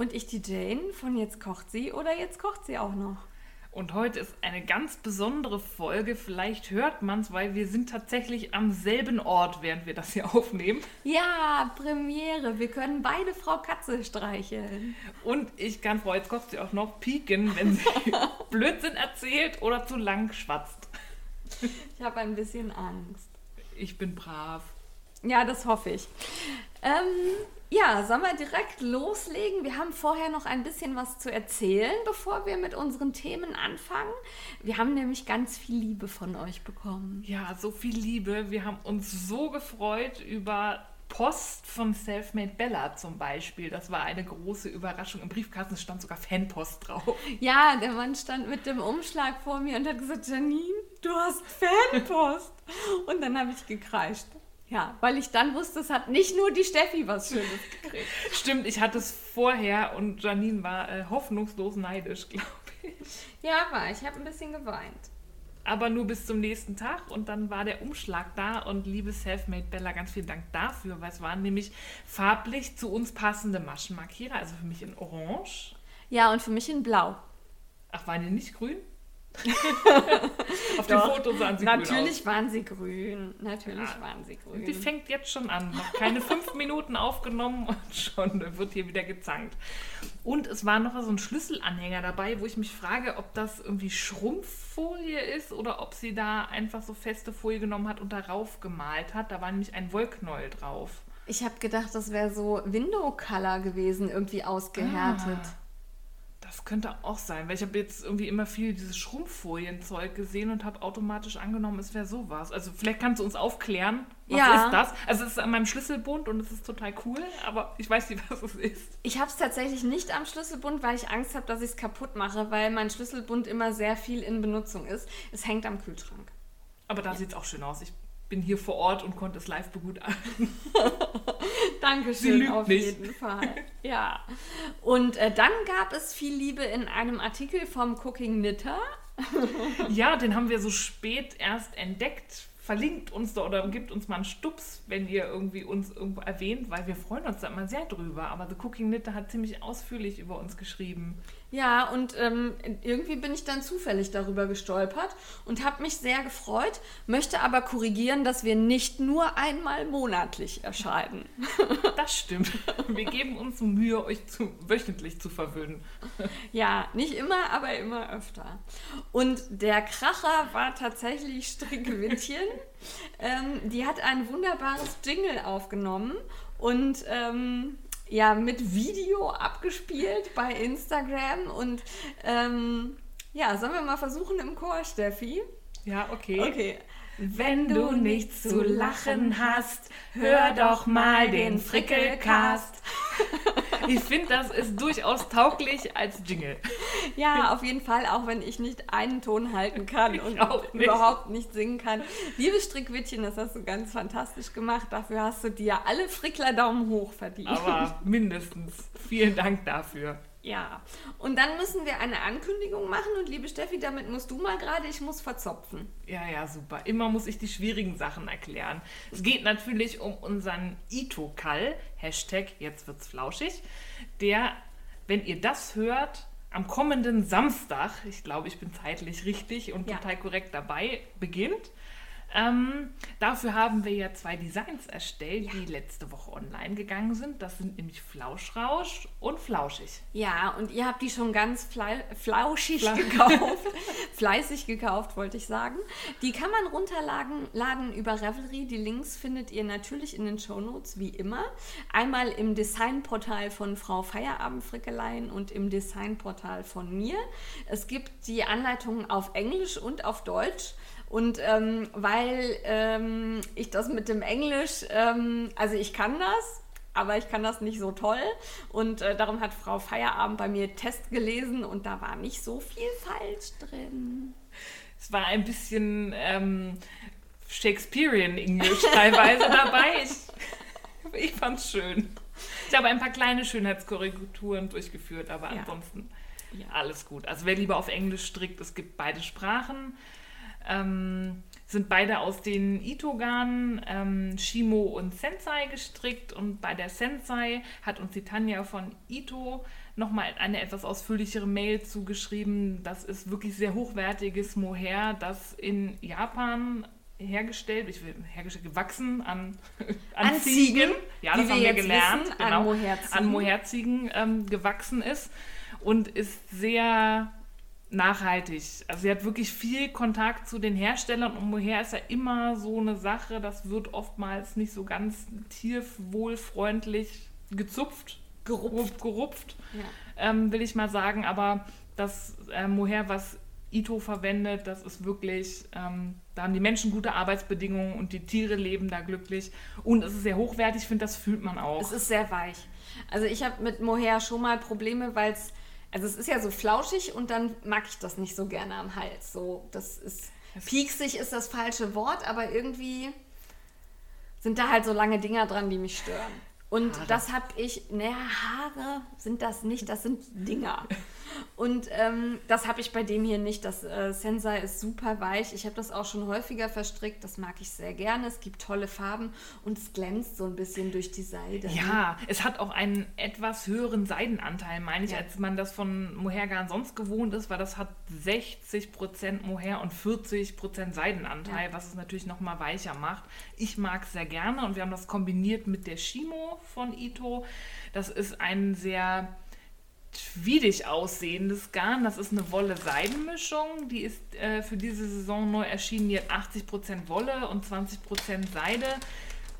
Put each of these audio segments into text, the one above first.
Und ich die Jane von Jetzt kocht sie oder Jetzt kocht sie auch noch. und heute ist eine ganz besondere Folge. Vielleicht hört man es, weil wir sind tatsächlich am selben Ort, während wir das hier aufnehmen. Ja, Premiere. Wir können beide Frau Katze streicheln. Und ich kann Frau Jetzt kocht sie auch noch pieken, wenn sie Blödsinn erzählt oder zu lang schwatzt. Ich habe ein bisschen Angst. Ich bin brav. Ja, das hoffe ich. Ähm, ja, sollen wir direkt loslegen? Wir haben vorher noch ein bisschen was zu erzählen, bevor wir mit unseren Themen anfangen. Wir haben nämlich ganz viel Liebe von euch bekommen. Ja, so viel Liebe. Wir haben uns so gefreut über Post von Selfmade Bella zum Beispiel. Das war eine große Überraschung. Im Briefkasten stand sogar Fanpost drauf. Ja, der Mann stand mit dem Umschlag vor mir und hat gesagt, Janine, du hast Fanpost. Und dann habe ich gekreischt. Ja, weil ich dann wusste, es hat nicht nur die Steffi was Schönes gekriegt. Stimmt, ich hatte es vorher und Janine war äh, hoffnungslos neidisch, glaube ich. Ja, war. Ich habe ein bisschen geweint. Aber nur bis zum nächsten Tag und dann war der Umschlag da und liebe Selfmade Bella, ganz vielen Dank dafür, weil es waren nämlich farblich zu uns passende Maschenmarkierer, also für mich in Orange. Ja, und für mich in Blau. Ach, waren die nicht grün? Auf dem. Foto sahen sie grün aus. Natürlich waren sie grün. Natürlich Ja. waren sie grün. Die fängt jetzt schon an. Noch keine fünf Minuten aufgenommen und schon wird hier wieder gezankt. Und es war noch so ein Schlüsselanhänger dabei, wo ich mich frage, ob das irgendwie Schrumpffolie ist oder ob sie da einfach so feste Folie genommen hat und darauf gemalt hat. Da war nämlich ein Wollknäuel drauf. ich habe gedacht, das wäre so Window Color gewesen, irgendwie ausgehärtet. Ah. Das könnte auch sein, weil ich habe jetzt irgendwie immer viel dieses Schrumpffolienzeug gesehen und habe automatisch angenommen, es wäre sowas. Also vielleicht kannst du uns aufklären, was Ja. ist das? Also es ist an meinem Schlüsselbund und es ist total cool, aber ich weiß nicht, was es ist. Ich habe es tatsächlich nicht am Schlüsselbund, weil ich Angst habe, dass ich es kaputt mache, weil mein Schlüsselbund immer sehr viel in Benutzung ist. Es hängt am Kühlschrank. Aber da sieht es auch schön aus. Ich bin hier vor Ort und konnte es live begutachten. Dankeschön, auf nicht. jeden Fall. Ja. Und äh, dann gab es viel Liebe in einem Artikel vom Cooking Knitter. ja, den haben wir so spät erst entdeckt. Verlinkt uns da oder gibt uns mal einen Stups, wenn ihr irgendwie uns irgendwo erwähnt, weil wir freuen uns da immer sehr drüber. Aber The Cooking Knitter hat ziemlich ausführlich über uns geschrieben. Ja, und ähm, irgendwie bin ich dann zufällig darüber gestolpert und habe mich sehr gefreut, möchte aber korrigieren, dass wir nicht nur einmal monatlich erscheinen. Das stimmt. Wir geben uns Mühe, euch zu, wöchentlich zu verwöhnen. Ja, nicht immer, aber immer öfter. Und der Kracher war tatsächlich Strickwittchen. ähm, die hat ein wunderbares Jingle aufgenommen und ähm, ja, mit Video abgespielt bei Instagram. Und ähm, ja, sollen wir mal versuchen im Chor, Steffi? Ja, okay. Okay. Wenn du nichts zu lachen hast, hör doch mal den Frickelcast. Ich finde, das ist durchaus tauglich als Jingle. Ja, auf jeden Fall, auch wenn ich nicht einen Ton halten kann Ich und auch nicht. überhaupt nicht singen kann. Liebes Strickwittchen, das hast du ganz fantastisch gemacht. Dafür hast du dir alle Frickler Daumen hoch verdient. Aber mindestens. Vielen Dank dafür. Ja. Und dann müssen wir eine Ankündigung machen und liebe Steffi, damit musst du mal gerade, ich muss verzopfen. Ja, ja, super. Immer muss ich die schwierigen Sachen erklären. Es geht natürlich um unseren Itokal, Hashtag jetzt wird's flauschig, der, wenn ihr das hört, am kommenden Samstag, ich glaube, ich bin zeitlich richtig und Ja. total korrekt dabei, beginnt. Ähm, dafür haben wir ja zwei Designs erstellt, die letzte Woche online gegangen sind. Das sind nämlich Flauschrausch und Flauschig. Ja, und ihr habt die schon ganz flauschig Fla- gekauft. Fleißig gekauft, wollte ich sagen. Die kann man runterladen laden über Revelry. Die Links findet ihr natürlich in den Shownotes, wie immer. Einmal im Designportal von Frau Feierabendfrickeleien und im Designportal von mir. Es gibt die Anleitungen auf Englisch und auf Deutsch. Und ähm, weil ähm, ich das mit dem Englisch, ähm, also ich kann das, aber ich kann das nicht so toll. Und äh, darum hat Frau Feierabend bei mir Test gelesen und da war nicht so viel falsch drin. Es war ein bisschen ähm, Shakespearean Englisch teilweise dabei. Ich, ich fand's schön. Ich habe ein paar kleine Schönheitskorrekturen durchgeführt, aber Ja. ansonsten Ja. alles gut. Also wer lieber auf Englisch strickt, es gibt beide Sprachen. Ähm, sind beide aus den Ito-Garnen ähm, Shimo und Sensei gestrickt und bei der Sensei hat uns die Tanja von Ito nochmal eine etwas ausführlichere Mail zugeschrieben. Das ist wirklich sehr hochwertiges Mohair, das in Japan hergestellt, ich will hergestellt, gewachsen an, an, An Ziegen. Ziegen, Ja, wie das wir haben wir jetzt gelernt. wissen, an genau, Mohairziegen. An Mohairziegen ähm, gewachsen ist und ist sehr nachhaltig. Also sie hat wirklich viel Kontakt zu den Herstellern und Mohair ist ja immer so eine Sache, das wird oftmals nicht so ganz tierwohlfreundlich gezupft, gerupft, gerupft Ja. ähm, will ich mal sagen. Aber das äh, Mohair, was Ito verwendet, das ist wirklich, ähm, da haben die Menschen gute Arbeitsbedingungen und die Tiere leben da glücklich. Und es ist sehr hochwertig, ich finde, das fühlt man auch. Es ist sehr weich. Also ich habe mit Mohair schon mal Probleme, weil es, also es ist ja so flauschig und dann mag ich das nicht so gerne am Hals. So, das ist, pieksig ist das falsche Wort, aber irgendwie sind da halt so lange Dinger dran, die mich stören. Und Haare. das habe ich, naja, Haare sind das nicht, das sind Dinger. Und ähm, das habe ich bei dem hier nicht. Das äh, Sensei ist super weich. Ich habe das auch schon häufiger verstrickt. Das mag ich sehr gerne. Es gibt tolle Farben und es glänzt so ein bisschen durch die Seide. ne? Ja, es hat auch einen etwas höheren Seidenanteil, meine ich, Ja. als man das von Mohairgarn sonst gewohnt ist, weil das hat 60% Mohair und 40% Seidenanteil, Ja. was es natürlich nochmal weicher macht. Ich mag es sehr gerne und wir haben das kombiniert mit der Shimo von Ito. Das ist ein sehr tweedig aussehendes Garn. Das ist eine Wolle-Seidenmischung. Die ist äh, für diese Saison neu erschienen. Die hat 80% Wolle und 20% Seide.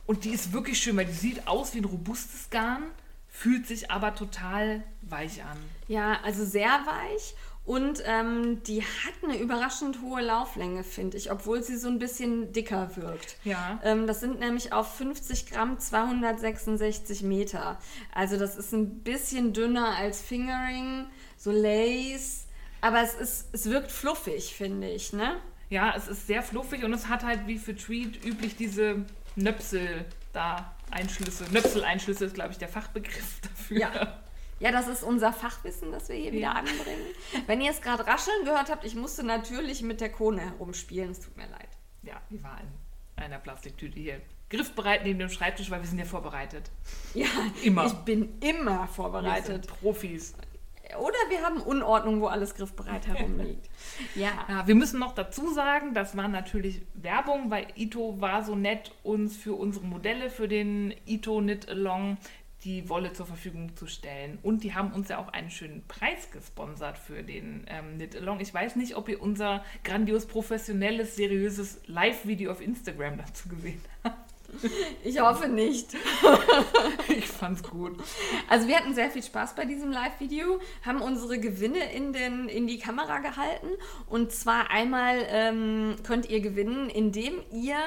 Und die ist wirklich schön, weil die sieht aus wie ein robustes Garn, fühlt sich aber total weich an. Ja, also sehr weich und ähm, die hat eine überraschend hohe Lauflänge, finde ich, obwohl sie so ein bisschen dicker wirkt. Ja. Ähm, das sind nämlich auf 50 Gramm 266 Meter. Also das ist ein bisschen dünner als Fingering, so Lace, aber es, ist, es wirkt fluffig, finde ich, ne? Ja, es ist sehr fluffig und es hat halt wie für Treat üblich diese Nöpsel da Einschlüsse. Nöpseleinschlüsse ist, glaube ich, der Fachbegriff dafür. Ja. Ja, das ist unser Fachwissen, das wir hier wieder Ja. anbringen. Wenn ihr es gerade rascheln gehört habt, ich musste natürlich mit der Krone herumspielen, es tut mir leid. Ja, die war in einer Plastiktüte hier. Griffbereit neben dem Schreibtisch, weil wir sind ja vorbereitet. Ja, Immer. ich bin immer Wir vorbereitet. sind Profis. Oder wir haben Unordnung, wo alles griffbereit herumliegt. Ja. Ja, wir müssen noch dazu sagen, das war natürlich Werbung, weil Ito war so nett, uns für unsere Modelle, für den Ito Knit Along, die Wolle zur Verfügung zu stellen. Und die haben uns ja auch einen schönen Preis gesponsert für den ähm, Knit Along. Ich weiß nicht, ob ihr unser grandios professionelles, seriöses Live-Video auf Instagram dazu gesehen habt. Ich hoffe nicht. Ich fand's gut. Also wir hatten sehr viel Spaß bei diesem Live-Video, haben unsere Gewinne in, den, in die Kamera gehalten. Und zwar einmal ähm, könnt ihr gewinnen, indem ihr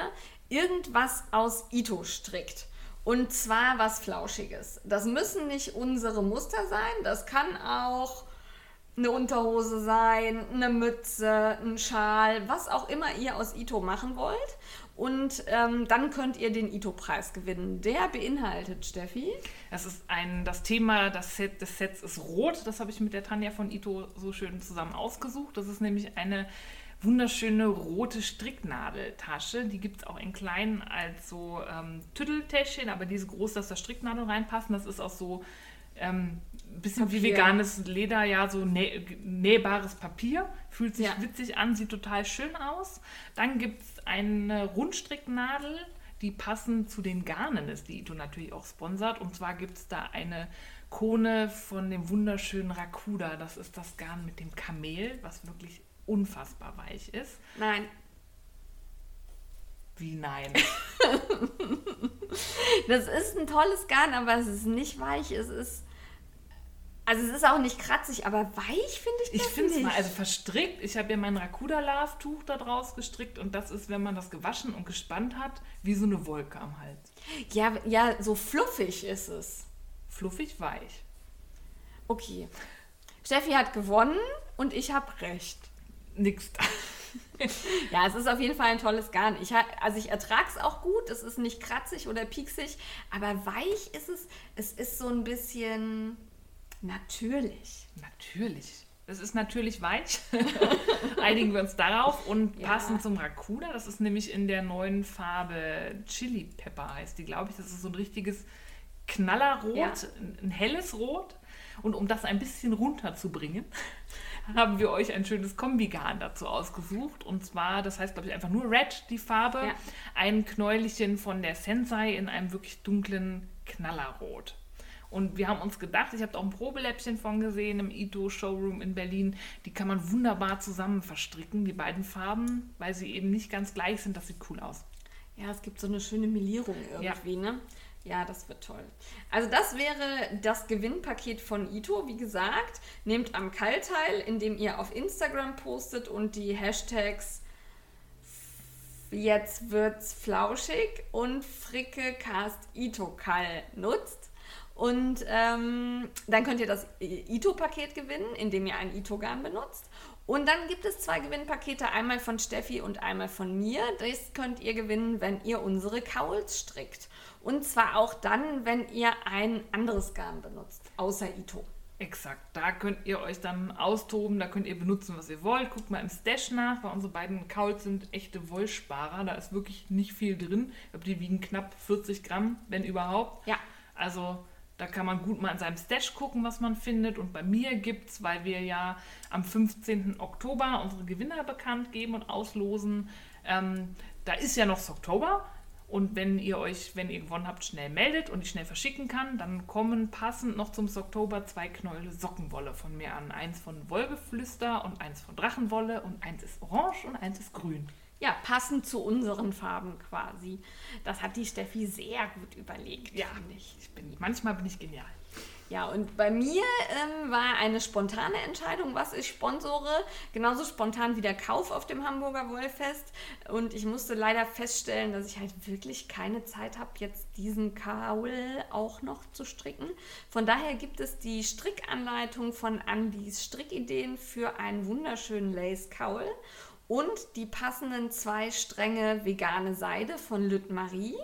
irgendwas aus Ito strickt. Und zwar was Flauschiges. Das müssen nicht unsere Muster sein, das kann auch eine Unterhose sein, eine Mütze, ein Schal, was auch immer ihr aus Ito machen wollt. Und ähm, dann könnt ihr den Ito-Preis gewinnen. Der beinhaltet, Steffi, Das ist ein, das Thema das Set, des Sets ist rot. Das habe ich mit der Tanja von Ito so schön zusammen ausgesucht. Das ist nämlich eine wunderschöne rote Stricknadeltasche. Die gibt es auch in klein als so ähm, Tütteltäschchen, aber diese groß, dass da Stricknadeln reinpassen. Das ist auch so ähm, ein bisschen wie Papier. veganes Leder, ja, so nä nähbares Papier. Fühlt sich Ja. witzig an, sieht total schön aus. Dann gibt es eine Rundstricknadel, die passend zu den Garnen ist, die Ito natürlich auch sponsert. Und zwar gibt es da eine Kone von dem wunderschönen Rakuda. Das ist das Garn mit dem Kamel, was wirklich unfassbar weich ist. nein, Wie nein. Das ist ein tolles Garn, aber es ist nicht weich. Es ist Also es ist auch nicht kratzig, aber weich finde ich Ich das finde es mal, also verstrickt. Ich habe ja mein Rakuda-Love-Tuch da draus gestrickt und das ist, wenn man das gewaschen und gespannt hat, wie so eine Wolke am Hals. ja, ja, so fluffig ist es. Fluffig weich. Okay. Steffi hat gewonnen und ich habe recht. Nix da. Ja, es ist auf jeden Fall ein tolles Garn. Ich, also ich ertrage es auch gut. Es ist nicht kratzig oder pieksig, aber weich ist es. Es ist so ein bisschen natürlich. Natürlich. Es ist natürlich weich. Einigen wir uns darauf. Und Ja. passend zum Rakuda, das ist nämlich in der neuen Farbe Chili Pepper heißt die, glaube ich. Das ist so ein richtiges Knallerrot, Ja. ein helles Rot. Und um das ein bisschen runterzubringen, haben wir euch ein schönes Kombigarn dazu ausgesucht. Und zwar, das heißt, glaube ich, einfach nur Red, die Farbe. Ja. Ein Knäuelchen von der Sensei in einem wirklich dunklen Knallerrot. Und wir haben uns gedacht, ich habe da auch ein Probeläppchen von gesehen im Ito Showroom in Berlin. Die kann man wunderbar zusammen verstricken, die beiden Farben, weil sie eben nicht ganz gleich sind. Das sieht cool aus. Ja, es gibt so eine schöne Melierung irgendwie, ne? Ja, das wird toll. Also das wäre das Gewinnpaket von Ito. Wie gesagt, nehmt am Kall teil, indem ihr auf Instagram postet und die Hashtags jetzt wird's flauschig und Fricke Cast Ito Kall nutzt. Und ähm, dann könnt ihr das Ito-Paket gewinnen, indem ihr ein Ito-Garn benutzt. Und dann gibt es zwei Gewinnpakete, einmal von Steffi und einmal von mir. Das könnt ihr gewinnen, wenn ihr unsere Kauls strickt. Und zwar auch dann, wenn ihr ein anderes Garn benutzt, außer Ito. Exakt. Da könnt ihr euch dann austoben, da könnt ihr benutzen, was ihr wollt. Guckt mal im Stash nach, weil unsere beiden Kauls sind echte Wollsparer. Da ist wirklich nicht viel drin. Ich glaube, die wiegen knapp 40 Gramm, wenn überhaupt. Ja. Also da kann man gut mal in seinem Stash gucken, was man findet. Und bei mir gibt es, weil wir ja am 15. Oktober unsere Gewinner bekannt geben und auslosen, ähm, da ist ja noch Oktober. Und wenn ihr euch, wenn ihr gewonnen habt, schnell meldet und ich schnell verschicken kann, dann kommen passend noch zum Oktober zwei Knäule Sockenwolle von mir an. Eins von Wollgeflüster und eins von Drachenwolle und eins ist orange und eins ist grün. Ja, passend zu unseren Farben quasi. Das hat die Steffi sehr gut überlegt, Ja, finde ich. ich bin, manchmal bin ich genial. Ja, und bei mir ähm, war eine spontane Entscheidung, was ich sponsore. Genauso spontan wie der Kauf auf dem Hamburger Wollfest. Und ich musste leider feststellen, dass ich halt wirklich keine Zeit habe, jetzt diesen Kaul auch noch zu stricken. Von daher gibt es die Strickanleitung von Andys Strickideen für einen wunderschönen Lace-Kaul und die passenden zwei Stränge vegane Seide von Lüt Marie.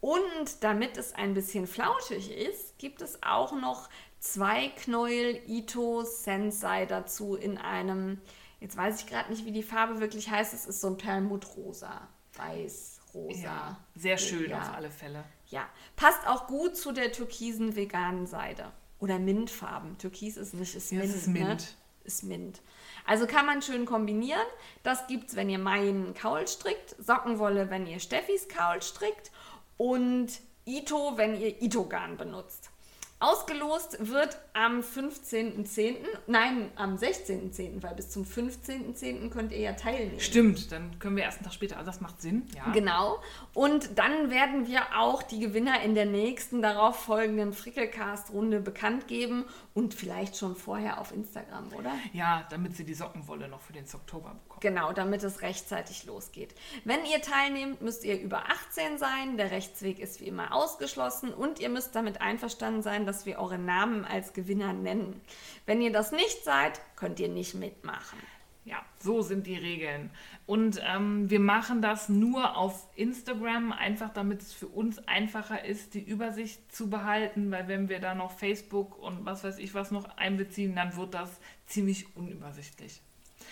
Und damit es ein bisschen flauschig ist, gibt es auch noch zwei Knäuel Ito Sensei dazu in einem, jetzt weiß ich gerade nicht, wie die Farbe wirklich heißt, es ist so ein Perlmuttrosa, weiß, rosa. Ja, sehr schön Ja. auf alle Fälle. Ja, passt auch gut zu der türkisen veganen Seide. Oder Mintfarben. Türkis ist nicht, ist Ja, es Mint. ist Mint. Ne? Ist Mint. Also kann man schön kombinieren. Das gibt's, wenn ihr meinen Kaul strickt. Sockenwolle, wenn ihr Steffis Kaul strickt. Und Ito, wenn ihr Ito-Garn benutzt. Ausgelost wird am 15.10., nein, am 16.10., weil bis zum 15.10. könnt ihr ja teilnehmen. Stimmt, dann können wir erst einen Tag später. Also das macht Sinn, ja. Genau. Und dann werden wir auch die Gewinner in der nächsten darauf folgenden Frickelcast-Runde bekannt geben und vielleicht schon vorher auf Instagram, oder? Ja, damit sie die Sockenwolle noch für den Oktober bekommen. Genau, damit es rechtzeitig losgeht. Wenn ihr teilnehmt, müsst ihr über 18 sein. Der Rechtsweg ist wie immer ausgeschlossen und ihr müsst damit einverstanden sein, dass wir eure Namen als Gewinner nennen. Wenn ihr das nicht seid, könnt ihr nicht mitmachen. Ja, so sind die Regeln. Und ähm, wir machen das nur auf Instagram, einfach damit es für uns einfacher ist, die Übersicht zu behalten, weil wenn wir da noch Facebook und was weiß ich was noch einbeziehen, dann wird das ziemlich unübersichtlich.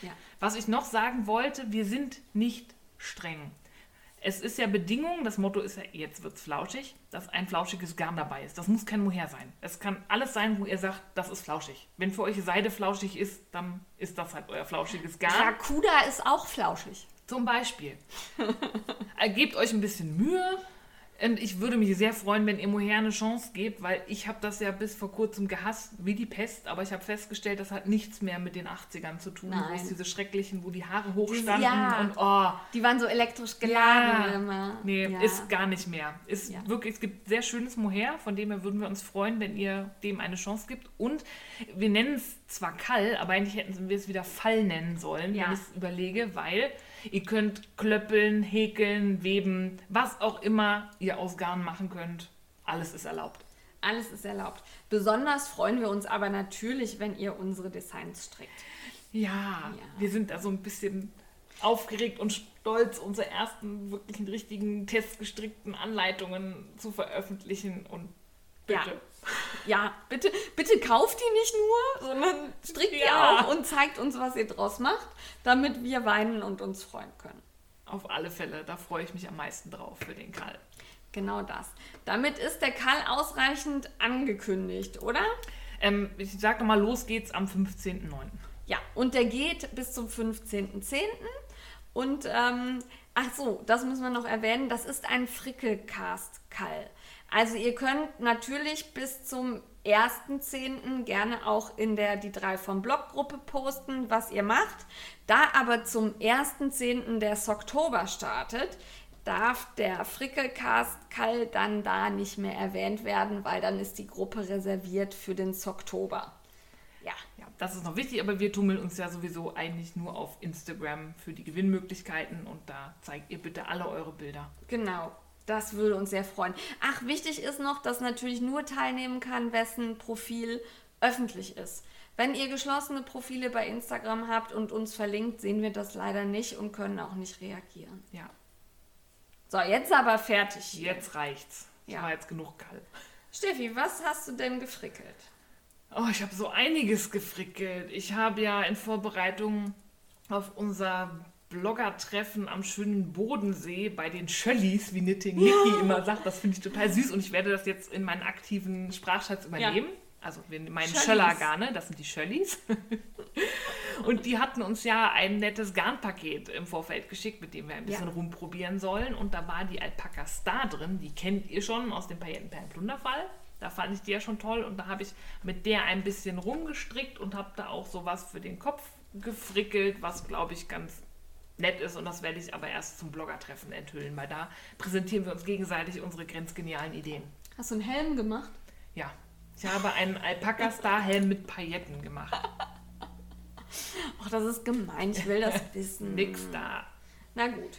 Ja. Was ich noch sagen wollte, wir sind nicht streng. Es ist ja Bedingung, das Motto ist ja, jetzt wird's flauschig, dass ein flauschiges Garn dabei ist. Das muss kein Mohair sein. Es kann alles sein, wo ihr sagt, das ist flauschig. Wenn für euch Seide flauschig ist, dann ist das halt euer flauschiges Garn. Rakuda ist auch flauschig. Zum Beispiel. Äh, Gebt euch ein bisschen Mühe. Und ich würde mich sehr freuen, wenn ihr Mohair eine Chance gebt, weil ich habe das ja bis vor kurzem gehasst, wie die Pest, aber ich habe festgestellt, das hat nichts mehr mit den 80ern zu tun, wo Nein. es diese schrecklichen, wo die Haare hochstanden ja. und oh, Die waren so elektrisch geladen ja, immer. nee, ja. ist gar nicht mehr. Ist wirklich, es gibt sehr schönes Mohair, von dem her würden wir uns freuen, wenn ihr dem eine Chance gibt. Und wir nennen es zwar Kall, aber eigentlich hätten wir es wieder Fall nennen sollen, Ja. wenn ich es überlege, weil ihr könnt klöppeln, häkeln, weben, was auch immer ihr aus Garn machen könnt. Alles ist erlaubt. Alles ist erlaubt. Besonders freuen wir uns aber natürlich, wenn ihr unsere Designs strickt. Ja, wir sind da so ein bisschen aufgeregt und stolz, unsere ersten wirklichen richtigen testgestrickten Anleitungen zu veröffentlichen und bitte. Ja. Ja, bitte, bitte kauft die nicht nur, sondern strickt die Ja. auch und zeigt uns, was ihr draus macht, damit wir weinen und uns freuen können. Auf alle Fälle, da freue ich mich am meisten drauf für den Kall. Genau das. Damit ist der Kall ausreichend angekündigt, oder? Ähm, ich sag nochmal, los geht's am 15.09. Ja, und der geht bis zum 15.10. Und, ähm, ach so, das müssen wir noch erwähnen, das ist ein Frickelcast-Kall. Also ihr könnt natürlich bis zum 1.10. gerne auch in der die drei vom Blog-Gruppe posten, was ihr macht. Da aber zum 1.10. der Oktober startet, darf der Frickelcast-Kall dann da nicht mehr erwähnt werden, weil dann ist die Gruppe reserviert für den Oktober. Ja. Ja, das ist noch wichtig, aber wir tummeln uns ja sowieso eigentlich nur auf Instagram für die Gewinnmöglichkeiten und da zeigt ihr bitte alle eure Bilder. Genau, das würde uns sehr freuen. Ach, wichtig ist noch, dass natürlich nur teilnehmen kann, wessen Profil öffentlich ist. Wenn ihr geschlossene Profile bei Instagram habt und uns verlinkt, sehen wir das leider nicht und können auch nicht reagieren. Ja, So, jetzt aber fertig. hier. jetzt reicht's. Ja. war jetzt genug Kall. Steffi, was hast du denn gefrickelt? Oh, ich habe so einiges gefrickelt. Ich habe ja in Vorbereitung auf unser Blogger-Treffen am schönen Bodensee bei den Schöllis, wie Knitting Niki immer sagt, das finde ich total süß und ich werde das jetzt in meinen aktiven Sprachschatz übernehmen. Also wir meinen Schöllis. Schöllergarne, das sind die Schöllis. Und die hatten uns ja ein nettes Garnpaket im Vorfeld geschickt, mit dem wir ein bisschen Ja. rumprobieren sollen. Und da war die Alpaka Star drin, die kennt ihr schon aus dem Paillettenperlen-Plunderfall. Da fand ich die ja schon toll und da habe ich mit der ein bisschen rumgestrickt und habe da auch sowas für den Kopf gefrickelt, was glaube ich ganz nett ist und das werde ich aber erst zum Bloggertreffen enthüllen, weil da präsentieren wir uns gegenseitig unsere grenzgenialen Ideen. Hast du einen Helm gemacht? Ja, ich habe einen Alpaka-Star-Helm mit Pailletten gemacht. Ach, das ist gemein, ich will das wissen. Nix da. Na gut.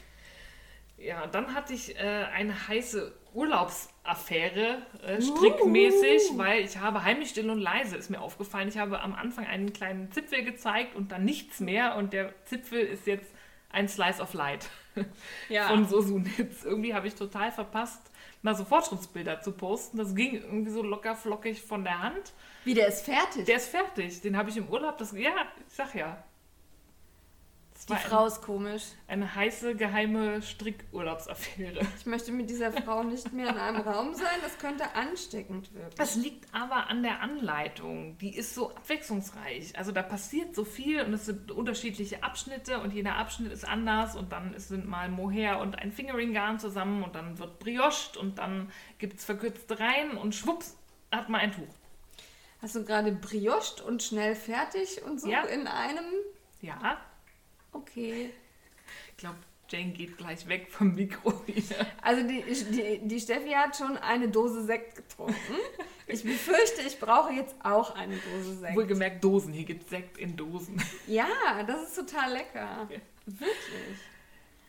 Ja, dann hatte ich äh, eine heiße Urlaubsaffäre äh, strickmäßig, weil ich habe heimlich still und leise, ist mir aufgefallen. Ich habe am Anfang einen kleinen Zipfel gezeigt und dann nichts mehr und der Zipfel ist jetzt ein Slice of Light Ja. von Sosunitz. Irgendwie habe ich total verpasst, mal so Fortschrittsbilder zu posten. Das ging irgendwie so locker flockig von der Hand. Wie, der ist fertig. Der ist fertig, den habe ich im Urlaub. Das, ja, ich sag ja. Die war Frau ist komisch. eine heiße, geheime Strickurlaubsaffäre. Ich möchte mit dieser Frau nicht mehr in einem Raum sein. Das könnte ansteckend wirken. Das liegt aber an der Anleitung. Die ist so abwechslungsreich. Also da passiert so viel und es sind unterschiedliche Abschnitte und jeder Abschnitt ist anders und dann sind mal Mohair und ein Fingering-Garn zusammen und dann wird brioscht und dann gibt es verkürzte Reihen und schwupps hat man ein Tuch. Hast du gerade brioscht und schnell fertig und so Ja. in einem? Ja, Okay. ich glaube, Jane geht gleich weg vom Mikro hier. Also die, die, die Steffi hat schon eine Dose Sekt getrunken. Ich befürchte, ich brauche jetzt auch eine Dose Sekt. Wohlgemerkt Dosen. Hier gibt es Sekt in Dosen. Ja, das ist total lecker. Wirklich.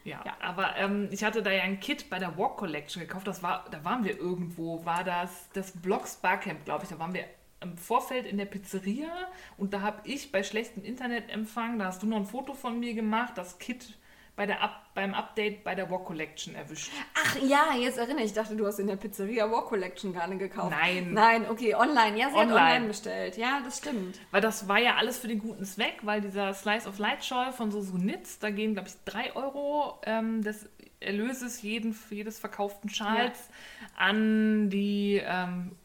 Ja, Ja. aber ähm, ich hatte da ja ein Kit bei der Walk Collection gekauft. Das war, da waren wir irgendwo, war das das Blogs Barcamp, glaube ich. Da waren wir im Vorfeld in der Pizzeria und da habe ich bei schlechtem Internetempfang, da hast du noch ein Foto von mir gemacht, das Kit bei der Up, beim Update bei der Walk Collection erwischt. Ach ja, jetzt erinnere ich. Ich dachte, du hast in der Pizzeria War Collection Garne gekauft. Nein. Nein, okay, online. Ja, sie Online. hat online bestellt. Ja, das stimmt. Weil das war ja alles für den guten Zweck, weil dieser Slice of Light Shawl von Sosunitz, da gehen, glaube ich, 3 Euro ähm, des Erlöses jeden, jedes verkauften Schals an die ähm,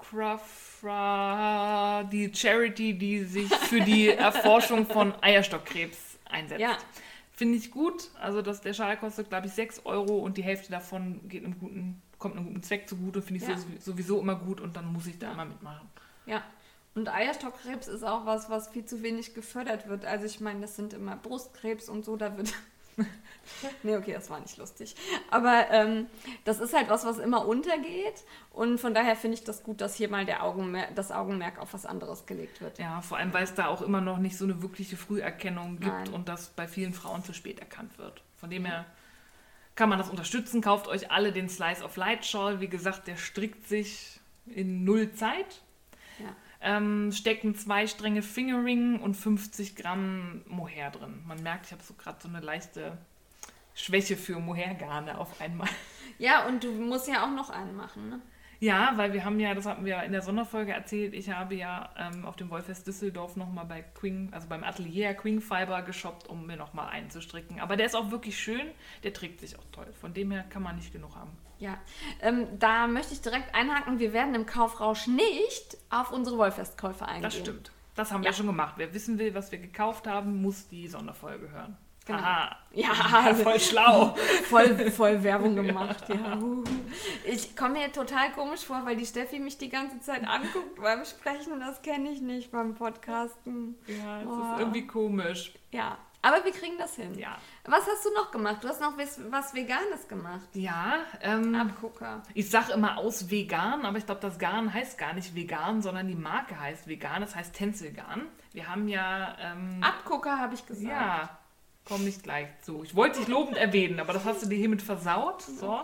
Okrafra, die Charity, die sich für die Erforschung von Eierstockkrebs einsetzt. Ja. Finde ich gut. Also das, der Schal kostet, glaube ich, 6 Euro und die Hälfte davon geht einem guten, kommt einem guten Zweck zugute, finde ich Ja. so- sowieso immer gut und dann muss ich da immer mitmachen. Ja. Und Eierstockkrebs ist auch was, was viel zu wenig gefördert wird. Also ich meine, das sind immer Brustkrebs und so, da wird... nee, okay, das war nicht lustig. Aber ähm, das ist halt was, was immer untergeht. Und von daher finde ich das gut, dass hier mal der Augenmer das Augenmerk auf was anderes gelegt wird. Ja, vor allem, weil es da auch immer noch nicht so eine wirkliche Früherkennung gibt Nein. und das bei vielen Frauen zu spät erkannt wird. Von dem her kann man das unterstützen. Kauft euch alle den Slice of Light Shawl. Wie gesagt, der strickt sich in null Zeit. Ähm, stecken zwei Stränge Fingering und 50 Gramm Mohair drin. Man merkt, ich habe so gerade so eine leichte Schwäche für Mohairgarne auf einmal. Ja, und du musst ja auch noch einen machen, ne? Ja, weil wir haben ja, das hatten wir in der Sonderfolge erzählt, ich habe ja ähm, auf dem Wollfest Düsseldorf nochmal bei Queen, also beim Atelier Queen Fiber geshoppt, um mir nochmal einen zu stricken. Aber der ist auch wirklich schön, der trägt sich auch toll. Von dem her kann man nicht genug haben. Ja, ähm, da möchte ich direkt einhaken. Wir werden im Kaufrausch nicht auf unsere Wollfestkäufe eingehen. Das stimmt. Das haben Ja. wir schon gemacht. Wer wissen will, was wir gekauft haben, muss die Sonderfolge hören. Genau. Aha. Ja, voll schlau. voll, voll Werbung gemacht, ja. Ich komme mir total komisch vor, weil die Steffi mich die ganze Zeit anguckt beim Sprechen. Das kenne ich nicht beim Podcasten. Ja, es Oh. ist irgendwie komisch. Ja, aber wir kriegen das hin. Ja. Was hast du noch gemacht? Du hast noch was, was Veganes gemacht. Ja, ähm, Abgucker. Ich sage immer aus vegan, aber ich glaube, das Garn heißt gar nicht vegan, sondern die Marke heißt vegan. Das heißt Tänzelgarn. Wir haben ja. Ähm, Abgucker habe ich gesagt. ja, komm nicht gleich zu. Ich wollte dich lobend erwähnen, aber das hast du dir hiermit versaut. So.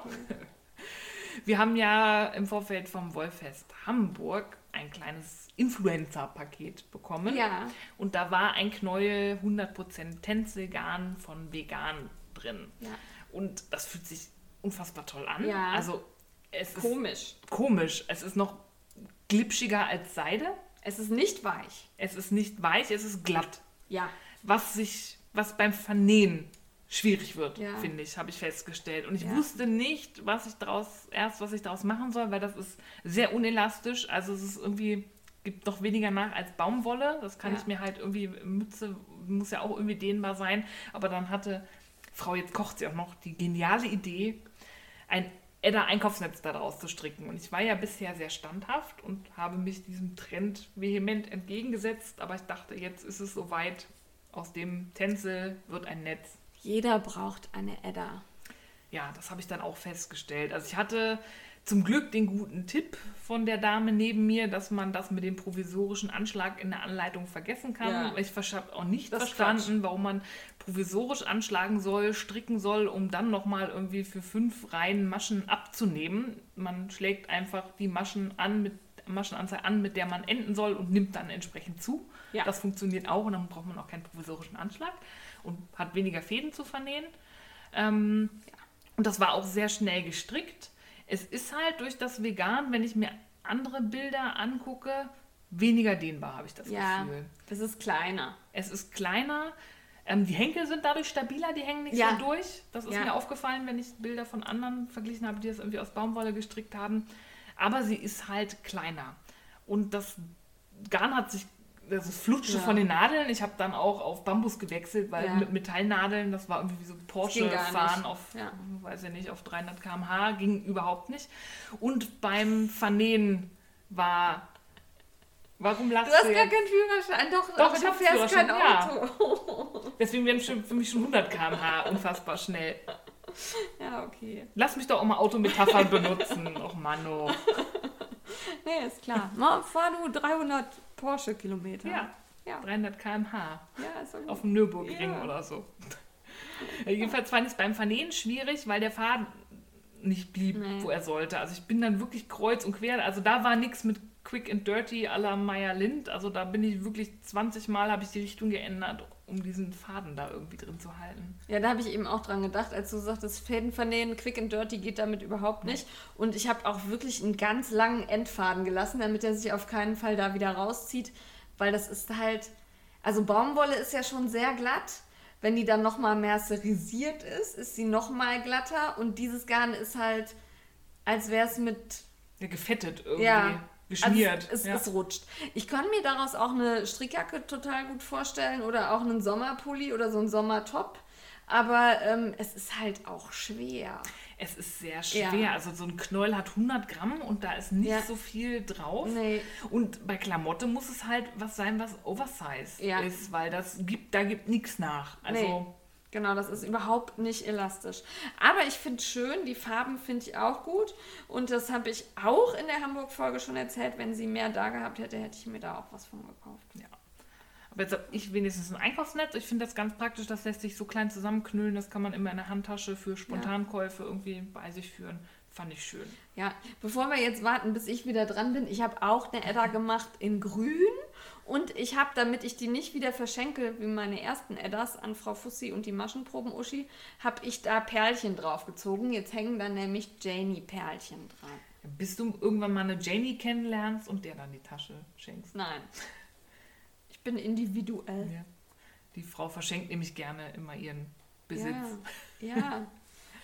Wir haben ja im Vorfeld vom Wollfest Hamburg ein kleines Influencer-Paket bekommen. Ja. Und da war ein Knäuel 100% Tänzelgarn von vegan drin. Ja. Und das fühlt sich unfassbar toll an. Ja. Also es ist Komisch. komisch. Es ist noch glitschiger als Seide. Es ist nicht weich. Es ist nicht weich, es ist glatt. Ja. Was sich, was beim Vernähen schwierig wird, Ja. finde ich, habe ich festgestellt. Und ich Ja. wusste nicht, was ich daraus, erst was ich daraus machen soll, weil das ist sehr unelastisch. Also es ist irgendwie, gibt noch weniger nach als Baumwolle. Das kann Ja. ich mir halt irgendwie, Mütze muss ja auch irgendwie dehnbar sein. Aber dann hatte Frau, jetzt kocht sie auch noch, die geniale Idee, ein Edda-Einkaufsnetz daraus zu stricken. Und ich war ja bisher sehr standhaft und habe mich diesem Trend vehement entgegengesetzt. Aber ich dachte, jetzt ist es soweit. Aus dem Tänzel wird ein Netz. Jeder braucht eine Edda. Ja, das habe ich dann auch festgestellt. Also ich hatte zum Glück den guten Tipp von der Dame neben mir, dass man das mit dem provisorischen Anschlag in der Anleitung vergessen kann. Ja. Ich habe auch nicht Das verstanden, warum man provisorisch anschlagen soll, stricken soll, um dann nochmal irgendwie für fünf Reihen Maschen abzunehmen. Man schlägt einfach die Maschen an mit Maschenanzahl an, mit der man enden soll und nimmt dann entsprechend zu. Ja. Das funktioniert auch und dann braucht man auch keinen provisorischen Anschlag und hat weniger Fäden zu vernähen. Ähm, und das war auch sehr schnell gestrickt. Es ist halt durch das Vegan, wenn ich mir andere Bilder angucke, weniger dehnbar, habe ich das Ja, Gefühl. das ist kleiner. Es ist kleiner. Ähm, die Henkel sind dadurch stabiler, die hängen nicht Ja. so durch. Das ist Ja. mir aufgefallen, wenn ich Bilder von anderen verglichen habe, die das irgendwie aus Baumwolle gestrickt haben. Aber sie ist halt kleiner. Und das Garn hat sich, also es flutschte Ja. von den Nadeln. Ich habe dann auch auf Bambus gewechselt, weil Ja. mit Metallnadeln, das war irgendwie wie so gar Porsche-Fahren auf, Ja. weiß ich nicht, auf 300 km/h, ging überhaupt nicht. Und beim Vernähen war, warum lachst Du hast du gar jetzt? keinen Führerschein. Doch, Doch, du fährst kein Auto. Deswegen werden für mich schon 100 km/h unfassbar schnell. Ja, okay. Lass mich doch auch mal Autometaphern benutzen. Och Manno. Nee, ist klar. Mal fahr du 300 Porsche-Kilometer. Ja, Ja, 300 km/h ja ist okay. auf dem Nürburgring Ja. oder so. Ja, jedenfalls fand ich es beim Vernähen schwierig, weil der Faden nicht blieb, Nee. wo er sollte. Also ich bin dann wirklich kreuz und quer. Also da war nichts mit Quick and Dirty à la Meyer Lind. Also da bin ich wirklich 20 Mal habe ich die Richtung geändert, um diesen Faden da irgendwie drin zu halten. Ja, da habe ich eben auch dran gedacht, als du sagtest, Fäden vernähen, quick and dirty geht damit überhaupt nicht. Und ich habe auch wirklich einen ganz langen Endfaden gelassen, damit er sich auf keinen Fall da wieder rauszieht, weil das ist halt, also Baumwolle ist ja schon sehr glatt. Wenn die dann nochmal mercerisiert ist, ist sie nochmal glatter und dieses Garn ist halt, als wäre es mit Ja, gefettet irgendwie. ja. Geschmiert. Also es, ja. es rutscht. Ich kann mir daraus auch eine Strickjacke total gut vorstellen oder auch einen Sommerpulli oder so einen Sommertop. Aber ähm, es ist halt auch schwer. Es ist sehr schwer. Ja. Also so ein Knäuel hat 100 Gramm und da ist nicht Ja. so viel drauf. Nee. Und bei Klamotte muss es halt was sein, was Oversize Ja. ist, weil das gibt, da gibt nichts nach. Also Nee. Genau, das ist überhaupt nicht elastisch. Aber ich finde schön, die Farben finde ich auch gut. Und das habe ich auch in der Hamburg-Folge schon erzählt. Wenn sie mehr da gehabt hätte, hätte ich mir da auch was von gekauft. Ja. Aber jetzt habe ich wenigstens ein Einkaufsnetz. Ich finde das ganz praktisch. Das lässt sich so klein zusammenknüllen. Das kann man immer in der Handtasche für Spontankäufe irgendwie bei sich führen. Fand ich schön. Ja, bevor wir jetzt warten, bis ich wieder dran bin, ich habe auch eine Edda gemacht in grün. Und ich habe, damit ich die nicht wieder verschenke, wie meine ersten Eddas an Frau Fussi und die Maschenproben-Uschi, habe ich da Perlchen draufgezogen. Jetzt hängen da nämlich Janie-Perlchen dran. Bis du irgendwann mal eine Janie kennenlernst und der dann die Tasche schenkst. Nein. Ich bin individuell. Ja. Die Frau verschenkt nämlich gerne immer ihren Besitz. Ja, ja.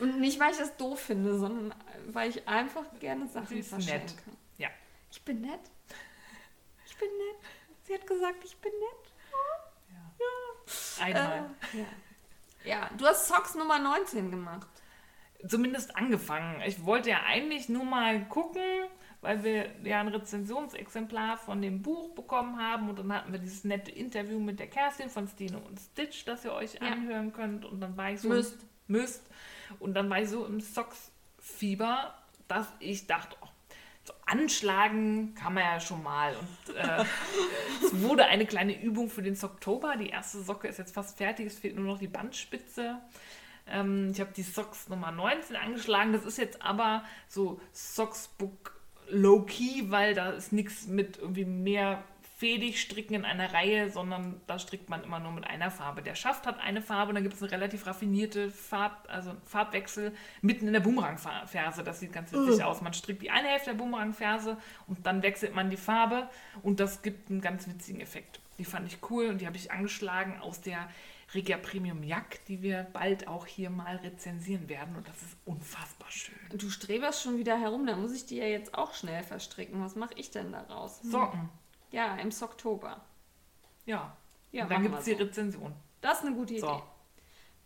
Und nicht, weil ich das doof finde, sondern weil ich einfach gerne Sie Sachen ist verschenke. nett. Ja. Ich bin nett. Ich bin nett. Sie hat gesagt, ich bin nett. Einmal. Äh, ja. ja, du hast Socks Nummer 19 gemacht. Zumindest angefangen. Ich wollte ja eigentlich nur mal gucken, weil wir ja ein Rezensionsexemplar von dem Buch bekommen haben und dann hatten wir dieses nette Interview mit der Kerstin von Stine und Stitch, das ihr euch Ja. anhören könnt und dann war ich so Müsst. müsst und dann war ich so im Socks-Fieber, dass ich dachte, oh, anschlagen kann man ja schon mal und äh, es wurde eine kleine Übung für den Socktober. Die erste Socke ist jetzt fast fertig, es fehlt nur noch die Bandspitze. Ähm, ich habe die Socks Nummer 19 angeschlagen. Das ist jetzt aber so Socksbook low-key, weil da ist nichts mit irgendwie mehr fädig stricken in einer Reihe, sondern da strickt man immer nur mit einer Farbe. Der Schaft hat eine Farbe und dann gibt es eine relativ raffinierte Farb, also Farbwechsel mitten in der Bumerangferse. Das sieht ganz witzig aus. Man strickt die eine Hälfte der Bumerangferse und dann wechselt man die Farbe und das gibt einen ganz witzigen Effekt. Die fand ich cool und die habe ich angeschlagen aus der Regia Premium Jack, die wir bald auch hier mal rezensieren werden und das ist unfassbar schön. Du streberst schon wieder herum, da muss ich die ja jetzt auch schnell verstricken. Was mache ich denn daraus? Socken, Ja, im Socktober. ja. Ja, dann gibt es wir die so. Rezension. Das ist eine gute Idee. So.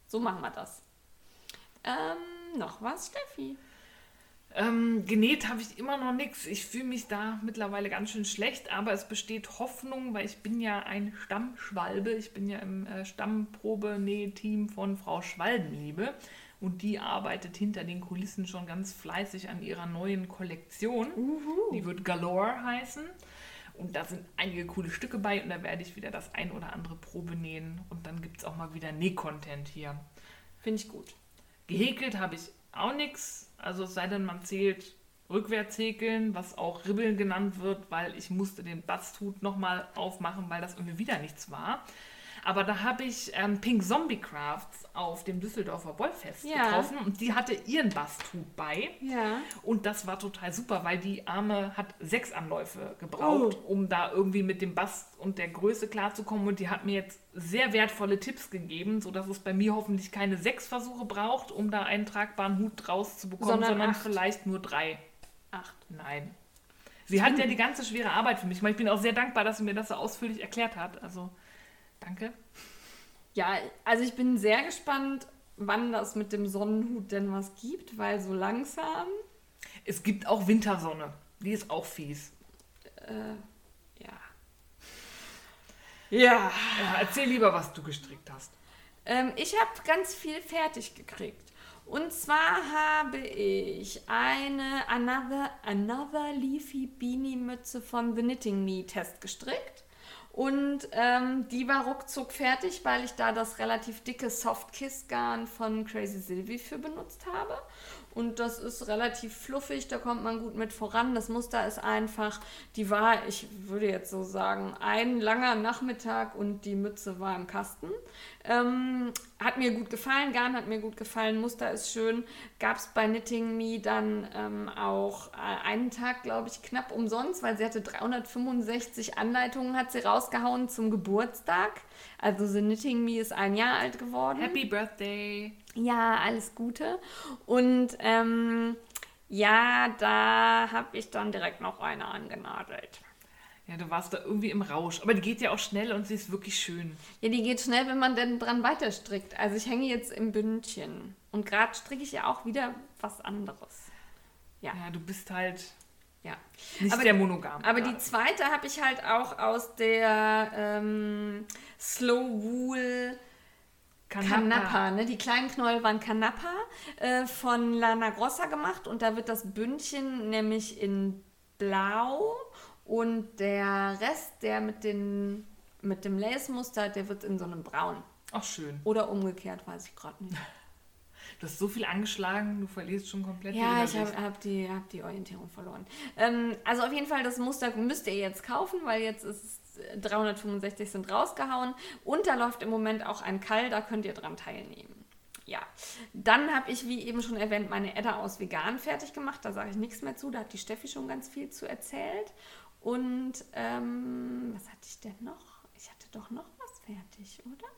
So, machen wir das. Ähm, noch was, Steffi? Ähm, genäht habe ich immer noch nichts. Ich fühle mich da mittlerweile ganz schön schlecht, aber es besteht Hoffnung, weil ich bin ja ein Stammschwalbe. Ich bin ja im äh, Stammprobe-Nähteam von Frau Schwalbenliebe. Und die arbeitet hinter den Kulissen schon ganz fleißig an ihrer neuen Kollektion. Die wird Galore heißen. Und da sind einige coole Stücke bei und da werde ich wieder das ein oder andere Probe nähen. Und dann gibt es auch mal wieder Näh-Content hier. Finde ich gut. Gehäkelt habe ich auch nichts. Also es sei denn, man zählt rückwärts häkeln, was auch Ribbeln genannt wird, weil ich musste den Basthut nochmal aufmachen, weil das irgendwie wieder nichts war. Aber da habe ich ähm, Pink Zombie Crafts auf dem Düsseldorfer Wollfest Ja. getroffen und die hatte ihren Basthut bei. Ja. Und das war total super, weil die Arme hat sechs Anläufe gebraucht, um da irgendwie mit dem Bast und der Größe klarzukommen. Und die hat mir jetzt sehr wertvolle Tipps gegeben, sodass es bei mir hoffentlich keine sechs Versuche braucht, um da einen tragbaren Hut rauszubekommen, Sondern sondern, acht. vielleicht nur drei. Acht. Nein. Sie hat ja die ganze schwere Arbeit für mich. Ich meine, Ich bin auch sehr dankbar, dass sie mir das so ausführlich erklärt hat. Also, danke. Ja, also ich bin sehr gespannt, wann das mit dem Sonnenhut denn was gibt, weil so langsam, Es gibt auch Wintersonne. Die ist auch fies. äh, ja. Ja. Ja, erzähl lieber, was du gestrickt hast. Ähm, ich habe ganz viel fertig gekriegt. Und zwar habe ich eine Another, Another Leafy Beanie Mütze von The Knitting Me Test gestrickt. Und ähm, die war ruckzuck fertig, weil ich da das relativ dicke Soft Kiss Garn von Crazy Sylvie für benutzt habe. Und das ist relativ fluffig, da kommt man gut mit voran. Das Muster ist einfach, die war, ich würde jetzt so sagen, ein langer Nachmittag und die Mütze war im Kasten. Ähm, hat mir gut gefallen, Garn hat mir gut gefallen, Muster ist schön. Gab es bei Knitting Me dann ähm, auch äh, einen Tag, glaube ich, knapp umsonst, weil sie hatte 365 Anleitungen, hat sie rausgehauen zum Geburtstag. Also The Knitting Me ist ein Jahr alt geworden. Happy Birthday. Ja, alles Gute. Und ähm, ja, da habe ich dann direkt noch eine angenadelt. Ja, du warst da irgendwie im Rausch. Aber die geht ja auch schnell und sie ist wirklich schön. Ja, die geht schnell, wenn man denn dran weiter strickt. Also ich hänge jetzt im Bündchen. Und gerade stricke ich ja auch wieder was anderes. Ja. Ja, du bist halt Ja. nicht Aber- sehr monogam. Aber die zweite habe ich halt auch aus der ähm, Slow Wool Kanappa, ne? Die kleinen Knäuel waren Kanappa äh, von Lana Grossa gemacht und da wird das Bündchen nämlich in Blau und der Rest, der mit, den, mit dem Lace-Muster, der wird in so einem Braun. Ach, schön. Oder umgekehrt, weiß ich gerade nicht. Du hast so viel angeschlagen, du verlierst schon komplett die Ja, ich habe hab die, hab die Orientierung verloren. Ähm, also auf jeden Fall, das Muster müsst ihr jetzt kaufen, weil jetzt ist es, äh, 365 sind rausgehauen. Und da läuft im Moment auch ein Kall, da könnt ihr dran teilnehmen. Ja, dann habe ich, wie eben schon erwähnt, meine Edda aus Vegan fertig gemacht. Da sage ich nichts mehr zu. Da hat die Steffi schon ganz viel zu erzählt. Und ähm, was hatte ich denn noch? Ich hatte doch noch was fertig, oder?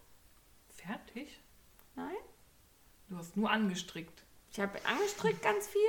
Fertig? Nein? Du hast nur angestrickt. Ich habe angestrickt ganz viel.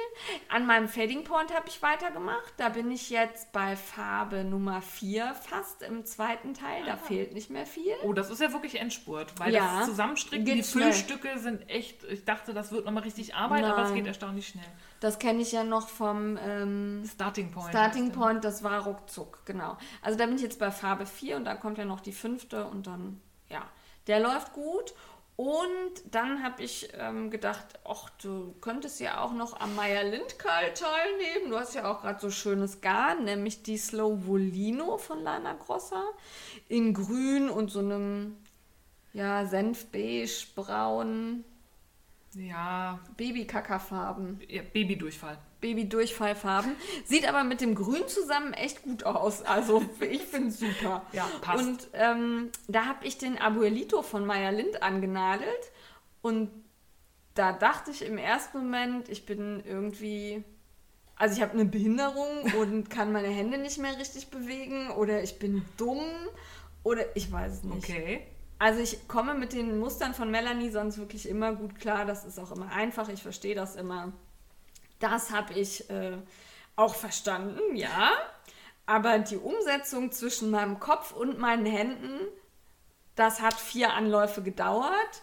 An meinem Fading Point habe ich weitergemacht. Da bin ich jetzt bei Farbe Nummer 4 fast im zweiten Teil. Da fehlt nicht mehr viel. Oh, das ist ja wirklich Endspurt, weil Ja, das Zusammenstricken, geht die schnell. Füllstücke sind echt, ich dachte, das wird nochmal richtig Arbeit, aber es Nein. geht erstaunlich schnell. Das kenne ich ja noch vom ähm, Starting Point. Starting. Point. Das war ruckzuck, genau. Also da bin ich jetzt bei Farbe 4 und dann kommt ja noch die fünfte und dann, ja, der läuft gut. Und dann habe ich ähm, gedacht, ach, du könntest ja auch noch am Meier Lindkal teilnehmen. Du hast ja auch gerade so schönes Garn, nämlich die Slow Volino von Lana Grossa in grün und so einem ja, Senfbeige, braun, Ja, Babykackerfarben. ja, Babydurchfall. Baby-Durchfallfarben. Sieht aber mit dem Grün zusammen echt gut aus. Also ich finde es super. Ja, passt. Und ähm, da habe ich den Abuelito von Maya Lind angenagelt. Und da dachte ich im ersten Moment, ich bin irgendwie. Also ich habe eine Behinderung und kann meine Hände nicht mehr richtig bewegen. Oder ich bin dumm. Oder ich weiß es nicht. Okay. Also ich komme mit den Mustern von Melanie sonst wirklich immer gut klar. Das ist auch immer einfach. Ich verstehe das immer. Das habe ich äh, auch verstanden, ja. Aber die Umsetzung zwischen meinem Kopf und meinen Händen, das hat vier Anläufe gedauert,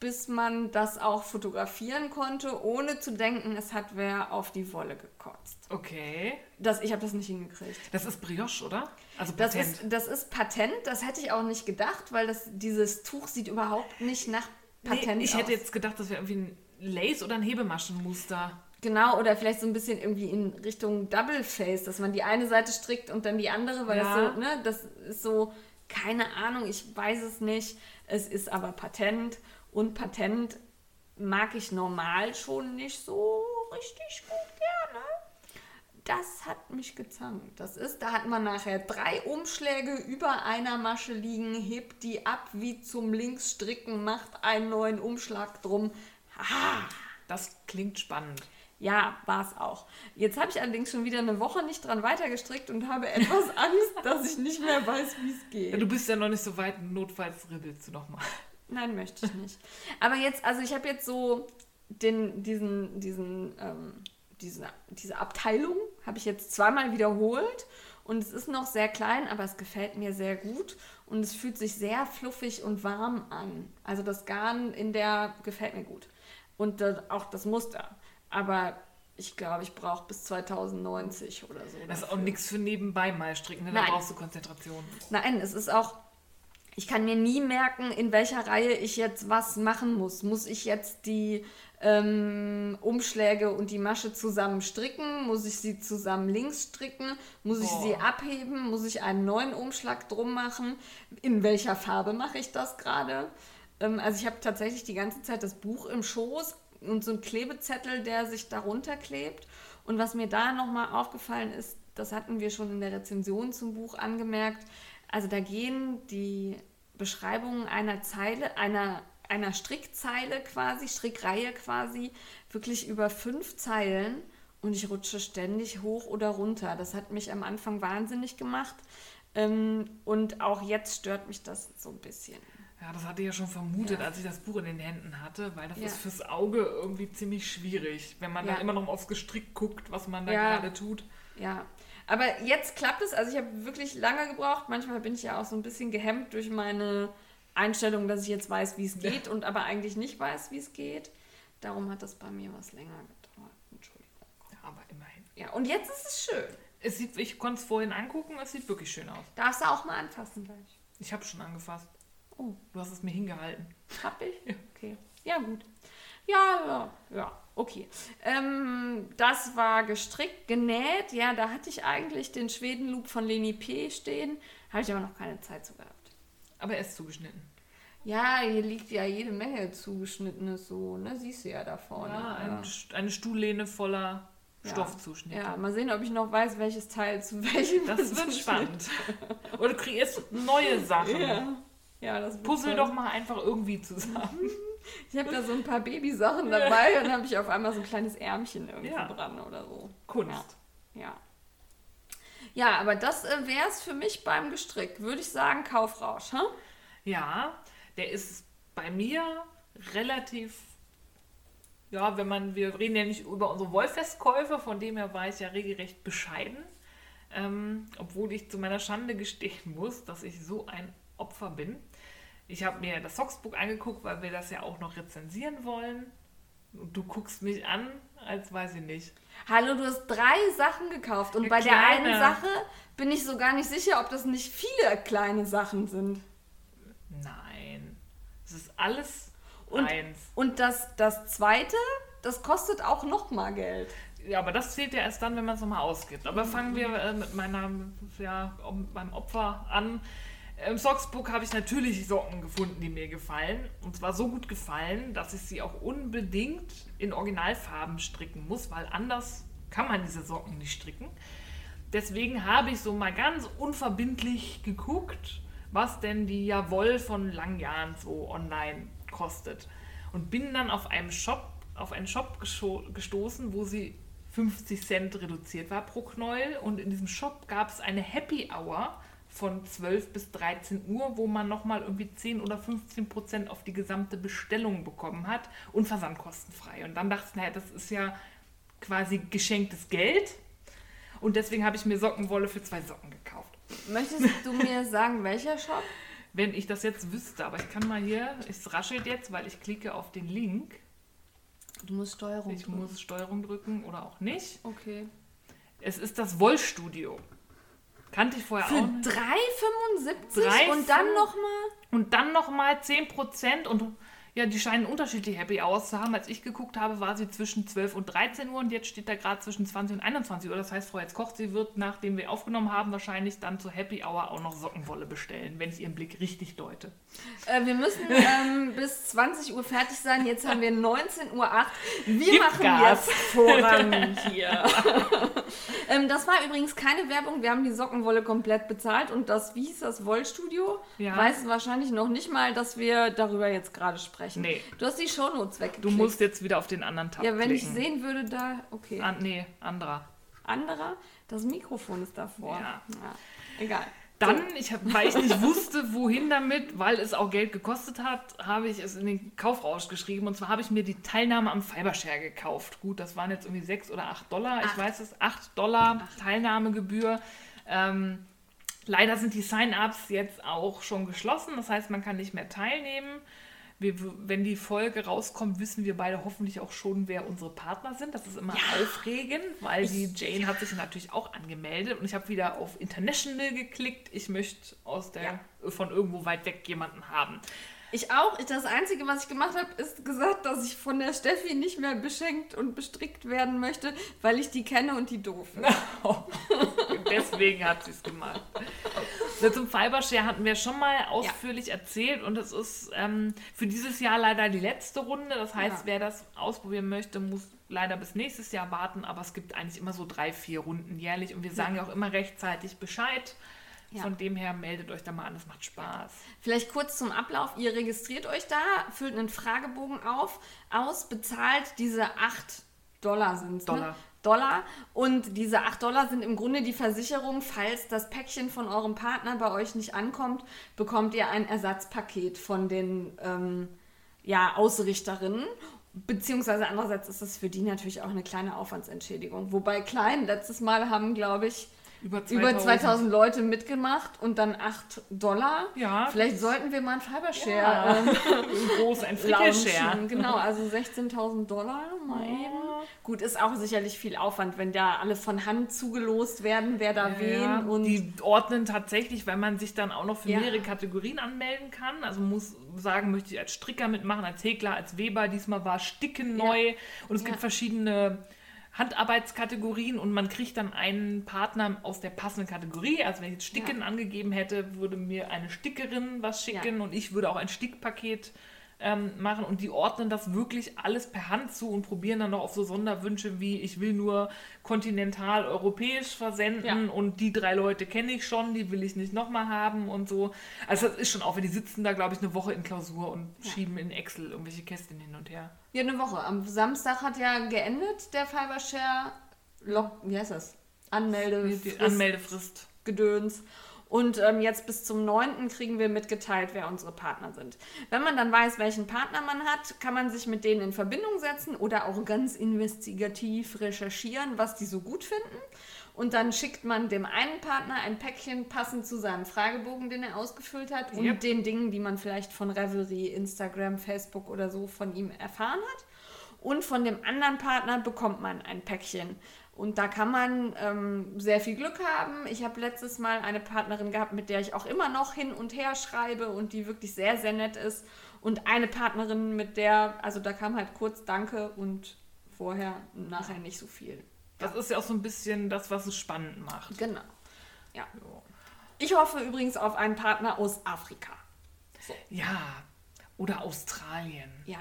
bis man das auch fotografieren konnte, ohne zu denken, es hat wer auf die Wolle gekotzt. Okay. Das, ich habe das nicht hingekriegt. Das ist Brioche, oder? Also Das Patent. ist, das ist Patent, das hätte ich auch nicht gedacht, weil das, dieses Tuch sieht überhaupt nicht nach Patent nee, ich aus. hätte jetzt gedacht, das wäre irgendwie ein Lace oder ein Hebemaschenmuster. Genau, oder vielleicht so ein bisschen irgendwie in Richtung Double Face, dass man die eine Seite strickt und dann die andere, weil Ja. das so, ne, das ist so, keine Ahnung, ich weiß es nicht. Es ist aber Patent und Patent mag ich normal schon nicht so richtig gut gerne. Das hat mich gezankt. Das ist, da hat man nachher drei Umschläge über einer Masche liegen, hebt die ab wie zum Linksstricken, macht einen neuen Umschlag drum. Haha. Das klingt spannend. Ja, war es auch. Jetzt habe ich allerdings schon wieder eine Woche nicht dran weitergestrickt und habe etwas Angst, dass ich nicht mehr weiß, wie es Ja, geht. du bist ja noch nicht so weit, notfalls ribbelst du nochmal. Nein, möchte ich nicht. Aber jetzt, also ich habe jetzt so den, diesen, diesen, ähm, diese, diese Abteilung habe ich jetzt zweimal wiederholt und es ist noch sehr klein, aber es gefällt mir sehr gut und es fühlt sich sehr fluffig und warm an. Also das Garn in der gefällt mir gut und auch das Muster. Aber ich glaube, ich brauche bis 2090 oder so. Das ist auch nichts für nebenbei mal stricken, ne? da Nein. brauchst du Konzentration. Nein, es ist auch, ich kann mir nie merken, in welcher Reihe ich jetzt was machen muss. Muss ich jetzt die ähm, Umschläge und die Masche zusammen stricken? Muss ich sie zusammen links stricken? Muss ich Boah. sie abheben? Muss ich einen neuen Umschlag drum machen? In welcher Farbe mache ich das gerade? Ähm, also ich habe tatsächlich die ganze Zeit das Buch im Schoß und so ein Klebezettel, der sich darunter klebt. Und was mir da nochmal aufgefallen ist, das hatten wir schon in der Rezension zum Buch angemerkt, also da gehen die Beschreibungen einer Zeile, einer, einer Strickzeile quasi, Strickreihe quasi, wirklich über fünf Zeilen und ich rutsche ständig hoch oder runter. Das hat mich am Anfang wahnsinnig gemacht ähm, und auch jetzt stört mich das so ein bisschen. Ja, das hatte ich ja schon vermutet, Ja. als ich das Buch in den Händen hatte, weil das Ja. ist fürs Auge irgendwie ziemlich schwierig, wenn man Ja. dann immer noch aufs Gestrick guckt, was man da gerade tut. Ja. Aber jetzt klappt es. Also ich habe wirklich lange gebraucht. Manchmal bin ich ja auch so ein bisschen gehemmt durch meine Einstellung, dass ich jetzt weiß, wie es geht und aber eigentlich nicht weiß, wie es geht. Darum hat das bei mir was länger gedauert. Entschuldigung. Ja, aber immerhin. Ja, und jetzt ist es schön. Es sieht, ich konnte es vorhin angucken, es sieht wirklich schön aus. Darfst du auch mal anfassen gleich. Ich habe schon angefasst. Oh, Du hast es mir hingehalten. hab ich? Okay. Ja, gut. Ja, ja, ja, okay. Ähm, das war gestrickt, genäht. Ja, da hatte ich eigentlich den Schwedenloop von Leni P. stehen. Habe ich aber noch keine Zeit zu gehabt. Aber er ist zugeschnitten. Ja, hier liegt ja jede Menge zugeschnittenes so, ne? Siehst du ja da vorne. Ja, ein, St- eine Stuhllehne voller Ja. Stoffzuschnitte. Ja, mal sehen, ob ich noch weiß, welches Teil zu welchem. Das wird spannend. Oder du kreierst neue Sachen. Ja. Ja, das Puzzle doch mal einfach irgendwie zusammen. Ich habe da so ein paar Babysachen dabei und habe ich auf einmal so ein kleines Ärmchen irgendwo Ja. dran oder so. Kunst. Ja. Ja, aber das äh, wäre es für mich beim Gestrick. Würde ich sagen, Kaufrausch. Hm? Ja, der ist bei mir relativ. Ja, wenn man, wir reden ja nicht über unsere Wollfestkäufe, von dem her war ich ja regelrecht bescheiden. Ähm, obwohl ich zu meiner Schande gestehen muss, dass ich so ein Opfer bin. Ich habe mir das Socksbook angeguckt, weil wir das ja auch noch rezensieren wollen. Und du guckst mich an, als weiß ich nicht. Hallo, du hast drei Sachen gekauft und Ja, bei der einen Sache bin ich so gar nicht sicher, ob das nicht viele kleine Sachen sind. Nein. Es ist alles Und- eins. Und das, das zweite, das kostet auch noch mal Geld. Ja, aber das zählt ja erst dann, wenn man es nochmal ausgibt. Aber fangen wir äh, mit meiner, ja, um- meinem Opfer an. Im Socksbook habe ich natürlich Socken gefunden, die mir gefallen. Und zwar so gut gefallen, dass ich sie auch unbedingt in Originalfarben stricken muss, weil anders kann man diese Socken nicht stricken. Deswegen habe ich so mal ganz unverbindlich geguckt, was denn die Jawoll von langen Jahren so online kostet. Und bin dann auf einem Shop, auf einen Shop gestoßen, wo sie 50 Cent reduziert war pro Knäuel. Und in diesem Shop gab es eine Happy Hour von 12 bis 13 Uhr, wo man nochmal irgendwie 10 oder 15 Prozent auf die gesamte Bestellung bekommen hat und versandkostenfrei. Und dann dachte ich, naja, das ist ja quasi geschenktes Geld. Und deswegen habe ich mir Sockenwolle für zwei Socken gekauft. Möchtest du mir sagen, welcher Shop? Wenn ich das jetzt wüsste, aber ich kann mal hier, es raschelt jetzt, weil ich klicke auf den Link. Du musst Steuerung Ich muss Steuerung drücken oder auch nicht. Okay. Es ist das Wollstudio. Kannte ich vorher Für auch nicht. 3,75 Drei, und dann fünf- noch mal Und dann nochmal 10% und ja, die scheinen unterschiedliche Happy Hours zu haben. Als ich geguckt habe, war sie zwischen 12 und 13 Uhr und jetzt steht da gerade zwischen 20 und 21 Uhr. Das heißt, Frau jetzt kocht, sie wird, nachdem wir aufgenommen haben, wahrscheinlich dann zur Happy Hour auch noch Sockenwolle bestellen, wenn ich ihren Blick richtig deute. Äh, wir müssen ähm, bis 20 Uhr fertig sein. Jetzt haben wir 19.08 Uhr. Wir Gib machen Gas. jetzt voran hier. ähm, das war übrigens keine Werbung. Wir haben die Sockenwolle komplett bezahlt. Und das, wie hieß das, Wollstudio? Ja. Weiß wahrscheinlich noch nicht mal, dass wir darüber jetzt gerade sprechen. Nee. Du hast die Shownotes Du weggeklickt. musst jetzt wieder auf den anderen Tab Ja, wenn ich klicken. sehen würde, da... Okay. An, nee, anderer. Anderer, das Mikrofon ist davor. Ja. egal. Dann, ich hab, weil ich nicht wusste, wohin damit, weil es auch Geld gekostet hat, habe ich es in den Kaufrausch geschrieben. Und zwar habe ich mir die Teilnahme am Fibershare gekauft. Gut, das waren jetzt irgendwie 6 oder 8 Dollar. Ich Acht. weiß es, 8 Dollar Teilnahmegebühr. Ähm, leider sind die Sign-ups jetzt auch schon geschlossen. Das heißt, man kann nicht mehr teilnehmen. Wir, wenn die Folge rauskommt, wissen wir beide hoffentlich auch schon, wer unsere Partner sind. Das ist immer aufregend, weil die Jane hat sich natürlich auch angemeldet und ich habe wieder auf International geklickt. Ich möchte aus der von irgendwo weit weg jemanden haben. Ich auch. Ich, das Einzige, was ich gemacht habe, ist gesagt, dass ich von der Steffi nicht mehr beschenkt und bestrickt werden möchte, weil ich die kenne und die doof ist. Deswegen hat sie es gemacht. So, zum Fibershare hatten wir schon mal ausführlich erzählt und es ist ähm, für dieses Jahr leider die letzte Runde. Das heißt, Ja. wer das ausprobieren möchte, muss leider bis nächstes Jahr warten. Aber es gibt eigentlich immer so drei, vier Runden jährlich und wir sagen ja auch immer rechtzeitig Bescheid. Ja. Von dem her meldet euch da mal an, das macht Spaß. Vielleicht kurz zum Ablauf. Ihr registriert euch da, füllt einen Fragebogen auf, aus, bezahlt diese 8 Dollar sind es. Dollar. Ne? Dollar. Und diese 8 Dollar sind im Grunde die Versicherung, falls das Päckchen von eurem Partner bei euch nicht ankommt, bekommt ihr ein Ersatzpaket von den ähm, ja, Ausrichterinnen. Beziehungsweise andererseits ist das für die natürlich auch eine kleine Aufwandsentschädigung. Wobei klein, letztes Mal haben, glaube ich, Über über 2000 Leute mitgemacht und dann 8 Dollar. Ja. Vielleicht sollten wir mal ein Fibershare Ja. ähm, groß, ein Frickelshare. Genau, also 16.000 Dollar mal eben. Gut, ist auch sicherlich viel Aufwand, wenn da alle von Hand zugelost werden, wer da Ja, wen und die ordnen tatsächlich, weil man sich dann auch noch für mehrere Kategorien anmelden kann. Also muss sagen, möchte ich als Stricker mitmachen, als Häkler, als Weber. Diesmal war Sticken neu und es gibt verschiedene Handarbeitskategorien und man kriegt dann einen Partner aus der passenden Kategorie. Also wenn ich jetzt Sticken Ja. angegeben hätte, würde mir eine Stickerin was schicken und ich würde auch ein Stickpaket ähm, machen und die ordnen das wirklich alles per Hand zu und probieren dann noch auf so Sonderwünsche wie ich will nur kontinental europäisch versenden Ja. und die drei Leute kenne ich schon, die will ich nicht nochmal haben und so. Also das ist schon auch, wenn die sitzen da glaube ich eine Woche in Klausur und schieben in Excel irgendwelche Kästchen hin und her. Ja, eine Woche. Am Samstag hat ja geendet der Fibershare Lock, wie heißt das? Anmelde, Die Anmeldefrist. Gedöns. Und ähm, jetzt bis zum 9. kriegen wir mitgeteilt, wer unsere Partner sind. Wenn man dann weiß, welchen Partner man hat, kann man sich mit denen in Verbindung setzen oder auch ganz investigativ recherchieren, was die so gut finden. Und dann schickt man dem einen Partner ein Päckchen passend zu seinem Fragebogen, den er ausgefüllt hat, und Yep. den Dingen, die man vielleicht von Revelry, Instagram, Facebook oder so von ihm erfahren hat. Und von dem anderen Partner bekommt man ein Päckchen. Und da kann man ähm, sehr viel Glück haben. Ich habe letztes Mal eine Partnerin gehabt, mit der ich auch immer noch hin und her schreibe und die wirklich sehr, sehr nett ist. Und eine Partnerin, mit der, also da kam halt kurz Danke und vorher und nachher nicht so viel. Das ist ja auch so ein bisschen das, was es spannend macht. Genau. Ja. So. Ich hoffe übrigens auf einen Partner aus Afrika. Ja, oder Australien. Ja.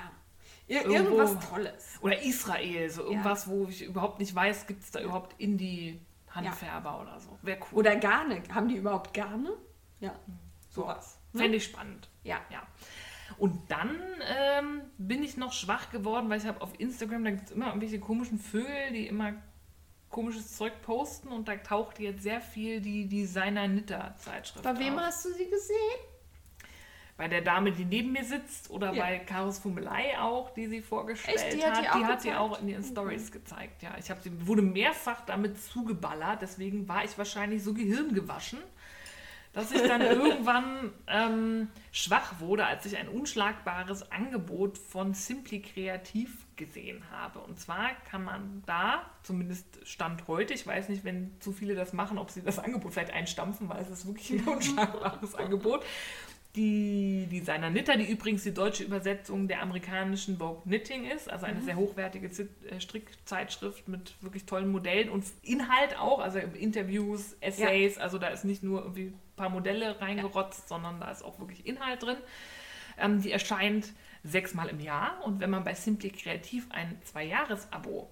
Ir Irgendwo- irgendwas Tolles. Oder Israel, so irgendwas, wo ich überhaupt nicht weiß, gibt es da überhaupt Indie-Handfärber oder so. Wäre cool. Oder Garne. Haben die überhaupt Garne? Ja. sowas. Ne? Fände ich spannend. Ja. Ja. Und dann ähm, bin ich noch schwach geworden, weil ich habe auf Instagram, da gibt es immer irgendwelche komischen Vögel, die immer komisches Zeug posten und da taucht jetzt sehr viel die Designer-Nitter-Zeitschrift Bei wem auf. hast du sie gesehen? Bei der Dame, die neben mir sitzt oder Ja. bei Karos Fummelei auch, die sie vorgestellt Echt? Die hat die die hat sie auch in ihren Stories gezeigt. Ja, ich habe sie wurde mehrfach damit zugeballert, deswegen war ich wahrscheinlich so gehirngewaschen, dass ich dann irgendwann ähm, schwach wurde, als ich ein unschlagbares Angebot von Simply Kreativ gesehen habe. Und zwar kann man da, zumindest Stand heute, ich weiß nicht, wenn zu viele das machen, ob sie das Angebot vielleicht einstampfen, weil es ist wirklich ein unschlagbares Angebot. Die Designer Knitter, die übrigens die deutsche Übersetzung der amerikanischen Vogue Knitting ist, also eine sehr hochwertige äh, Strickzeitschrift mit wirklich tollen Modellen und Inhalt auch, also Interviews, Essays, also da ist nicht nur irgendwie ein paar Modelle reingerotzt, sondern da ist auch wirklich Inhalt drin. Ähm, die erscheint sechsmal im Jahr und wenn man bei Simply Kreativ ein Zwei-Jahres-Abo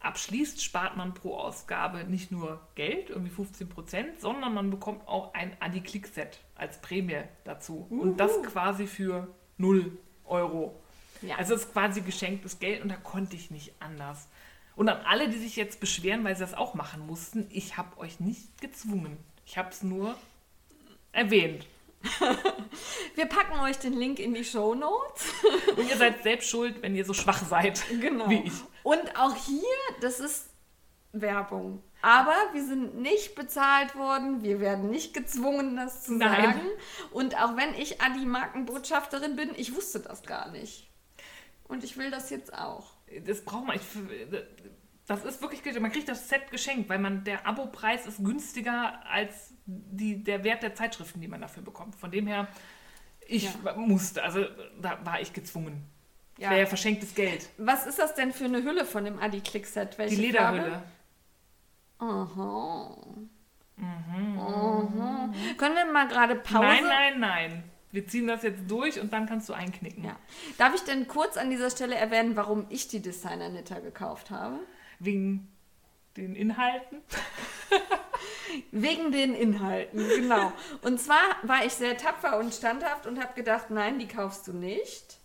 abschließt, spart man pro Ausgabe nicht nur Geld, irgendwie 15 Prozent, sondern man bekommt auch ein Adi-Click-Set als Prämie dazu. Und das quasi für 0 Euro. Ja. Also es ist quasi geschenktes Geld und da konnte ich nicht anders. Und an alle, die sich jetzt beschweren, weil sie das auch machen mussten, ich habe euch nicht gezwungen. Ich habe es nur erwähnt. Wir packen euch den Link in die Show Notes. Und ihr seid selbst schuld, wenn ihr so schwach seid Genau. wie ich. Und auch hier, das ist Werbung. Aber wir sind nicht bezahlt worden, wir werden nicht gezwungen, das zu Nein. sagen. Und auch wenn ich Adi Markenbotschafterin bin, ich wusste das gar nicht. Und ich will das jetzt auch. Das braucht man. Ich, das ist wirklich, man kriegt das Set geschenkt, weil man der Abopreis ist günstiger als die, der Wert der Zeitschriften, die man dafür bekommt. Von dem her, ich Ja. musste, also da war ich gezwungen. Ja. Wäre ja verschenktes Geld. Was ist das denn für eine Hülle von dem Adi Clickset? Welche Die Lederhülle. Aha. Aha. Können wir mal gerade Pause? Nein, nein, nein. Wir ziehen das jetzt durch und dann kannst du einknicken. Ja. Darf ich denn kurz an dieser Stelle erwähnen, warum ich die Designer Knitter gekauft habe? Wegen den Inhalten. Wegen den Inhalten, genau. Und zwar war ich sehr tapfer und standhaft und habe gedacht, nein, die kaufst du nicht,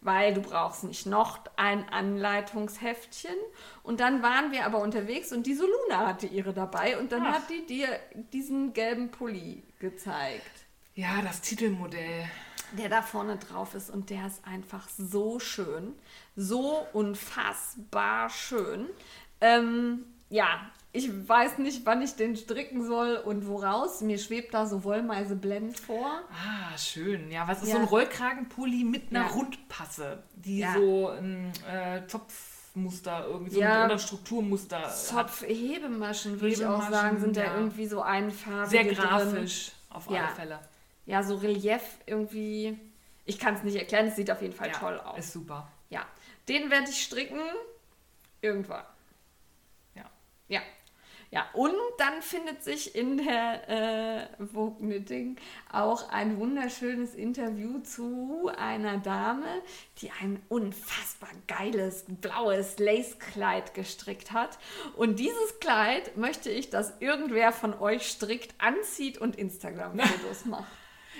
weil du brauchst nicht noch ein Anleitungsheftchen. Und dann waren wir aber unterwegs und die Soluna hatte ihre dabei und dann Ach. hat die dir diesen gelben Pulli gezeigt. Ja, das Titelmodell. Der da vorne drauf ist und der ist einfach so schön, so unfassbar schön. Ähm, ja, ich weiß nicht, wann ich den stricken soll und woraus. Mir schwebt da so Wollmeiseblend vor. Ah, schön. Ja, was ist Ja. so ein Rollkragenpulli mit einer Ja. Rundpasse, die Ja. so ein äh, Zopfmuster, irgendwie so Ja. ein anderes Strukturmuster hat. Zopf-Hebemaschen, würde ich auch Hebemaschen, sagen, sind ja. da irgendwie so einfarbig. Sehr grafisch, auf Ja. alle Fälle. Ja, so Relief irgendwie. Ich kann es nicht erklären, es sieht auf jeden Fall Ja, toll aus. Ist super. Ja, den werde ich stricken irgendwann. Ja. Ja. Ja, und dann findet sich in der äh, Vogue Knitting auch ein wunderschönes Interview zu einer Dame, die ein unfassbar geiles blaues Lace-Kleid gestrickt hat. Und dieses Kleid möchte ich, dass irgendwer von euch strickt, anzieht und Instagram-Fotos macht.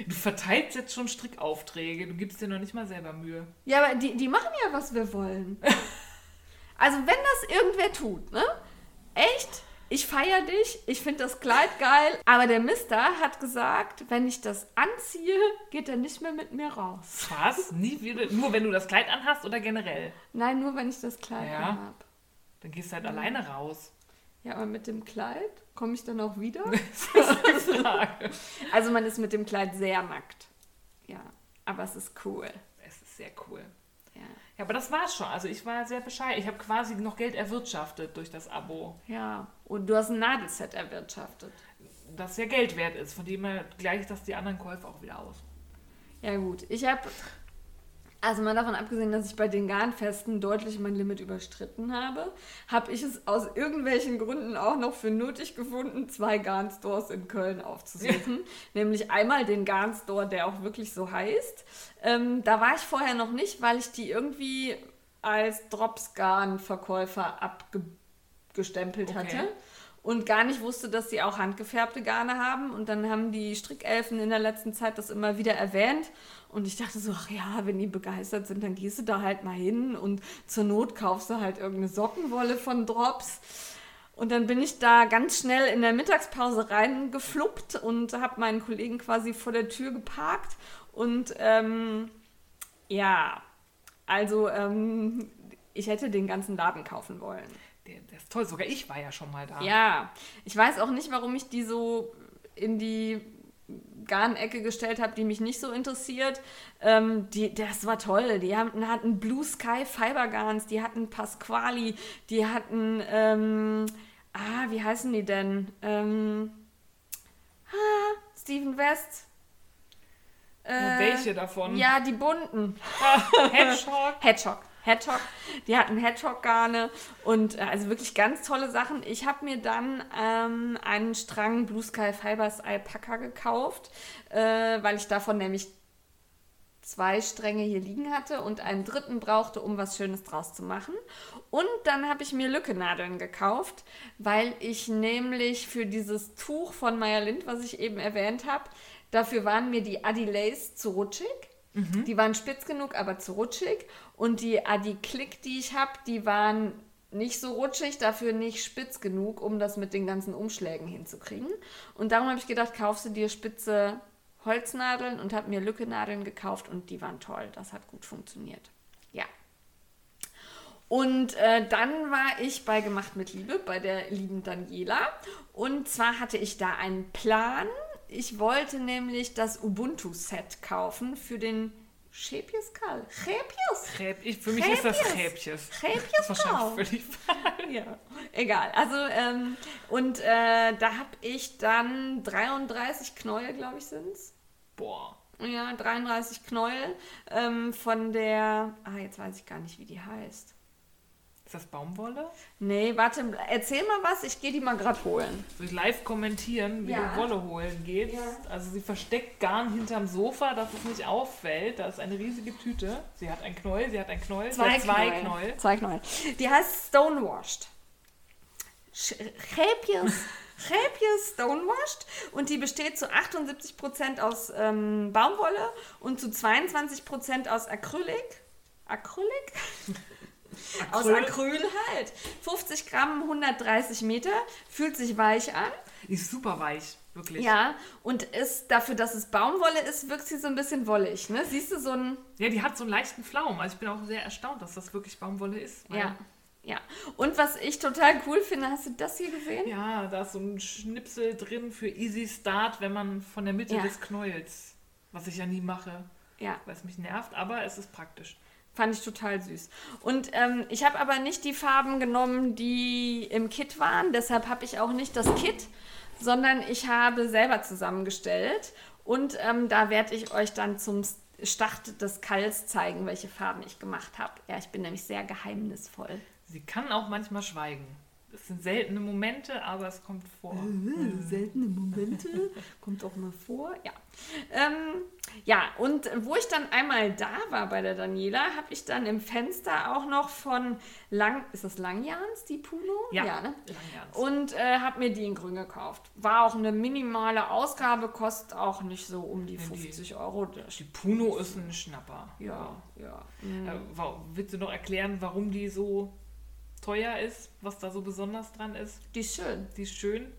Du verteilst jetzt schon Strickaufträge, du gibst dir noch nicht mal selber Mühe. Ja, aber die, die machen ja, was wir wollen. Also, wenn das irgendwer tut, ne? Echt? Ich feiere dich, ich finde das Kleid geil, aber der Mister hat gesagt, wenn ich das anziehe, geht er nicht mehr mit mir raus. Was? Nie wieder? Nur wenn du das Kleid anhast oder generell? Nein, nur wenn ich das Kleid Ja. anhab. Dann gehst du halt alleine raus. Ja, aber mit dem Kleid komme ich dann auch wieder? Das ist Frage. Also, man ist mit dem Kleid sehr nackt. Ja, aber es ist cool. Es ist sehr cool. Ja. Ja, aber das war's schon. Also ich war sehr bescheiden. Ich habe quasi noch Geld erwirtschaftet durch das Abo. Ja, und du hast ein Nadelset erwirtschaftet. Das ja Geld wert ist. Von dem her gleicht das die anderen Käufe auch wieder aus. Ja gut, ich habe, also mal davon abgesehen, dass ich bei den Garnfesten deutlich mein Limit überstritten habe, habe ich es aus irgendwelchen Gründen auch noch für nötig gefunden, zwei Garnstores in Köln aufzusuchen. Nämlich einmal den Garnstore, der auch wirklich so heißt. Ähm, da war ich vorher noch nicht, weil ich die irgendwie als Drops-Garn-Verkäufer abgestempelt Okay. hatte und gar nicht wusste, dass sie auch handgefärbte Garne haben. Und dann haben die Strickelfen in der letzten Zeit das immer wieder erwähnt. Und ich dachte so, ach ja, wenn die begeistert sind, dann gehst du da halt mal hin und zur Not kaufst du halt irgendeine Sockenwolle von Drops. Und dann bin ich da ganz schnell in der Mittagspause reingefluppt und habe meinen Kollegen quasi vor der Tür geparkt. Und ähm, ja, also ähm, ich hätte den ganzen Laden kaufen wollen. Der, der ist toll. Sogar ich war ja schon mal da. Ja, ich weiß auch nicht, warum ich die so in die Garnecke gestellt habe, die mich nicht so interessiert. Ähm, die, das war toll. Die haben, hatten Blue Sky Fiber Garns, die hatten Pasquali, die hatten, ähm, ah, wie heißen die denn? Ähm, ah, Steven West. Äh, Welche davon? Ja, die bunten. Hedgehog. Hedgehog. Hedgehog. Die hatten Hedgehog-Garne und äh, also wirklich ganz tolle Sachen. Ich habe mir dann ähm, einen Strang Blue Sky Fibers Alpaka gekauft, äh, weil ich davon nämlich zwei Stränge hier liegen hatte und einen dritten brauchte, um was Schönes draus zu machen. Und dann habe ich mir Lückenadeln gekauft, weil ich nämlich für dieses Tuch von Meyer Lind, was ich eben erwähnt habe, dafür waren mir die Adilays zu rutschig. Die waren spitz genug, aber zu rutschig. Und die Adi Click, die ich habe, die waren nicht so rutschig, dafür nicht spitz genug, um das mit den ganzen Umschlägen hinzukriegen. Und darum habe ich gedacht, kaufst du dir spitze Holznadeln und habe mir Lückenadeln gekauft und die waren toll. Das hat gut funktioniert. Ja. Und äh, dann war ich bei Gemacht mit Liebe, bei der lieben Daniela. Und zwar hatte ich da einen Plan. Ich wollte nämlich das Ubuntu-Set kaufen für den Schepius Karl. Schepius? Kräb, ich, für mich ist das ist wahrscheinlich Grau. völlig falsch. Ja, egal. Also, ähm, und äh, da habe ich dann 33 Knäuel, glaube ich, sind es. Boah. Ja, 33 Knäuel ähm, von der. Ah, jetzt weiß ich gar nicht, wie die heißt. Ist das Baumwolle? Nee, warte, erzähl mal was, ich gehe die mal gerade holen. Soll ich live kommentieren, wie Ja. du Wolle holen gehst? Ja. Also sie versteckt Garn hinterm Sofa, dass es nicht auffällt. Da ist eine riesige Tüte. Sie hat ein Knäuel, sie hat ein Knäuel, hat zwei Knäuel. Zwei Knäuel. Die heißt Stonewashed. Chäpjes. Chäpjes Stonewashed und die besteht zu 78% aus ähm, Baumwolle und zu 22% aus Acrylic. Acrylic? Aus Acryl. Halt. 50 Gramm, 130 Meter. Fühlt sich weich an. Ist super weich. Wirklich. Ja, und ist dafür, dass es Baumwolle ist, wirkt sie so ein bisschen wollig. Ne? Siehst du so ein. Ja, die hat so einen leichten Flaum. Also ich bin auch sehr erstaunt, dass das wirklich Baumwolle ist. Ja. Ja. Und was ich total cool finde, hast du das hier gesehen? Ja, da ist so ein Schnipsel drin für Easy Start, wenn man von der Mitte Ja. des Knäuels, was ich ja nie mache, Ja. weil es mich nervt, aber es ist praktisch. Fand ich total süß. Und ähm, ich habe aber nicht die Farben genommen, die im Kit waren. Deshalb habe ich auch nicht das Kit, sondern ich habe selber zusammengestellt. Und ähm, da werde ich euch dann zum Start des Kalls zeigen, welche Farben ich gemacht habe. Ja, ich bin nämlich sehr geheimnisvoll. Sie kann auch manchmal schweigen. Es sind seltene Momente, aber es kommt vor. Seltene Momente. Kommt auch mal vor. Ja. Ähm, ja, und wo ich dann einmal da war bei der Daniela, habe ich dann im Fenster auch noch von Lang, ist das Langjans, die Puno? Ja, ne? Langjans. Und äh, habe mir die in grün gekauft. War auch eine minimale Ausgabe, kostet auch nicht so um die Ja, die- 50 Euro. Das- Die Puno ist ein Schnapper. Ja, ja. Äh, wa- willst du noch erklären, warum die so teuer ist, was da so besonders dran ist? Die ist schön. Die ist schön.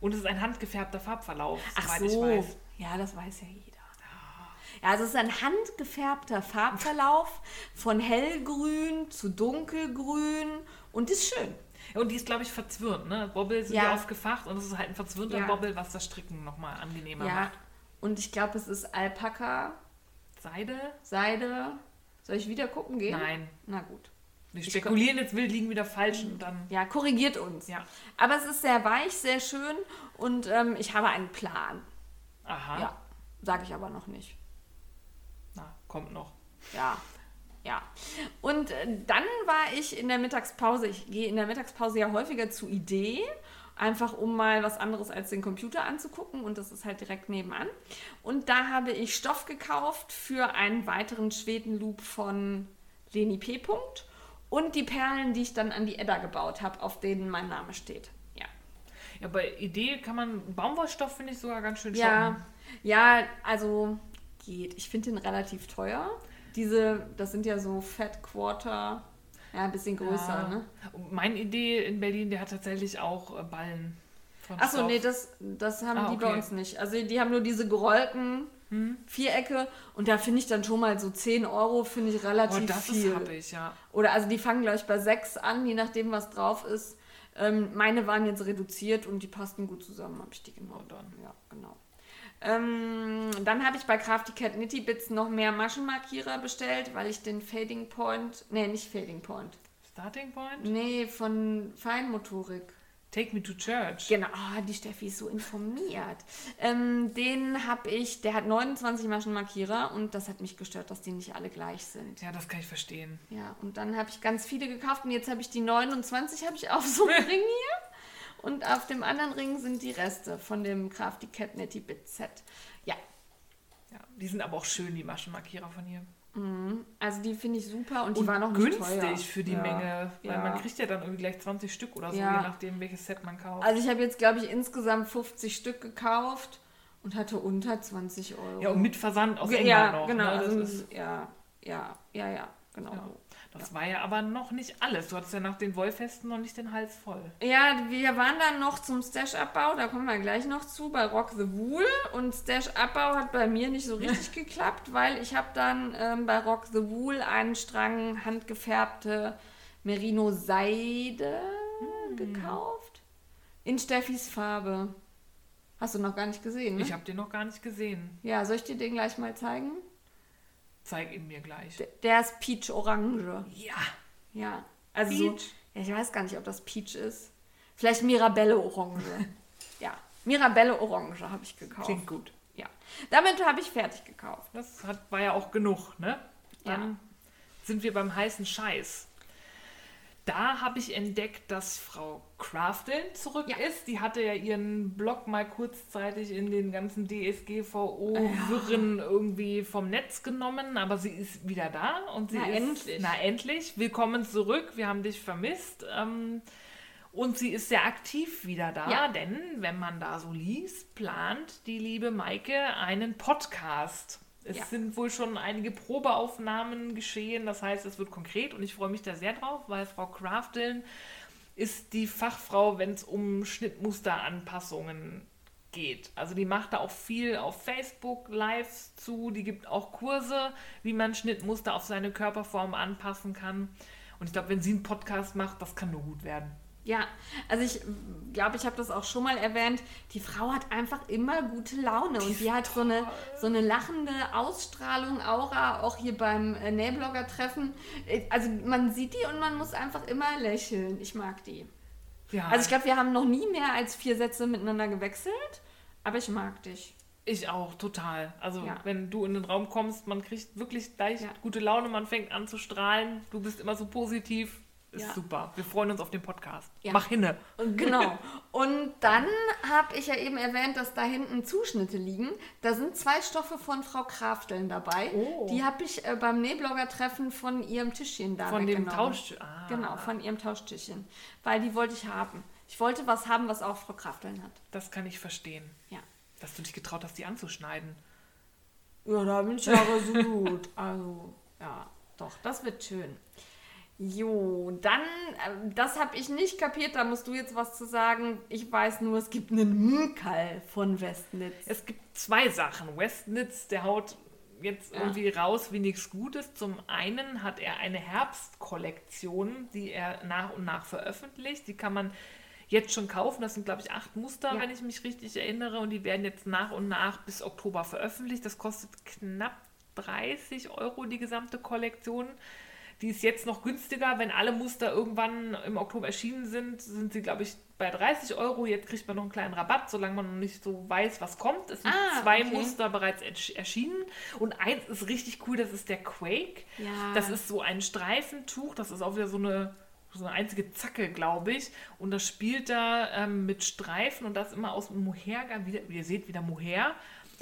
Und es ist ein handgefärbter Farbverlauf, Ach so. Ja, das weiß ja jeder. Ja, also es ist ein handgefärbter Farbverlauf von hellgrün zu dunkelgrün und ist schön. Ja, Und die ist, glaube ich, verzwirnt. Ne? Bobbel sind Ja. ja, oft gefacht und es ist halt ein verzwirnter Ja. Bobbel, was das Stricken nochmal angenehmer Ja, macht. und ich glaube, es ist Alpaka, Seide? Seide. Soll ich wieder gucken gehen? Nein. Na gut. Wir spekulieren jetzt wild, liegen wieder falsch und dann. Ja, korrigiert uns. Ja. Aber es ist sehr weich, sehr schön und ähm, ich habe einen Plan. Aha. Ja, sage ich aber noch nicht. Na, kommt noch. Ja, ja. Und äh, dann war ich in der Mittagspause, ich gehe in der Mittagspause ja häufiger zu Idee, einfach um mal was anderes als den Computer anzugucken und das ist halt direkt nebenan. Und da habe ich Stoff gekauft für einen weiteren Schwedenloop von Leni P. Punkt und die Perlen, die ich dann an die Edda gebaut habe, auf denen mein Name steht. Ja. Ja, bei Idee kann man. Baumwollstoff finde ich sogar ganz schön Ja, ja, also geht. Ich finde den relativ teuer. Diese, das sind ja so Fat Quarter, ja, ein bisschen größer, Ja. ne? Meine Idee in Berlin, der hat tatsächlich auch äh, Ballen. Von Achso, nee, das, das haben Ah, die bei okay. uns nicht. Also die haben nur diese gerollten Vierecke und da finde ich dann schon mal so 10 Euro, finde ich Oh, relativ das viel. ist happig, ja. Oder also die fangen, glaube ich, bei 6 an, je nachdem, was drauf ist. Ähm, meine waren jetzt reduziert und die passten gut zusammen, habe ich die genommen. Oh, dann. Ja, genau. Ähm, dann habe ich bei Crafty Cat Nitty Bits noch mehr Maschenmarkierer bestellt, weil ich den Fading Point, nee, nicht Fading Point, Starting Point? nee, von Feinmotorik. Take me to church. Genau, ah, die Steffi ist so informiert. Ähm, den habe ich, der hat 29 Maschenmarkierer und das hat mich gestört, dass die nicht alle gleich sind. Ja, das kann ich verstehen. Ja, und dann habe ich ganz viele gekauft und jetzt habe ich die 29 habe ich auf so einem Ring hier und auf dem anderen Ring sind die Reste von dem Crafty Cat Netty Bit Set. Ja, Ja, die sind aber auch schön, die Maschenmarkierer von hier. Also die finde ich super und die Und waren auch nicht günstig teuer. für die ja. Menge, weil Ja. man kriegt ja dann irgendwie gleich 20 Stück oder so, Ja. je nachdem, welches Set man kauft. Also ich habe jetzt glaube ich insgesamt 50 Stück gekauft und hatte unter 20 Euro. ja, und mit Versand aus ja, England ja, noch. genau. Ne? Das, also, ist, ja, ja, ja, ja, genau. Das war ja aber noch nicht alles. Du hattest ja nach den Wollfesten noch nicht den Hals voll. Ja, wir waren dann noch zum Stash-Abbau, da kommen wir gleich noch zu, bei Rock the Wool. Und Stash-Abbau hat bei mir nicht so richtig geklappt, weil ich habe dann ähm, bei Rock the Wool einen Strang handgefärbte Merino-Seide gekauft. In Steffis Farbe. Hast du noch gar nicht gesehen, ne? Ich habe den noch gar nicht gesehen. ja, soll ich dir den gleich mal zeigen? Zeig ihn mir gleich. Der ist Peach-Orange. Ja, Ja, also so, Peach? ja, ich weiß gar nicht, ob das Peach ist. Vielleicht Mirabelle Orange. ja, Mirabelle Orange habe ich gekauft. klingt gut. Ja, damit habe ich fertig gekauft. Das hat, war ja auch genug, ne? Dann Ja. sind wir beim heißen Scheiß. Da habe ich entdeckt, dass Frau Crafton zurück Ja. ist. Die hatte ja ihren Blog mal kurzzeitig in den ganzen DSGVO-Wirren irgendwie vom Netz genommen, aber sie ist wieder da und sie Na, ist endlich. na endlich willkommen zurück. Wir haben dich vermisst. Ähm, und sie ist sehr aktiv wieder da, Ja. denn wenn man da so liest, plant die liebe Maike einen Podcast. Es Ja. sind wohl schon einige Probeaufnahmen geschehen, das heißt, es wird konkret und ich freue mich da sehr drauf, weil Frau Crafteln ist die Fachfrau, wenn es um Schnittmusteranpassungen geht. Also die macht da auch viel auf Facebook Lives zu. Die gibt auch Kurse, wie man Schnittmuster auf seine Körperform anpassen kann. Und ich glaube, wenn sie einen Podcast macht, das kann nur gut werden. Ja, also ich glaube, ich habe das auch schon mal erwähnt. Die Frau hat einfach immer gute Laune und die hat so eine, so eine lachende Ausstrahlung, Aura, auch hier beim äh, Nähblogger-Treffen. Äh, Also man sieht die und man muss einfach immer lächeln. Ich mag die. Ja, Also ich glaube, wir haben noch nie mehr als vier Sätze miteinander gewechselt, aber ich mag dich. ich auch, total. Also Ja. wenn du in den Raum kommst, man kriegt wirklich gleich Ja. gute Laune, man fängt an zu strahlen. Du bist immer so positiv. Ist Ja. super. Wir freuen uns auf den Podcast. Ja. Mach hinne. Genau. Und dann habe ich ja eben erwähnt, dass da hinten Zuschnitte liegen. Da sind zwei Stoffe von Frau Krafteln dabei. Oh. Die habe ich äh, beim Nähblogger-Treffen von ihrem Tischchen da Von dem. Tausch. Ah, Genau, von ihrem Tauschtischchen. Weil die wollte ich haben. Ich wollte was haben, was auch Frau Krafteln hat. Das kann ich verstehen. Ja. Dass du dich getraut hast, die anzuschneiden. Ja, da bin ich aber so gut. Also, ja, doch, das wird schön. Jo, dann, äh, das habe ich nicht kapiert, da musst du jetzt was zu sagen. Ich weiß nur, es gibt einen Mkal von Westnitz. Es gibt zwei Sachen. Westnitz, der haut jetzt Ja. irgendwie raus wie nichts Gutes. Zum einen hat er eine Herbstkollektion, die er nach und nach veröffentlicht. Die kann man jetzt schon kaufen. Das sind, glaube ich, acht Muster, Ja. wenn ich mich richtig erinnere. Und die werden jetzt nach und nach bis Oktober veröffentlicht. Das kostet knapp 30 Euro die gesamte Kollektion. Die ist jetzt noch günstiger. Wenn alle Muster irgendwann im Oktober erschienen sind, sind sie, glaube ich, bei 30 Euro. Jetzt kriegt man noch einen kleinen Rabatt, solange man noch nicht so weiß, was kommt. Es sind Ah, zwei okay. Muster bereits ersch- erschienen. Und eins ist richtig cool, das ist der Quake. Ja. Das ist so ein Streifentuch. Das ist auch wieder so eine, so eine einzige Zacke, glaube ich. Und das spielt da ähm, mit Streifen und das immer aus wieder, wie ihr seht, wieder Mohair.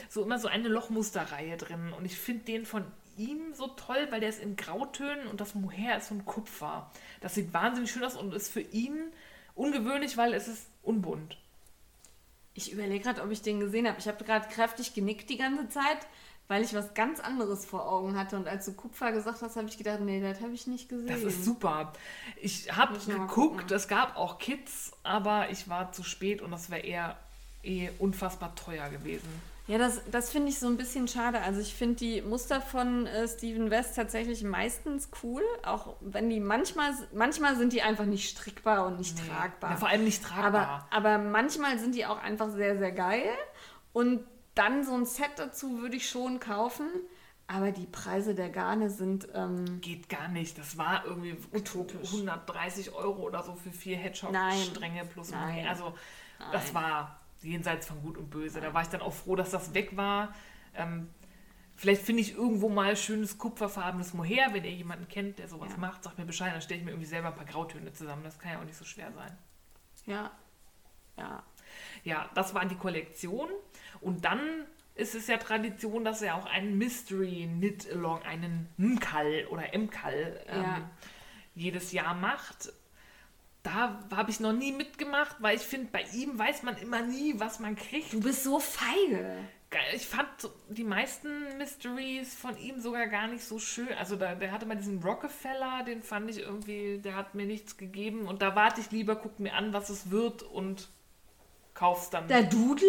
So immer so eine Lochmusterreihe drin. Und ich finde den von ihm so toll, weil der ist in Grautönen und das Mohair ist so ein Kupfer. Das sieht wahnsinnig schön aus und ist für ihn ungewöhnlich, weil es ist unbunt. Ich überlege gerade, ob ich den gesehen habe. Ich habe gerade kräftig genickt die ganze Zeit, weil ich was ganz anderes vor Augen hatte. Und als du Kupfer gesagt hast, habe ich gedacht, nee, das habe ich nicht gesehen. Das ist super. Ich habe geguckt, es gab auch Kids, aber ich war zu spät und das wäre eher eh unfassbar teuer gewesen. Ja, das, das finde ich so ein bisschen schade. Also ich finde die Muster von äh, Steven West tatsächlich meistens cool, auch wenn die manchmal, manchmal sind die einfach nicht strickbar und nicht tragbar. Ja, vor allem nicht tragbar. aber, aber manchmal sind die auch einfach sehr, sehr geil. Und dann so ein Set dazu würde ich schon kaufen. Aber die Preise der Garne sind, ähm, Geht gar nicht. Das war irgendwie Utopisch. 130 Euro oder so für vier. Hedgehog-Stränge plus Nein. Also das Nein. war jenseits von Gut und Böse. Da war ich dann auch froh, dass das weg war. Ähm, vielleicht finde ich irgendwo mal schönes kupferfarbenes Mohair. Wenn ihr jemanden kennt, der sowas Ja. macht, sagt mir Bescheid. Dann stelle ich mir irgendwie selber ein paar Grautöne zusammen. Das kann ja auch nicht so schwer sein. ja, ja, Ja, das war die Kollektion. Und dann ist es ja Tradition, dass er auch einen Mystery Knit Along, einen Mkal oder Mkal ähm, Ja. jedes Jahr macht. Da habe ich noch nie mitgemacht, weil ich finde, bei ihm weiß man immer nie, was man kriegt. du bist so feige. Ich fand die meisten Mysteries von ihm sogar gar nicht so schön. Also da, der hatte mal diesen Rockefeller, den fand ich irgendwie, der hat mir nichts gegeben. Und da warte ich lieber, guck mir an, was es wird und kauf's dann. Der Dudler?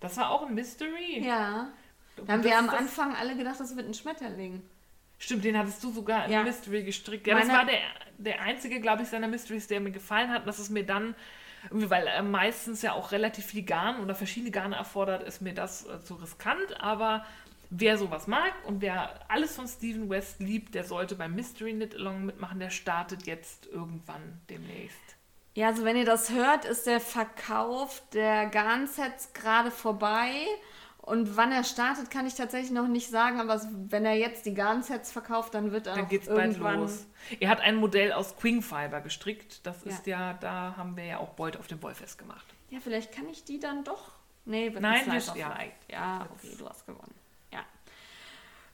Das war auch ein Mystery. Ja. Da haben wir am Anfang alle gedacht, das wird ein Schmetterling. Stimmt, den hattest du sogar in Ja. Mystery gestrickt. Ja, das Meine- war der, der einzige, glaube ich, seiner Mysteries, der mir gefallen hat. Und das ist mir dann, weil er meistens ja auch relativ viel Garn oder verschiedene Garne erfordert, ist mir das äh, zu riskant. Aber wer sowas mag und wer alles von Steven West liebt, der sollte beim Mystery Knit Along mitmachen. Der startet jetzt irgendwann demnächst. Ja, also wenn ihr das hört, ist der Verkauf der Garnsets gerade vorbei. Und wann er startet, kann ich tatsächlich noch nicht sagen. Aber wenn er jetzt die Garnsets verkauft, dann wird er Dann geht's bald irgendwann... los. Er hat ein Modell aus Queen Fiber gestrickt. Das Ja. ist ja, da haben wir ja auch Beute auf dem Wollfest gemacht. Ja, vielleicht kann ich die dann doch... Nee, wird Nein, wir- ja, Life. ja, okay, du hast gewonnen. Ja.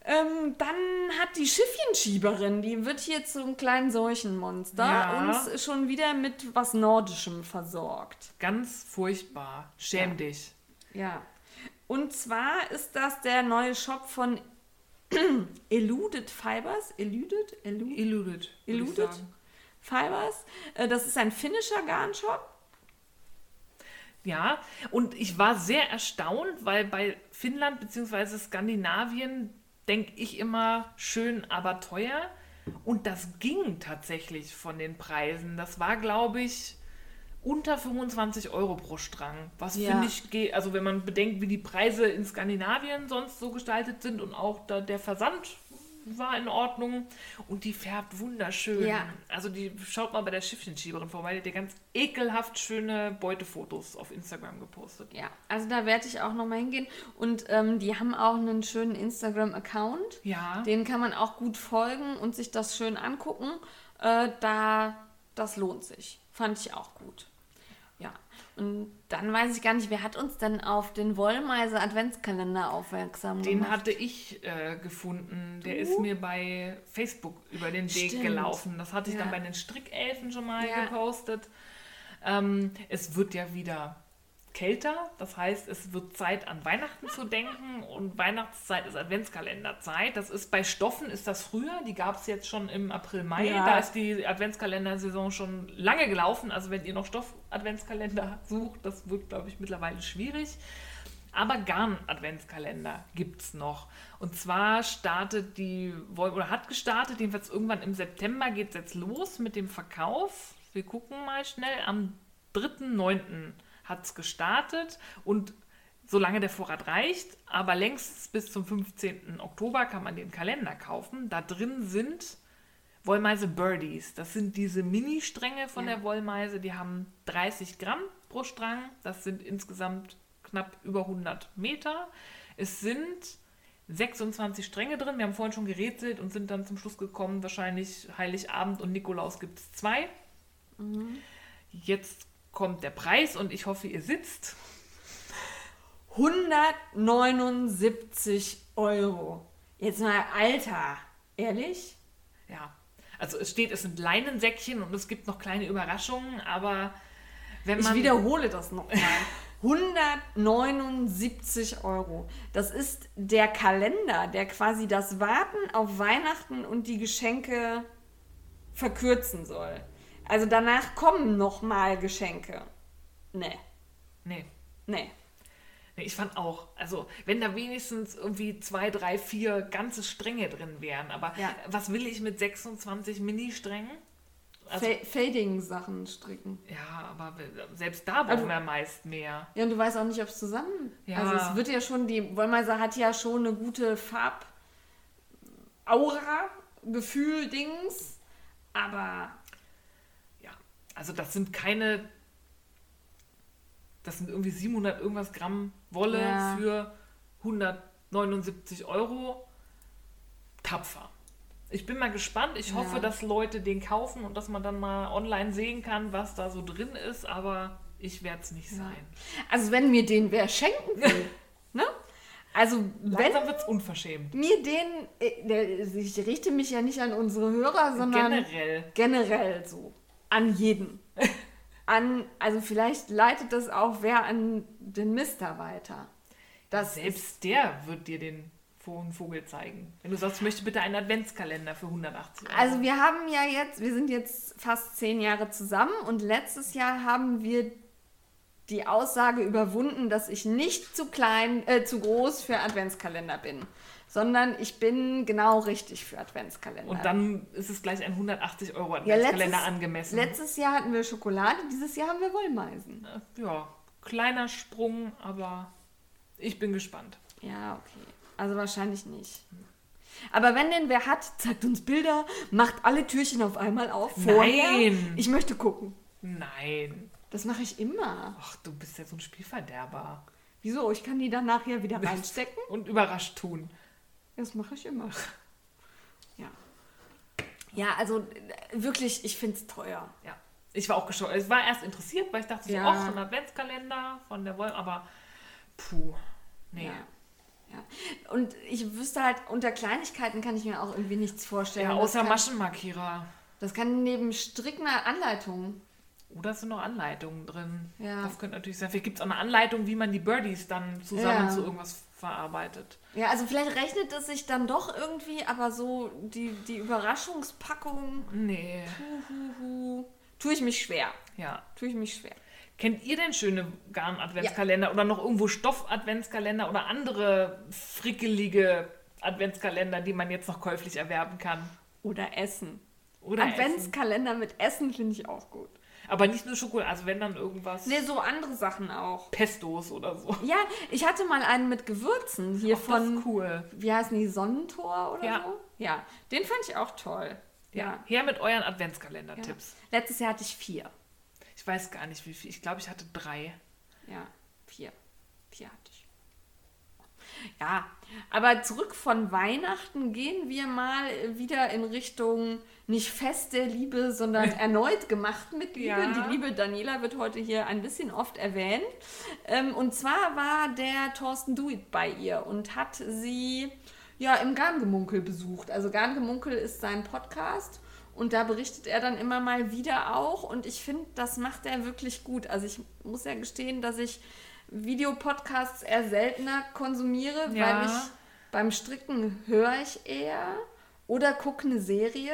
Ähm, dann hat die Schiffchenschieberin, die wird hier zum kleinen Seuchenmonster, Ja. uns schon wieder mit was Nordischem versorgt. Ganz furchtbar. Schäm Ja. dich. Ja. Und zwar ist das der neue Shop von Eluded Fibers. Eluded? Eluded? Eluded. Fibers. Äh, Das ist ein finnischer Garnshop. Ja, und ich war sehr erstaunt, weil bei Finnland bzw. Skandinavien denke ich immer schön, aber teuer. Und das ging tatsächlich von den Preisen. Das war, glaube ich, unter 25 Euro pro Strang. Was Ja. finde ich, geht, also wenn man bedenkt, wie die Preise in Skandinavien sonst so gestaltet sind und auch da der Versand war in Ordnung und die färbt wunderschön. Ja. Also die schaut mal bei der Schiffchenschieberin vorbei, die hat ja ganz ekelhaft schöne Beutefotos auf Instagram gepostet. Ja, also da werde ich auch nochmal hingehen. Und ähm, die haben auch einen schönen Instagram-Account. Ja. Den kann man auch gut folgen und sich das schön angucken. Äh, da, das lohnt sich. Fand ich auch gut. Und dann weiß ich gar nicht, wer hat uns denn auf den Wollmeise Adventskalender aufmerksam Den gemacht? hatte ich äh, gefunden. Der ist mir bei Facebook über den Weg Stimmt. gelaufen. Das hatte ich Ja. dann bei den Strickelfen schon mal Ja. gepostet. Ähm, es wird ja wieder kälter. Das heißt, es wird Zeit an Weihnachten zu denken und Weihnachtszeit ist Adventskalenderzeit. Das ist bei Stoffen ist das früher. Die gab es jetzt schon im April, Mai. Ja. Da ist die Adventskalendersaison schon lange gelaufen. Also wenn ihr noch Stoff-Adventskalender sucht, das wird, glaube ich, mittlerweile schwierig. Aber Garn-Adventskalender gibt es noch. Und zwar startet die, oder hat gestartet, jedenfalls irgendwann im September geht es jetzt los mit dem Verkauf. Wir gucken mal schnell. Am 3.9. hat es gestartet und solange der Vorrat reicht, aber längst bis zum 15. Oktober kann man den Kalender kaufen. Da drin sind Wollmeise Birdies. Das sind diese Mini-Stränge von Ja. der Wollmeise. Die haben 30 Gramm pro Strang. Das sind insgesamt knapp über 100 Meter. Es sind 26 Stränge drin. Wir haben vorhin schon gerätselt und sind dann zum Schluss gekommen, wahrscheinlich Heiligabend und Nikolaus gibt es zwei. Jetzt kommt der Preis und ich hoffe, ihr sitzt. 179 Euro. Jetzt mal, Alter. Ehrlich? Ja, also es steht, es sind Leinensäckchen und es gibt noch kleine Überraschungen, aber wenn Ich man... wiederhole das nochmal. 179 Euro. Das ist der Kalender, der quasi das Warten auf Weihnachten und die Geschenke verkürzen soll. Also danach kommen nochmal Geschenke. Nee, Nee. nee. Nee, Ich fand auch, also wenn da wenigstens irgendwie zwei, drei, vier ganze Stränge drin wären, aber Ja. was will ich mit 26 Mini-Strängen? Also, Fa Fading-Sachen stricken. ja, aber selbst da brauchen Also- wir meist mehr. Ja, und du weißt auch nicht, ob es zusammen. Ja. Also es wird ja schon, die Wollmeise hat ja schon eine gute Farb Aura, Gefühl, Dings. Aber also das sind keine, das sind irgendwie 700 irgendwas Gramm Wolle Ja. für 179 Euro. Tapfer. Ich bin mal gespannt. Ich hoffe, Ja. dass Leute den kaufen und dass man dann mal online sehen kann, was da so drin ist, aber ich werde es nicht sein. Also wenn mir den wer schenken will, ne? Also wenn Langsam wird es unverschämt. mir den, äh, ich richte mich ja nicht an unsere Hörer, sondern Generell. generell so. An jeden. An, also vielleicht leitet das auch wer an den Mister weiter. Das Selbst der wird dir den Vogel zeigen. Wenn du sagst, ich möchte bitte einen Adventskalender für 180 Euro. Also wir haben ja jetzt, wir sind jetzt fast zehn Jahre zusammen und letztes Jahr haben wir die Aussage überwunden, dass ich nicht zu klein, äh, zu groß für Adventskalender bin, sondern ich bin genau richtig für Adventskalender. Und dann ist es gleich ein 180 Euro ja, Adventskalender letztes, angemessen. letztes Jahr hatten wir Schokolade, dieses Jahr haben wir Wollmeisen. ja, kleiner Sprung, aber ich bin gespannt. Ja, okay. Also wahrscheinlich nicht. Aber wenn denn wer hat, zeigt uns Bilder, macht alle Türchen auf einmal auf. Vorher. Nein. Ich möchte gucken. Nein. Das mache ich immer. Ach, du bist ja so ein Spielverderber. Wieso? Ich kann die dann nachher wieder reinstecken? Und überrascht tun. Das mache ich immer. Ja. Ja, also äh, wirklich, ich finde es teuer. Ja. Ich war auch geschockt. Ich war erst interessiert, weil ich dachte so, Ja. ach, ein Adventskalender von der Woll, aber puh, nee. Ja. ja. Und ich wüsste halt, unter Kleinigkeiten kann ich mir auch irgendwie nichts vorstellen. Ja, außer kann, Maschenmarkierer. das kann neben Stricken eine Anleitung. Oder es sind noch Anleitungen drin. Ja. Das könnte natürlich sein. Vielleicht gibt es auch eine Anleitung, wie man die Birdies dann zusammen Ja. zu irgendwas verarbeitet. Ja, also vielleicht rechnet es sich dann doch irgendwie, aber so die, die Überraschungspackung, Nee. tue ich mich schwer. Ja. Tue ich mich schwer. Kennt ihr denn schöne Garn-Adventskalender oder noch irgendwo Stoff-Adventskalender oder andere frickelige Adventskalender, die man jetzt noch käuflich erwerben kann? Oder Essen. Oder Essen. Adventskalender mit Essen finde ich auch gut. Aber nicht nur Schokolade, also wenn dann irgendwas. Ne, so andere Sachen auch. Pestos oder so. Ja, ich hatte mal einen mit Gewürzen hier das von, ist cool. wie heißen die, Sonnentor oder Ja. so? Ja, den fand ich auch toll. Ja. Her mit euren Adventskalender-Tipps. Letztes Jahr hatte ich vier. Ich weiß gar nicht, wie viel. Ich glaube, ich hatte drei. Ja, vier. Vier hatte ich. Ja, aber zurück von Weihnachten gehen wir mal wieder in Richtung nicht feste Liebe, sondern erneut gemacht mit Liebe. Ja. Die liebe Daniela wird heute hier ein bisschen oft erwähnt. Ähm, und zwar war der Thorsten Duit bei ihr und hat sie ja im Garngemunkel besucht. Also Garngemunkel ist sein Podcast. Und da berichtet er dann immer mal wieder auch. Und ich finde, das macht er wirklich gut. Also ich muss ja gestehen, dass ich Videopodcasts eher seltener konsumiere, Ja. weil ich beim Stricken höre ich eher oder gucke eine Serie.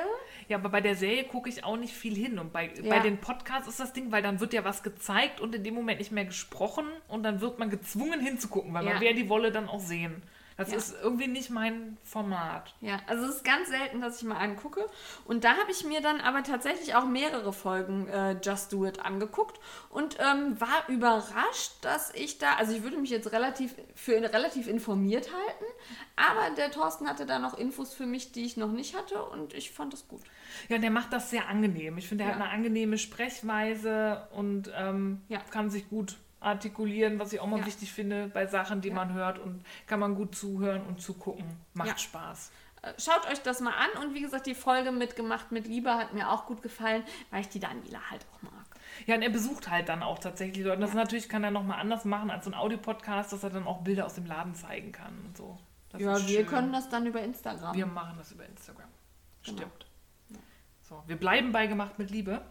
Ja, aber bei der Serie gucke ich auch nicht viel hin. Und bei, Ja. bei den Podcasts ist das Ding, weil dann wird ja was gezeigt und in dem Moment nicht mehr gesprochen und dann wird man gezwungen hinzugucken, weil Ja. man will ja die Wolle dann auch sehen. Das Ja. ist irgendwie nicht mein Format. Ja, also es ist ganz selten, dass ich mal einen gucke. Und da habe ich mir dann aber tatsächlich auch mehrere Folgen äh, Just Do It angeguckt und ähm, war überrascht, dass ich da, also ich würde mich jetzt relativ für relativ informiert halten, aber der Thorsten hatte da noch Infos für mich, die ich noch nicht hatte und ich fand das gut. Ja, der macht das sehr angenehm. Ich finde, er Ja. hat eine angenehme Sprechweise und ähm, Ja. kann sich gut artikulieren, was ich auch mal Ja. wichtig finde bei Sachen, die Ja. man hört und kann man gut zuhören und zugucken. Macht Ja. Spaß. Äh, Schaut euch das mal an und wie gesagt, die Folge mit Gemacht mit Liebe hat mir auch gut gefallen, weil ich die Daniela halt auch mag. Ja, und er besucht halt dann auch tatsächlich Leute. Das natürlich kann er nochmal anders machen als so ein Audiopodcast, dass er dann auch Bilder aus dem Laden zeigen kann und so. Das ja, wir schön. können das dann über Instagram. Wir machen das über Instagram. Genau. Stimmt. So, wir bleiben bei gemacht mit Liebe.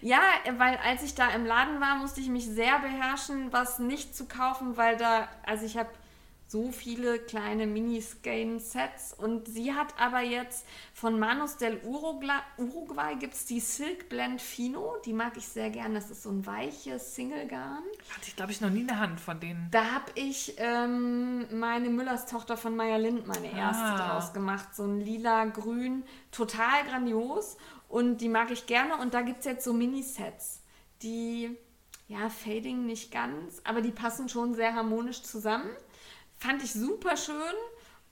Ja, weil als ich da im Laden war, musste ich mich sehr beherrschen, was nicht zu kaufen, weil da, also ich habe so viele kleine Mini-Skein-Sets und sie hat aber jetzt von Manus del Urugla Uruguay gibt es die Silk Blend Fino, die mag ich sehr gern, das ist so ein weiches Single-Garn. Hatte ich, glaube ich, noch nie in der Hand von denen. Da habe ich ähm, meine Müllers Tochter von Maya Lind meine erste Ah. draus gemacht. So ein lila-grün, total grandios. Und die mag ich gerne. Und da gibt es jetzt so Minisets, die, ja, Fading nicht ganz, aber die passen schon sehr harmonisch zusammen. Fand ich super schön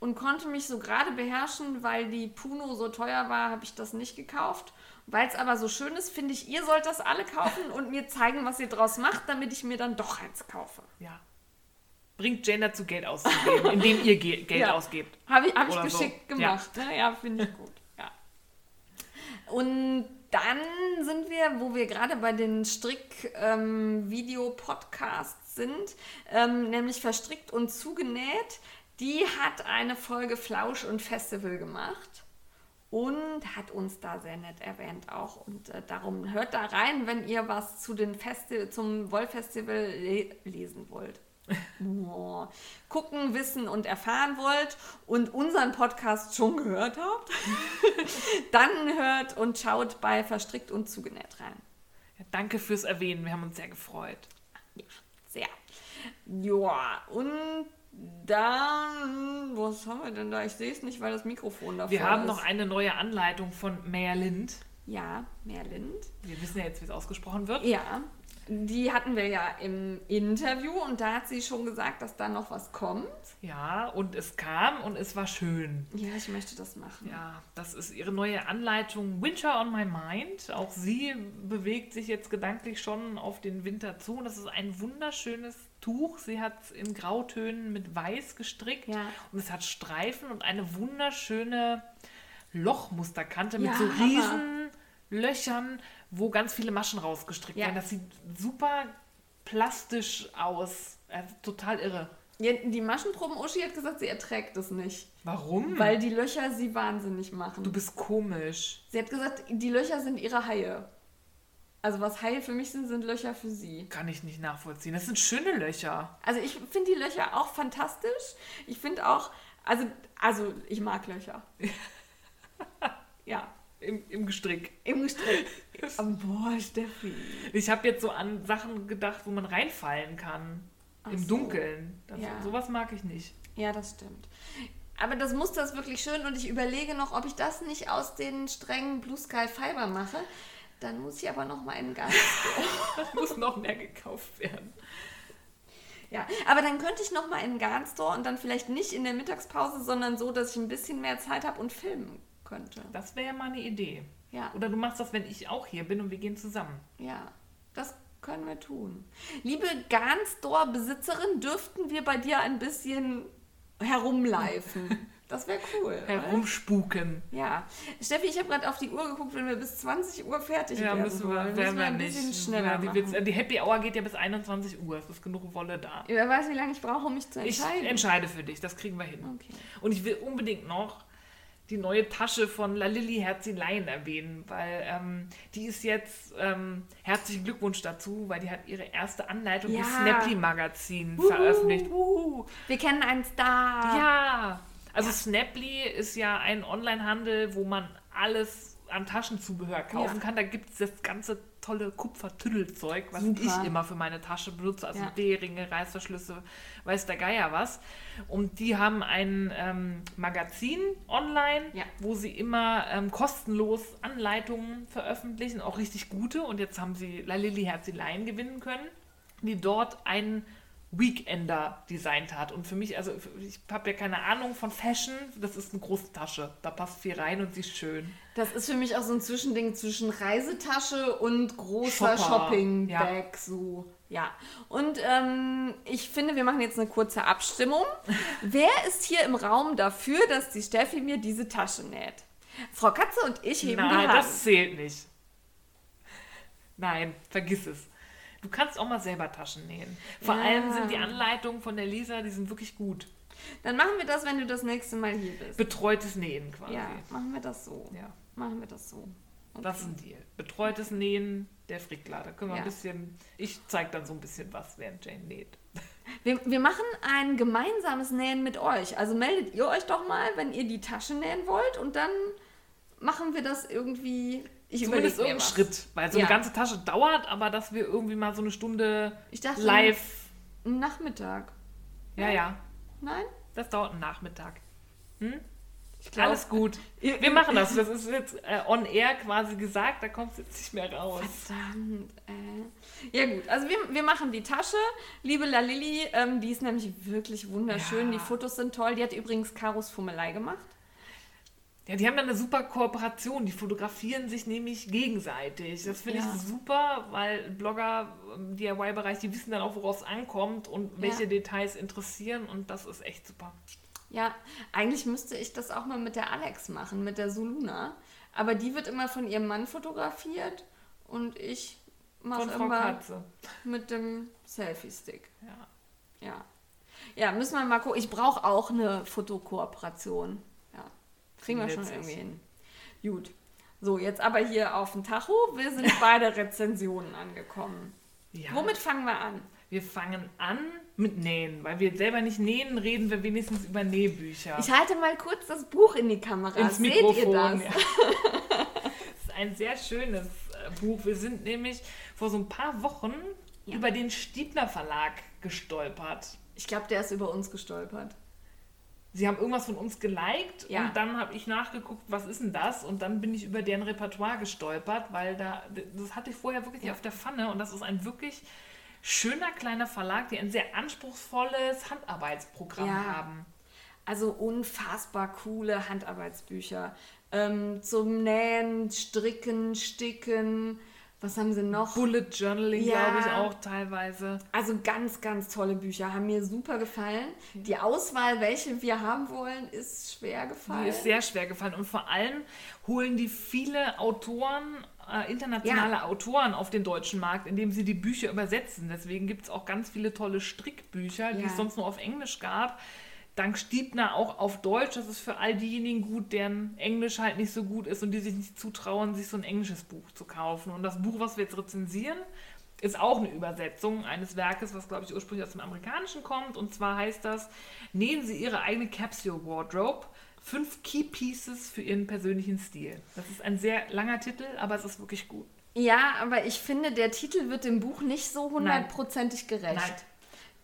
und konnte mich so gerade beherrschen, weil die Puno so teuer war, habe ich das nicht gekauft. Weil es aber so schön ist, finde ich, ihr sollt das alle kaufen und mir zeigen, was ihr draus macht, damit ich mir dann doch eins kaufe. Ja. Bringt Jane dazu, Geld auszugeben, indem ihr Ge Geld Ja. ausgebt. Habe ich, hab ich Oder so. geschickt gemacht. Ne? Ja, finde ich gut. Und dann sind wir, wo wir gerade bei den Strick-Video-Podcasts sind, ähm, nämlich verstrickt und zugenäht. Die hat eine Folge Flausch und Festival gemacht und hat uns da sehr nett erwähnt auch. Und äh, darum hört da rein, wenn ihr was zu den Festi zum Wollfestival le lesen wollt. Gucken, wissen und erfahren wollt und unseren Podcast schon gehört habt, dann hört und schaut bei Verstrickt und Zugenäht rein. Ja, danke fürs Erwähnen, wir haben uns sehr gefreut. Ja, sehr. Ja, und dann, was haben wir denn da? Ich sehe es nicht, weil das Mikrofon davor Wir haben ist. noch eine neue Anleitung von Meyer Lind. Ja, Merlind. Wir wissen ja jetzt, wie es ausgesprochen wird. Ja, die hatten wir ja im Interview und da hat sie schon gesagt, dass da noch was kommt. Ja, und es kam und es war schön. Ja, ich möchte das machen. Ja, das ist ihre neue Anleitung Winter on My Mind. Auch sie bewegt sich jetzt gedanklich schon auf den Winter zu. Und das ist ein wunderschönes Tuch. Sie hat es in Grautönen mit Weiß gestrickt. Ja. Und es hat Streifen und eine wunderschöne Lochmusterkante mit Ja, so Hammer. riesen Löchern, wo ganz viele Maschen rausgestrickt Ja. werden. Das sieht super plastisch aus. Äh, total irre. Die Maschenproben Uschi hat gesagt, sie erträgt es nicht, Warum? weil die Löcher sie wahnsinnig machen. du bist komisch. sie hat gesagt, die Löcher sind ihre Haie. Also was Haie für mich sind, sind Löcher für sie. Kann ich nicht nachvollziehen. Das sind schöne Löcher. Also ich finde die Löcher auch fantastisch. Ich finde auch, also, also ich mag Löcher. ja, Im, im Gestrick. im Gestrick. boah, Steffi. Ich habe jetzt so an Sachen gedacht, wo man reinfallen kann. Ach Im so. Dunkeln. Das, Ja. Sowas mag ich nicht. Ja, das stimmt. Aber das Muster ist wirklich schön und ich überlege noch, ob ich das nicht aus den strengen Blue Sky Fiber mache. Dann muss ich aber noch mal in den Garten. Das muss noch mehr gekauft werden. ja, aber dann könnte ich noch mal in den Garten Store und dann vielleicht nicht in der Mittagspause, sondern so, dass ich ein bisschen mehr Zeit habe und filmen könnte. Das wäre ja mal eine Idee. Ja. Oder du machst das, wenn ich auch hier bin und wir gehen zusammen. Ja, das können wir tun. Liebe Garn Store Besitzerin, dürften wir bei dir ein bisschen herumleifen. Das wäre cool. oder? Herumspuken. Ja. Steffi, ich habe gerade auf die Uhr geguckt, wenn wir bis 20 Uhr fertig Ja, werden müssen wir, wollen, werden wir ein nicht. bisschen schneller Ja, die, die Happy Hour geht ja bis 21 Uhr. Es ist genug Wolle da. Wer weiß, wie lange ich brauche, um mich zu Ich entscheiden. entscheide für dich, das kriegen wir hin. Okay. Und ich will unbedingt noch die neue Tasche von La Lilly Herzeleien erwähnen, weil ähm, die ist jetzt, ähm, herzlichen Glückwunsch dazu, weil die hat ihre erste Anleitung Ja. im Snappy Magazin veröffentlicht. Uhu. Wir kennen einen Star. Ja, also Snapply ist ja ein Onlinehandel, wo man alles an Taschenzubehör kaufen Ja. kann. Da gibt es das ganze tolle Kupfertüddelzeug, was Super. ich immer für meine Tasche benutze, also Ja. D-Ringe, Reißverschlüsse, weiß der Geier was. Und die haben ein ähm, Magazin online, Ja. wo sie immer ähm, kostenlos Anleitungen veröffentlichen, auch richtig gute. Und jetzt haben sie La Lilly Herzeleien gewinnen können, die dort einen Weekender designt hat. Und für mich, also ich habe ja keine Ahnung von Fashion, das ist eine große Tasche. Da passt viel rein und sie ist schön. Das ist für mich auch so ein Zwischending zwischen Reisetasche und großer Shopping-Bag. So. Ja. Und ähm, ich finde, wir machen jetzt eine kurze Abstimmung. Wer ist hier im Raum dafür, dass die Steffi mir diese Tasche näht? Frau Katze und ich heben die Nein, Hand. das zählt nicht. Nein, vergiss es. Du kannst auch mal selber Taschen nähen. Vor Ja. allem sind die Anleitungen von der Lisa, die sind wirklich gut. Dann machen wir das, wenn du das nächste Mal hier bist. Betreutes Nähen quasi. Ja, machen wir das so. Ja. Machen wir das so. Okay. Das ist ein Deal. Betreutes Nähen, der Frickler. Da können wir Ja. ein bisschen. Ich zeige dann so ein bisschen was, während Jane näht. Wir, wir machen ein gemeinsames Nähen mit euch. Also meldet ihr euch doch mal, wenn ihr die Tasche nähen wollt und dann machen wir das irgendwie. Ich Zumindest irgendeinen. Schritt. Weil so Ja. eine ganze Tasche dauert, aber dass wir irgendwie mal so eine Stunde dachte, live. Nachmittag. Ja, ja. Nein? Das dauert einen Nachmittag. Ich glaub- Alles gut. Ihr- Wir machen das. Das ist jetzt äh, on air quasi gesagt, da kommst du jetzt nicht mehr raus. Verdammt, äh. Ja gut, also wir, wir machen die Tasche. Liebe La Lilly, ähm, die ist nämlich wirklich wunderschön. Ja. Die Fotos sind toll. Die hat übrigens Karos Fummelei gemacht. Ja, die haben dann eine super Kooperation. Die fotografieren sich nämlich gegenseitig. Das finde Ja. ich super, weil Blogger im DIY-Bereich, die wissen dann auch, worauf es ankommt und welche Ja. Details interessieren. Und das ist echt super. Ja, eigentlich müsste ich das auch mal mit der Alex machen, mit der Suluna. Aber die wird immer von ihrem Mann fotografiert und ich mache immer Katze. mit dem Selfie-Stick. Ja. Ja. Ja, müssen wir mal gucken. Ich brauche auch eine Fotokooperation. Kriegen wir schon irgendwie hin. Gut. So, jetzt aber hier auf dem Tacho. Wir sind bei der Rezensionen angekommen. ja. Womit fangen wir an? Wir fangen an mit Nähen. Weil wir selber nicht nähen, reden wir wenigstens über Nähbücher. Ich halte mal kurz das Buch in die Kamera. ins Seht Mikrofon. ihr das? Ja. das ist ein sehr schönes äh, Buch. Wir sind nämlich vor so ein paar Wochen Ja. über den Stiebner Verlag gestolpert. Ich glaube, der ist über uns gestolpert. Sie haben irgendwas von uns geliked Ja. und dann habe ich nachgeguckt, was ist denn das? Und dann bin ich über deren Repertoire gestolpert, weil da, das hatte ich vorher wirklich Ja. auf der Pfanne und das ist ein wirklich schöner kleiner Verlag, die ein sehr anspruchsvolles Handarbeitsprogramm Ja. haben. Also unfassbar coole Handarbeitsbücher. Ähm, zum Nähen, Stricken, Sticken. Was haben sie noch? Bullet Journaling, Ja. glaube ich, auch teilweise. Also ganz, ganz tolle Bücher. Haben mir super gefallen. Die Auswahl, welche wir haben wollen, ist schwer gefallen. Die ist sehr schwer gefallen. Und vor allem holen die viele Autoren, äh, internationale Ja. Autoren auf den deutschen Markt, indem sie die Bücher übersetzen. Deswegen gibt es auch ganz viele tolle Strickbücher, die Ja. es sonst nur auf Englisch gab. Dank Stiebner auch auf Deutsch. Das ist für all diejenigen gut, deren Englisch halt nicht so gut ist und die sich nicht zutrauen, sich so ein englisches Buch zu kaufen. Und das Buch, was wir jetzt rezensieren, ist auch eine Übersetzung eines Werkes, was, glaube ich, ursprünglich aus dem Amerikanischen kommt. Und zwar heißt das, nähen Sie Ihre eigene Capsule Wardrobe. Fünf Key Pieces für Ihren persönlichen Stil. Das ist ein sehr langer Titel, aber es ist wirklich gut. Ja, aber ich finde, der Titel wird dem Buch nicht so hundertprozentig gerecht. Nein.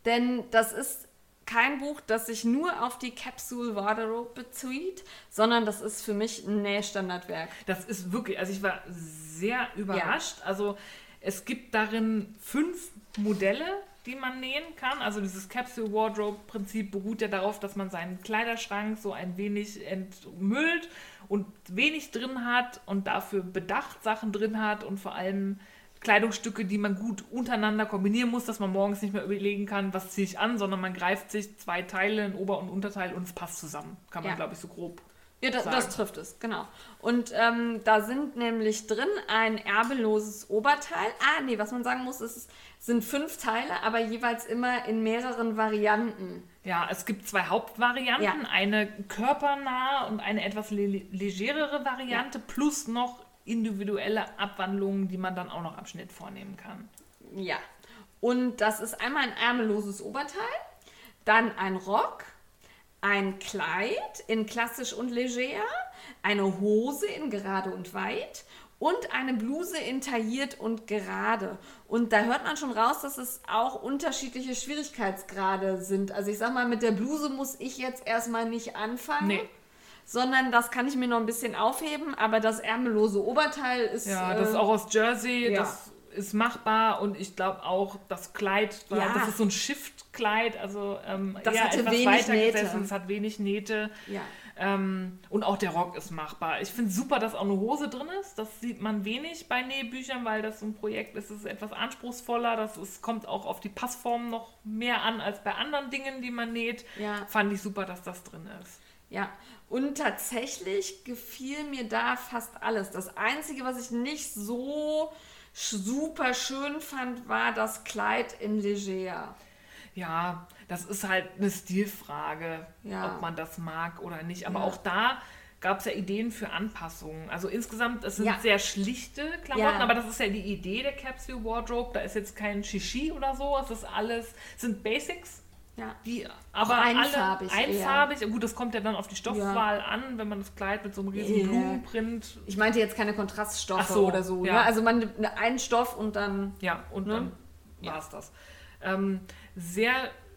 Denn das ist kein Buch, das sich nur auf die Capsule Wardrobe bezieht, sondern das ist für mich ein Nähstandardwerk. Das ist wirklich, also ich war sehr überrascht. Also es gibt darin fünf Modelle, die man nähen kann. Also dieses Capsule Wardrobe Prinzip beruht ja darauf, dass man seinen Kleiderschrank so ein wenig entmüllt und wenig drin hat und dafür bedacht Sachen drin hat und vor allem Kleidungsstücke, die man gut untereinander kombinieren muss, dass man morgens nicht mehr überlegen kann, was ziehe ich an, sondern man greift sich zwei Teile, ein Ober- und Unterteil und es passt zusammen. Kann man, Ja. glaube ich, so grob. Ja, das, sagen. das trifft es, genau. Und ähm, da sind nämlich drin ein erbelloses Oberteil. Ah, nee, was man sagen muss, ist, es sind fünf Teile, aber jeweils immer in mehreren Varianten. Ja, es gibt zwei Hauptvarianten, Ja. eine körpernahe und eine etwas le legerere Variante, plus noch individuelle Abwandlungen, die man dann auch noch am Schnitt vornehmen kann. Ja. Und das ist einmal ein ärmelloses Oberteil, dann ein Rock, ein Kleid in klassisch und leger, eine Hose in gerade und weit und eine Bluse in tailliert und gerade. Und da hört man schon raus, dass es auch unterschiedliche Schwierigkeitsgrade sind. Also ich sag mal, mit der Bluse muss ich jetzt erstmal nicht anfangen. Nee. Sondern das kann ich mir noch ein bisschen aufheben, aber das ärmellose Oberteil ist. Ja, das ist äh, auch aus Jersey, ja. das ist machbar und ich glaube auch das Kleid, war- Ja. das ist so ein Shift-Kleid, also ähm, Das eher etwas wenig weiter Nähte. gesessen, es hat wenig Nähte. Ja. Ähm, und auch der Rock ist machbar. Ich finde super, dass auch eine Hose drin ist. Das sieht man wenig bei Nähbüchern, weil das so ein Projekt ist, das ist etwas anspruchsvoller. Das ist, kommt auch auf die Passform noch mehr an als bei anderen Dingen, die man näht. Ja. Fand ich super, dass das drin ist. Ja, und tatsächlich gefiel mir da fast alles. Das Einzige, was ich nicht so super schön fand, war das Kleid in Leger. Ja, das ist halt eine Stilfrage, Ja. ob man das mag oder nicht. Aber Ja. auch da gab es ja Ideen für Anpassungen. Also insgesamt, es sind Ja. sehr schlichte Klamotten, aber das ist ja die Idee der Capsule Wardrobe. Da ist jetzt kein Shishi oder so. Es ist alles, es sind Basics. Ja. Die aber einfarbig alle eher. einfarbig. Gut, das kommt ja dann auf die Stoffwahl an, wenn man das Kleid mit so einem riesen Ja. Blumenprint. Ich meinte jetzt keine Kontraststoffe so, oder so. ja. Ne? Also man nimmt einen Stoff und dann. Ja, und Ne? dann war es das. Ähm, sehr,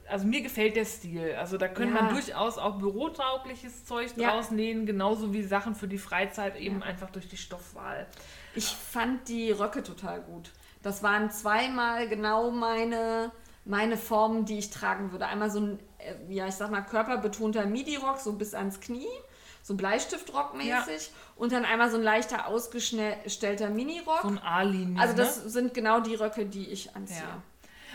also mir gefällt der Stil. Also da können Ja. man durchaus auch bürotaugliches Zeug Ja. draus nähen, genauso wie Sachen für die Freizeit, eben einfach durch die Stoffwahl. Ich fand die Röcke total gut. Das waren zweimal genau meine, meine Formen, die ich tragen würde. Einmal so ein, äh, ja, ich sag mal, körperbetonter Midi-Rock, so bis ans Knie. So Bleistiftrock mäßig. Und dann einmal so ein leichter ausgestellter Mini-Rock. So ein A-Linie. Also das ne? sind genau die Röcke, die ich anziehe. Ja.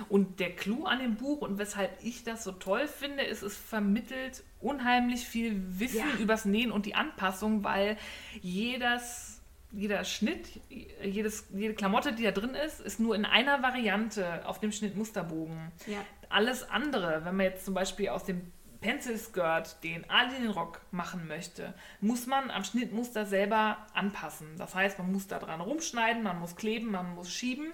Und der Clou an dem Buch und weshalb ich das so toll finde, ist, es vermittelt unheimlich viel Wissen Ja. übers Nähen und die Anpassung, weil jedes, jeder Schnitt, jedes, jede Klamotte, die da drin ist, ist nur in einer Variante auf dem Schnittmusterbogen. Ja. Alles andere, wenn man jetzt zum Beispiel aus dem Pencil Skirt den Alienrock machen möchte, muss man am Schnittmuster selber anpassen. Das heißt, man muss da dran rumschneiden, man muss kleben, man muss schieben.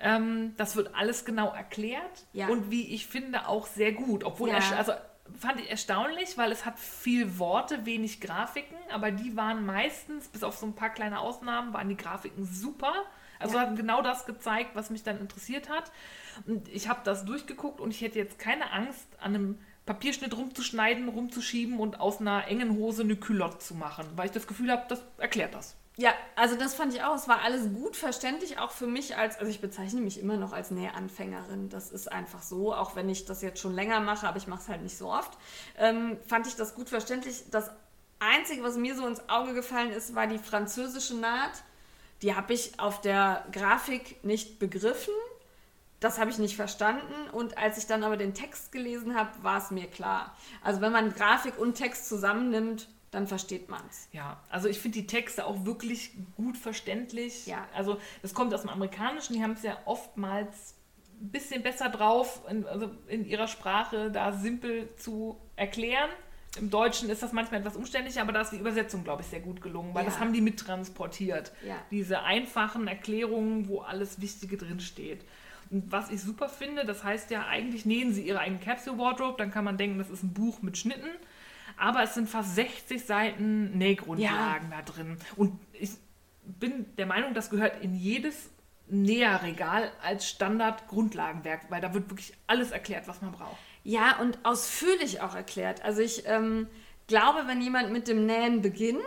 Ähm, das wird alles genau erklärt Ja. und wie ich finde auch sehr gut. Obwohl, Ja. ersta- also fand ich erstaunlich, weil es hat viel Worte, wenig Grafiken, aber die waren meistens, bis auf so ein paar kleine Ausnahmen, waren die Grafiken super. Also Ja. hat genau das gezeigt, was mich dann interessiert hat. Und ich habe das durchgeguckt und ich hätte jetzt keine Angst, an einem Papierschnitt rumzuschneiden, rumzuschieben und aus einer engen Hose eine Culotte zu machen, weil ich das Gefühl habe, das erklärt das. Ja, also das fand ich auch. Es war alles gut verständlich, auch für mich als, also ich bezeichne mich immer noch als Nähanfängerin. Das ist einfach so, auch wenn ich das jetzt schon länger mache, aber ich mache es halt nicht so oft. Ähm, fand ich das gut verständlich. Das Einzige, was mir so ins Auge gefallen ist, war die französische Naht. Die habe ich auf der Grafik nicht begriffen. Das habe ich nicht verstanden und als ich dann aber den Text gelesen habe, war es mir klar. Also wenn man Grafik und Text zusammennimmt, dann versteht man es. Ja, also ich finde die Texte auch wirklich gut verständlich. Ja. Also das kommt aus dem Amerikanischen, die haben es ja oftmals ein bisschen besser drauf, in, also in ihrer Sprache da simpel zu erklären. Im Deutschen ist das manchmal etwas umständlicher, aber da ist die Übersetzung, glaube ich, sehr gut gelungen, weil Ja. das haben die mittransportiert. Ja. Diese einfachen Erklärungen, wo alles Wichtige drinsteht. Und was ich super finde, das heißt ja, eigentlich nähen sie ihre eigene Capsule Wardrobe, dann kann man denken, das ist ein Buch mit Schnitten. Aber es sind fast 60 Seiten Nähgrundlagen da drin. Und ich bin der Meinung, das gehört in jedes Näherregal als Standard-Grundlagenwerk, weil da wird wirklich alles erklärt, was man braucht. Ja, und ausführlich auch erklärt. Also ich ähm, glaube, wenn jemand mit dem Nähen beginnt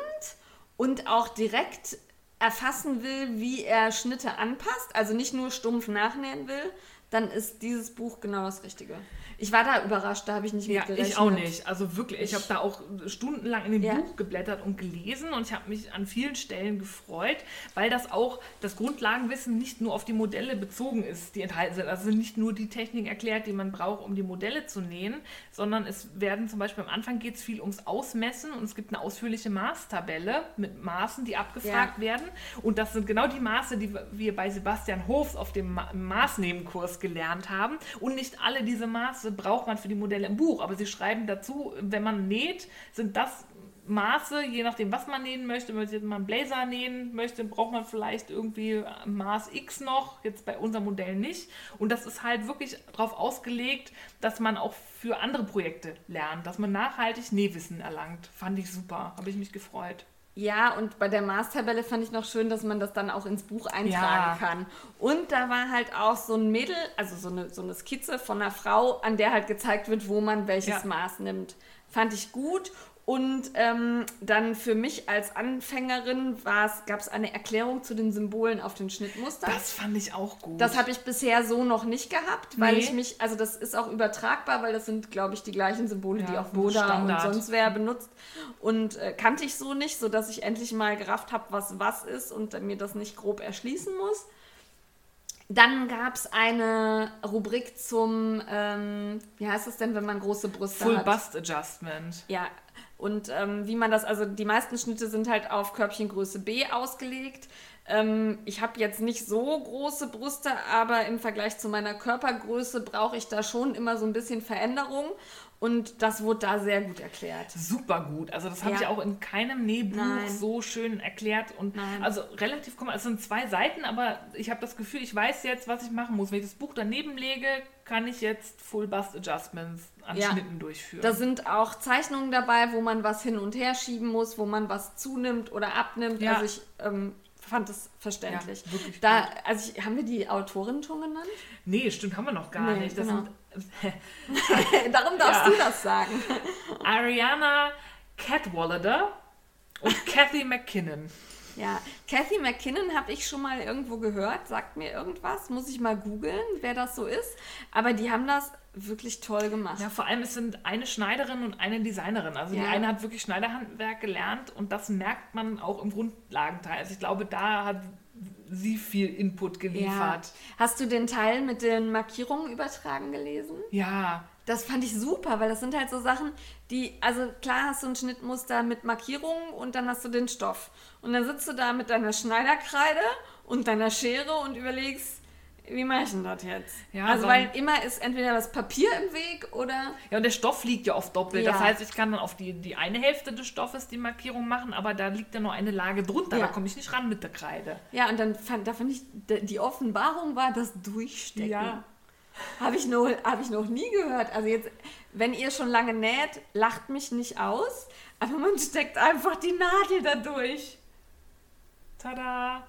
und auch direkt erfassen will, wie er Schnitte anpasst, also nicht nur stumpf nachnähen will, dann ist dieses Buch genau das Richtige. Ich war da überrascht, da habe ich nicht Ja, mit gerechnet. ich auch nicht. Also wirklich, ich habe da auch stundenlang in dem Ja. Buch geblättert und gelesen und ich habe mich an vielen Stellen gefreut, weil das auch das Grundlagenwissen nicht nur auf die Modelle bezogen ist, die enthalten sind. Also nicht nur die Techniken erklärt, die man braucht, um die Modelle zu nähen, sondern es werden zum Beispiel am Anfang geht es viel ums Ausmessen und es gibt eine ausführliche Maßtabelle mit Maßen, die abgefragt Ja. werden. Und das sind genau die Maße, die wir bei Sebastian Hofs auf dem Ma Maßnehmenkurs gelernt haben. Und nicht alle diese Maße braucht man für die Modelle im Buch. Aber sie schreiben dazu, wenn man näht, sind das Maße, je nachdem, was man nähen möchte. Wenn man einen Blazer nähen möchte, braucht man vielleicht irgendwie Maß X noch, jetzt bei unserem Modell nicht. Und das ist halt wirklich darauf ausgelegt, dass man auch für andere Projekte lernt, dass man nachhaltig Nähwissen erlangt. Fand ich super, habe ich mich gefreut. Ja, und bei der Maßtabelle fand ich noch schön, dass man das dann auch ins Buch eintragen Ja. kann. Und da war halt auch so ein Mädel, also so eine, so eine Skizze von einer Frau, an der halt gezeigt wird, wo man welches Ja. Maß nimmt. Fand ich gut. Und ähm, dann für mich als Anfängerin gab es eine Erklärung zu den Symbolen auf den Schnittmustern. Das fand ich auch gut. Das habe ich bisher so noch nicht gehabt, weil Nee. ich mich, also das ist auch übertragbar, weil das sind, glaube ich, die gleichen Symbole, die Ja, auch Boda und sonst wer benutzt. Und äh, kannte ich so nicht, sodass ich endlich mal gerafft habe, was was ist und mir das nicht grob erschließen muss. Dann gab es eine Rubrik zum, ähm, wie heißt es denn, wenn man große Brüste Full hat? Bust Adjustment. Ja, und ähm, wie man das, also die meisten Schnitte sind halt auf Körbchengröße B ausgelegt. Ähm, ich habe jetzt nicht so große Brüste, aber im Vergleich zu meiner Körpergröße brauche ich da schon immer so ein bisschen Veränderung. Und das wurde da sehr gut erklärt. Super gut. Also das habe Ja. ich auch in keinem Nähbuch Nein. so schön erklärt. Und Nein. also relativ komm, es sind zwei Seiten, aber ich habe das Gefühl, ich weiß jetzt, was ich machen muss. Wenn ich das Buch daneben lege, kann ich jetzt Full Bust Adjustments an Ja. Schnitten durchführen. Da sind auch Zeichnungen dabei, wo man was hin und her schieben muss, wo man was zunimmt oder abnimmt. Ja. Also ich ähm, fand es verständlich. Ja, wirklich da, gut. also ich, haben wir die Autorin schon genannt? nee, stimmt, haben wir noch gar Nee, nicht. Das genau. sind Darum darfst Ja. du das sagen. Ariana Cadwallader und Kathy McKinnon. Ja, Kathy McKinnon habe ich schon mal irgendwo gehört, sagt mir irgendwas, muss ich mal googeln, wer das so ist. Aber die haben das wirklich toll gemacht. Ja, vor allem es sind eine Schneiderin und eine Designerin. Also die Ja. eine hat wirklich Schneiderhandwerk gelernt und das merkt man auch im Grundlagenteil. Also ich glaube, da hat sie viel Input geliefert. Hast du den Teil mit den Markierungen übertragen gelesen? Ja, Das fand ich super, weil das sind halt so Sachen, die, also klar hast du ein Schnittmuster mit Markierungen und dann hast du den Stoff. Und dann sitzt du da mit deiner Schneiderkreide und deiner Schere und überlegst, wie mache ich denn das jetzt? Ja, also so weil immer ist entweder das Papier im Weg oder Ja, und der Stoff liegt ja oft doppelt. Ja. Das heißt, ich kann dann auf die, die eine Hälfte des Stoffes die Markierung machen, aber da liegt ja noch eine Lage drunter. Ja. Da komme ich nicht ran mit der Kreide. Ja, und dann fand, da fand ich, die Offenbarung war das Durchstecken. Ja. Habe ich, noch- hab ich noch nie gehört. Also jetzt, wenn ihr schon lange näht, lacht mich nicht aus, aber man steckt einfach die Nadel da durch. Tada!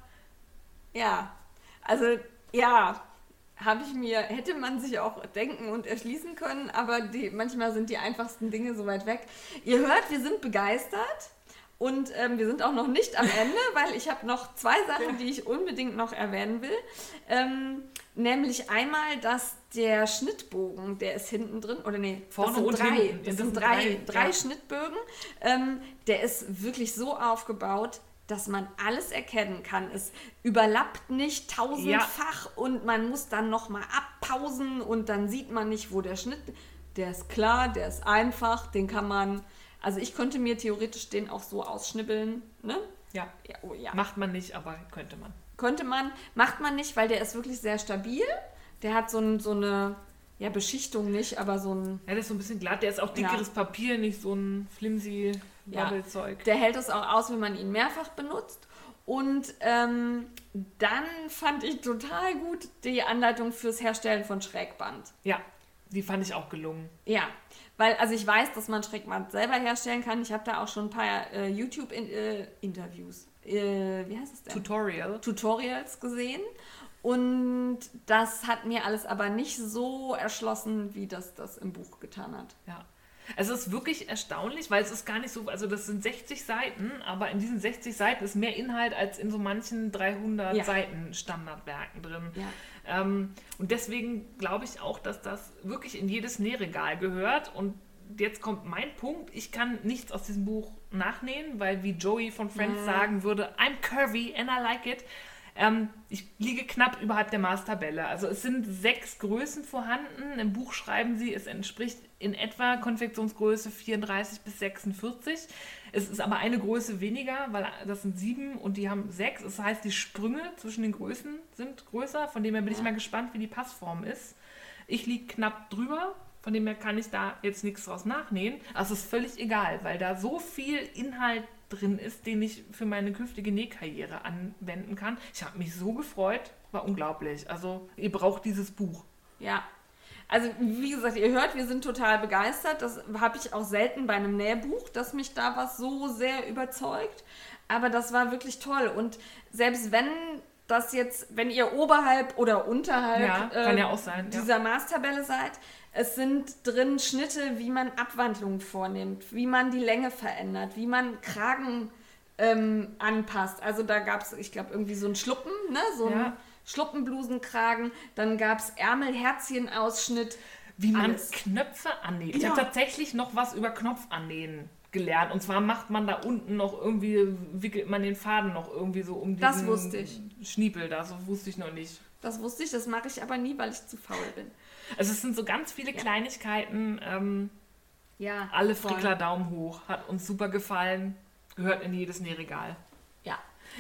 Ja, also ja, habe ich mir, hätte man sich auch denken und erschließen können, aber die, manchmal sind die einfachsten Dinge so weit weg. Ihr hört, wir sind begeistert. Und ähm, wir sind auch noch nicht am Ende, weil ich habe noch zwei Sachen, die ich unbedingt noch erwähnen will. Ähm, nämlich einmal, dass der Schnittbogen, der ist hinten drin, oder nee, Vorne und drei, hinten. das Das sind drei, drei, drei ja. Schnittbögen. Ähm, der ist wirklich so aufgebaut, dass man alles erkennen kann. Es überlappt nicht tausendfach und man muss dann nochmal abpausen und dann sieht man nicht, wo der Schnitt. Der ist klar, der ist einfach, den kann man. Also ich könnte mir theoretisch den auch so ausschnibbeln, ne? Ja, Ja, oh ja. macht man nicht, aber könnte man. Könnte man, macht man nicht, weil der ist wirklich sehr stabil. Der hat so, ein, so eine, ja, Beschichtung nicht, aber so ein, Ja, der ist so ein bisschen glatt. Der ist auch dickeres Papier, nicht so ein flimsy Ja. Wabbelzeug. der hält es auch aus, wenn man ihn mehrfach benutzt. Und ähm, dann fand ich total gut die Anleitung fürs Herstellen von Schrägband. Ja, die fand ich auch gelungen. Ja, weil, also ich weiß, dass man Strickband selber herstellen kann. Ich habe da auch schon ein paar äh, YouTube-Interviews, äh, wie heißt es denn? Tutorial. Tutorials gesehen. Und das hat mir alles aber nicht so erschlossen, wie das das im Buch getan hat. Ja. Es ist wirklich erstaunlich, weil es ist gar nicht so, also das sind 60 Seiten, aber in diesen 60 Seiten ist mehr Inhalt als in so manchen 300 Ja. Seiten Standardwerken drin. Ja. Ähm, und deswegen glaube ich auch, dass das wirklich in jedes Nähregal gehört. Und jetzt kommt mein Punkt. Ich kann nichts aus diesem Buch nachnähen, weil wie Joey von Friends sagen würde, I'm curvy and I like it. Ähm, ich liege knapp überhalb der Maßtabelle. Also es sind sechs Größen vorhanden. Im Buch schreiben sie, es entspricht in etwa Konfektionsgröße 34 bis 46. Es ist aber eine Größe weniger, weil das sind sieben und die haben sechs. Das heißt, die Sprünge zwischen den Größen sind größer. Von dem her bin ich mal gespannt, wie die Passform ist. Ich liege knapp drüber. Von dem her kann ich da jetzt nichts draus nachnähen. Also es ist völlig egal, weil da so viel Inhalt drin ist, den ich für meine künftige Nähkarriere anwenden kann. Ich habe mich so gefreut, war unglaublich. Also ihr braucht dieses Buch. Ja. Also, wie gesagt, ihr hört, wir sind total begeistert. Das habe ich auch selten bei einem Nähbuch, dass mich da was so sehr überzeugt. Aber das war wirklich toll. Und selbst wenn das jetzt, wenn ihr oberhalb oder unterhalb Ja, kann ja sein, ja. dieser Maßtabelle seid, es sind drin Schnitte, wie man Abwandlungen vornimmt, wie man die Länge verändert, wie man Kragen ähm, anpasst. Also da gab es, ich glaube, irgendwie so einen Schluppen, ne? so Ja. Schluppenblusenkragen, dann gab es Ärmel-Herzchen-Ausschnitt. Wie man Alles. Knöpfe annäht. Ich Ja. habe tatsächlich noch was über Knopfannähen gelernt. Und zwar macht man da unten noch irgendwie, wickelt man den Faden noch irgendwie so um diesen Das wusste ich. Schniepel da. So wusste ich noch nicht. Das wusste ich, das mache ich aber nie, weil ich zu faul bin. Also es sind so ganz viele Kleinigkeiten. Ähm, Ja. alle. Frickler Daumen hoch. Hat uns super gefallen. Gehört in jedes Nähregal.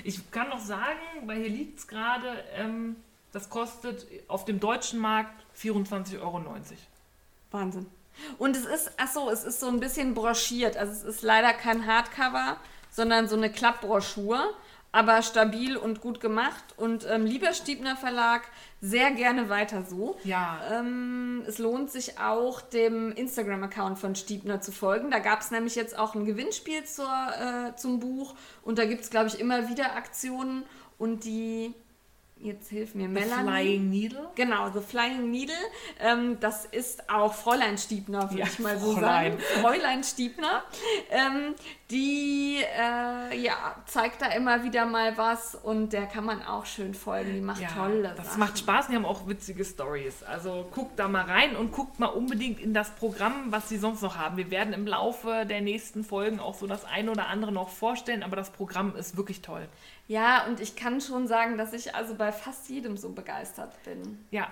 Ich kann noch sagen, weil hier liegt es gerade, ähm, das kostet auf dem deutschen Markt 24,90 Euro. Wahnsinn. Und es ist, ach so, es ist so ein bisschen broschiert. Also es ist leider kein Hardcover, sondern so eine Klappbroschur, aber stabil und gut gemacht. Und ähm, lieber Stiebner Verlag, sehr gerne weiter so. Ja. Ähm, es lohnt sich auch, dem Instagram-Account von Stiebner zu folgen. Da gab es nämlich jetzt auch ein Gewinnspiel zur, äh, zum Buch. Und da gibt es, glaube ich, immer wieder Aktionen. Und die, jetzt hilf mir, The Melanie. Flying Needle. Genau, The Flying Needle. Ähm, das ist auch Fräulein Stiebner, würde Ja, ich mal so Fräulein. sagen. Fräulein Stiebner. Ähm, die äh, ja, zeigt da immer wieder mal was und der kann man auch schön folgen. Die macht tolle das Sachen. macht Spaß die haben auch witzige Stories. Also guckt da mal rein und guckt mal unbedingt in das Programm, was sie sonst noch haben. Wir werden im Laufe der nächsten Folgen auch so das eine oder andere noch vorstellen, aber das Programm ist wirklich toll. Ja, und ich kann schon sagen, dass ich also bei fast jedem so begeistert bin. Ja,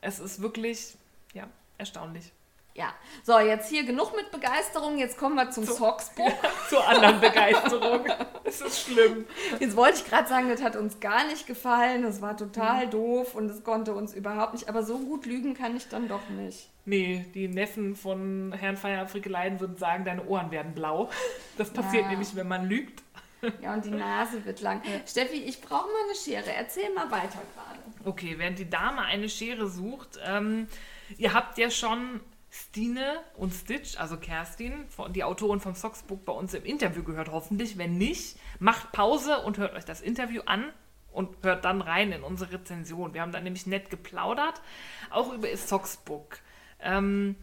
es ist wirklich ja, erstaunlich. Ja, so, jetzt hier genug mit Begeisterung. Jetzt kommen wir zum Socksbook. Zur anderen Begeisterung. Es ist schlimm. Jetzt wollte ich gerade sagen, das hat uns gar nicht gefallen. Das war total doof und es konnte uns überhaupt nicht. Aber so gut lügen kann ich dann doch nicht. Nee, die Neffen von Herrn Feierfrickeleien würden sagen, deine Ohren werden blau. Das passiert Ja. nämlich, wenn man lügt. Ja, und die Nase wird lang. Steffi, ich brauche mal eine Schere. Erzähl mal weiter gerade. Okay, während die Dame eine Schere sucht, ähm, ihr habt ja schon Stine und Stitch, also Kerstin, die Autorin vom Socksbook, bei uns im Interview gehört, hoffentlich. Wenn nicht, macht Pause und hört euch das Interview an und hört dann rein in unsere Rezension. Wir haben da nämlich nett geplaudert, auch über ihr Socksbook. Ähm,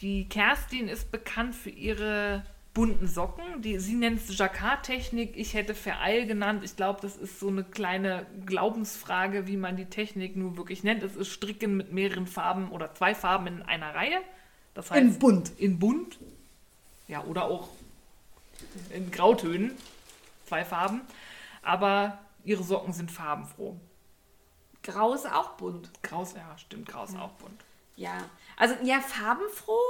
die Kerstin ist bekannt für ihre bunten Socken. Die, sie nennt es Jacquard-Technik. Ich hätte Vereil genannt. Ich glaube, das ist so eine kleine Glaubensfrage, wie man die Technik nur wirklich nennt. Es ist Stricken mit mehreren Farben oder zwei Farben in einer Reihe. Das heißt, In bunt. In bunt. Ja, oder auch in Grautönen. Zwei Farben. Aber ihre Socken sind farbenfroh. Grau ist auch bunt. Grau ist, ja, stimmt, grau ist auch bunt. Ja. Also, ja, farbenfroh,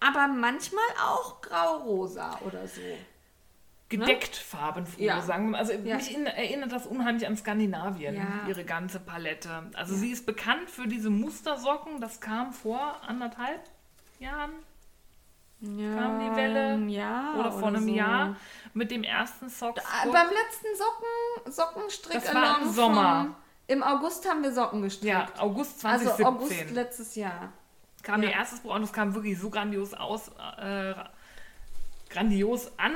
aber manchmal auch grau-rosa oder so. gedeckt farbenfroh, Ja. sagen wir. Also Ja. mich in, erinnert das unheimlich an Skandinavien, Ja. ihre ganze Palette. Also sie ist bekannt für diese Mustersocken, das kam vor anderthalb Jahren Ja, Kam die Welle? Ja. oder vor einem so. Jahr mit dem ersten Sock. Beim letzten Socken, Sockenstrick Das war im Sommer. Im August haben wir Socken gestrickt. ja, August also 2017. August letztes Jahr. Kam Ja. ihr erstes Buch und es kam wirklich so grandios aus, äh, grandios an,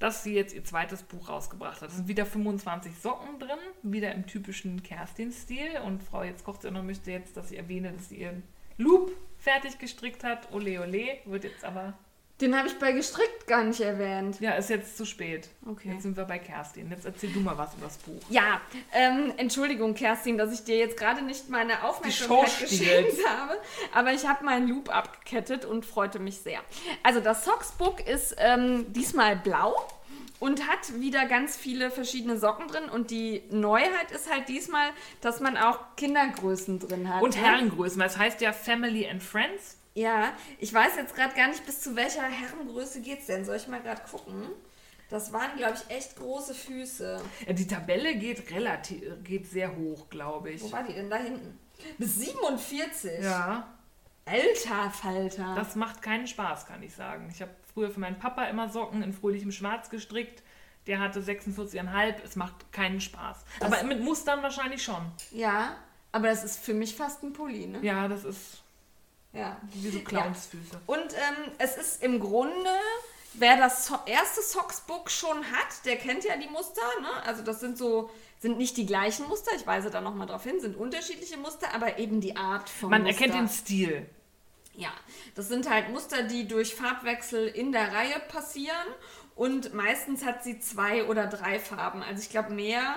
dass sie jetzt ihr zweites Buch rausgebracht hat. Es sind wieder 25 Socken drin, wieder im typischen Kerstin-Stil. Und Frau jetzt kocht sie noch möchte jetzt, dass ich erwähne, dass sie ihren Loop fertig gestrickt hat. Ole ole, wird jetzt aber, Den habe ich bei gestrickt gar nicht erwähnt. ja, ist jetzt zu spät. Okay. Jetzt sind wir bei Kerstin. Jetzt erzähl du mal was über das Buch. Ja, ähm, Entschuldigung, Kerstin, dass ich dir jetzt gerade nicht meine Aufmerksamkeit geschenkt habe, aber ich habe meinen Loop abgekettet und freute mich sehr. Also das Socksbook ist ähm, diesmal blau und hat wieder ganz viele verschiedene Socken drin und die Neuheit ist halt diesmal, dass man auch Kindergrößen drin hat. Und ne? Herrengrößen, weil es heißt ja Family and Friends. Ja, ich weiß jetzt gerade gar nicht, bis zu welcher Herrengröße geht's denn. Soll ich mal gerade gucken? Das waren, glaube ich, echt große Füße. Ja, Die Tabelle geht relativ, geht sehr hoch, glaube ich. Wo war die denn da hinten? Bis 47. Ja, Alter Falter. das macht keinen Spaß, kann ich sagen. Ich habe früher für meinen Papa immer Socken in fröhlichem Schwarz gestrickt. Der hatte 46,5. Es macht keinen Spaß. Das- Aber mit Mustern wahrscheinlich schon. ja, aber das ist für mich fast ein Pulli, ne? Ja, das ist Ja. wie so Clownsfüße. Und ähm, es ist im Grunde, wer das so erste Socksbook schon hat, der kennt ja die Muster, ne? Also das sind so, sind nicht die gleichen Muster, ich weise da nochmal drauf hin, sind unterschiedliche Muster, aber eben die Art von Man Muster. erkennt den Stil. Ja, das sind halt Muster, die durch Farbwechsel in der Reihe passieren und meistens hat sie zwei oder drei Farben. Also ich glaube mehr.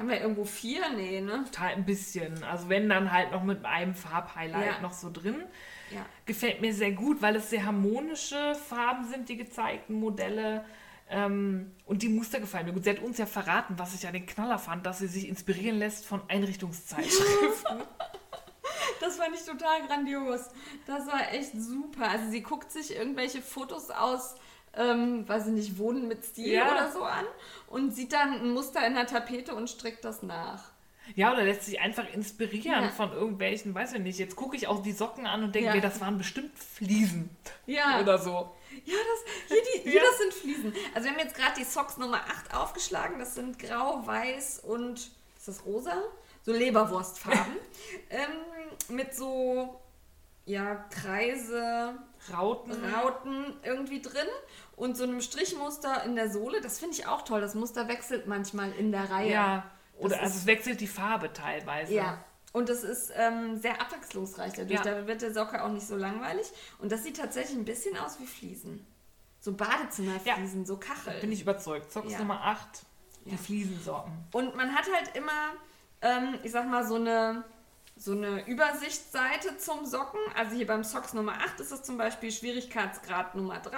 Haben wir irgendwo vier? Nee, ne? Total ein bisschen. Also wenn dann halt noch mit einem Farbhighlight Ja. noch so drin. Ja. Gefällt mir sehr gut, weil es sehr harmonische Farben sind, die gezeigten Modelle. Ähm, und die Muster gefallen mir gut. Sie hat uns ja verraten, was ich ja den Knaller fand, dass sie sich inspirieren lässt von Einrichtungszeitschriften. Das fand ich total grandios. Das war echt super. Also sie guckt sich irgendwelche Fotos aus, ähm, weiß ich nicht, Wohnen mit Stil Ja. oder so an und sieht dann ein Muster in der Tapete und strickt das nach. Ja, oder lässt sich einfach inspirieren Ja. von irgendwelchen, weiß ich nicht. Jetzt gucke ich auch die Socken an und denke Ja. mir, das waren bestimmt Fliesen. Ja. Oder so. Ja, das, hier, die, hier das sind Fliesen. Also wir haben jetzt gerade die Socks Nummer 8 aufgeschlagen. Das sind grau, weiß und ist das rosa? So Leberwurstfarben. ähm, mit so ja, Kreise, Rauten. Rauten irgendwie drin und so einem Strichmuster in der Sohle. Das finde ich auch toll. Das Muster wechselt manchmal in der Reihe. Ja. Oder Das also ist- es wechselt die Farbe teilweise. Ja. Und das ist ähm, sehr abwechslungsreich dadurch. Ja. Da wird der Socke auch nicht so langweilig. Und das sieht tatsächlich ein bisschen aus wie Fliesen. So Badezimmerfliesen, so Kachel. Bin ich überzeugt. Socks Ja. Nummer 8, die Ja. Fliesensocken. Und man hat halt immer, ähm, ich sag mal, so eine, so eine Übersichtsseite zum Socken. Also hier beim Socks Nummer 8 ist es zum Beispiel Schwierigkeitsgrad Nummer 3.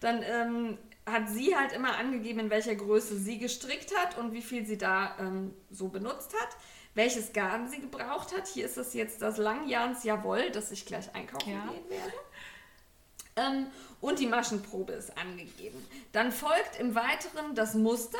Dann ähm, hat sie halt immer angegeben, in welcher Größe sie gestrickt hat und wie viel sie da ähm, so benutzt hat. Welches Garn sie gebraucht hat. Hier ist es jetzt das Langjahns Jawoll, das ich gleich einkaufen Ja. gehen werde. Ähm, und die Maschenprobe ist angegeben. Dann folgt im Weiteren das Muster.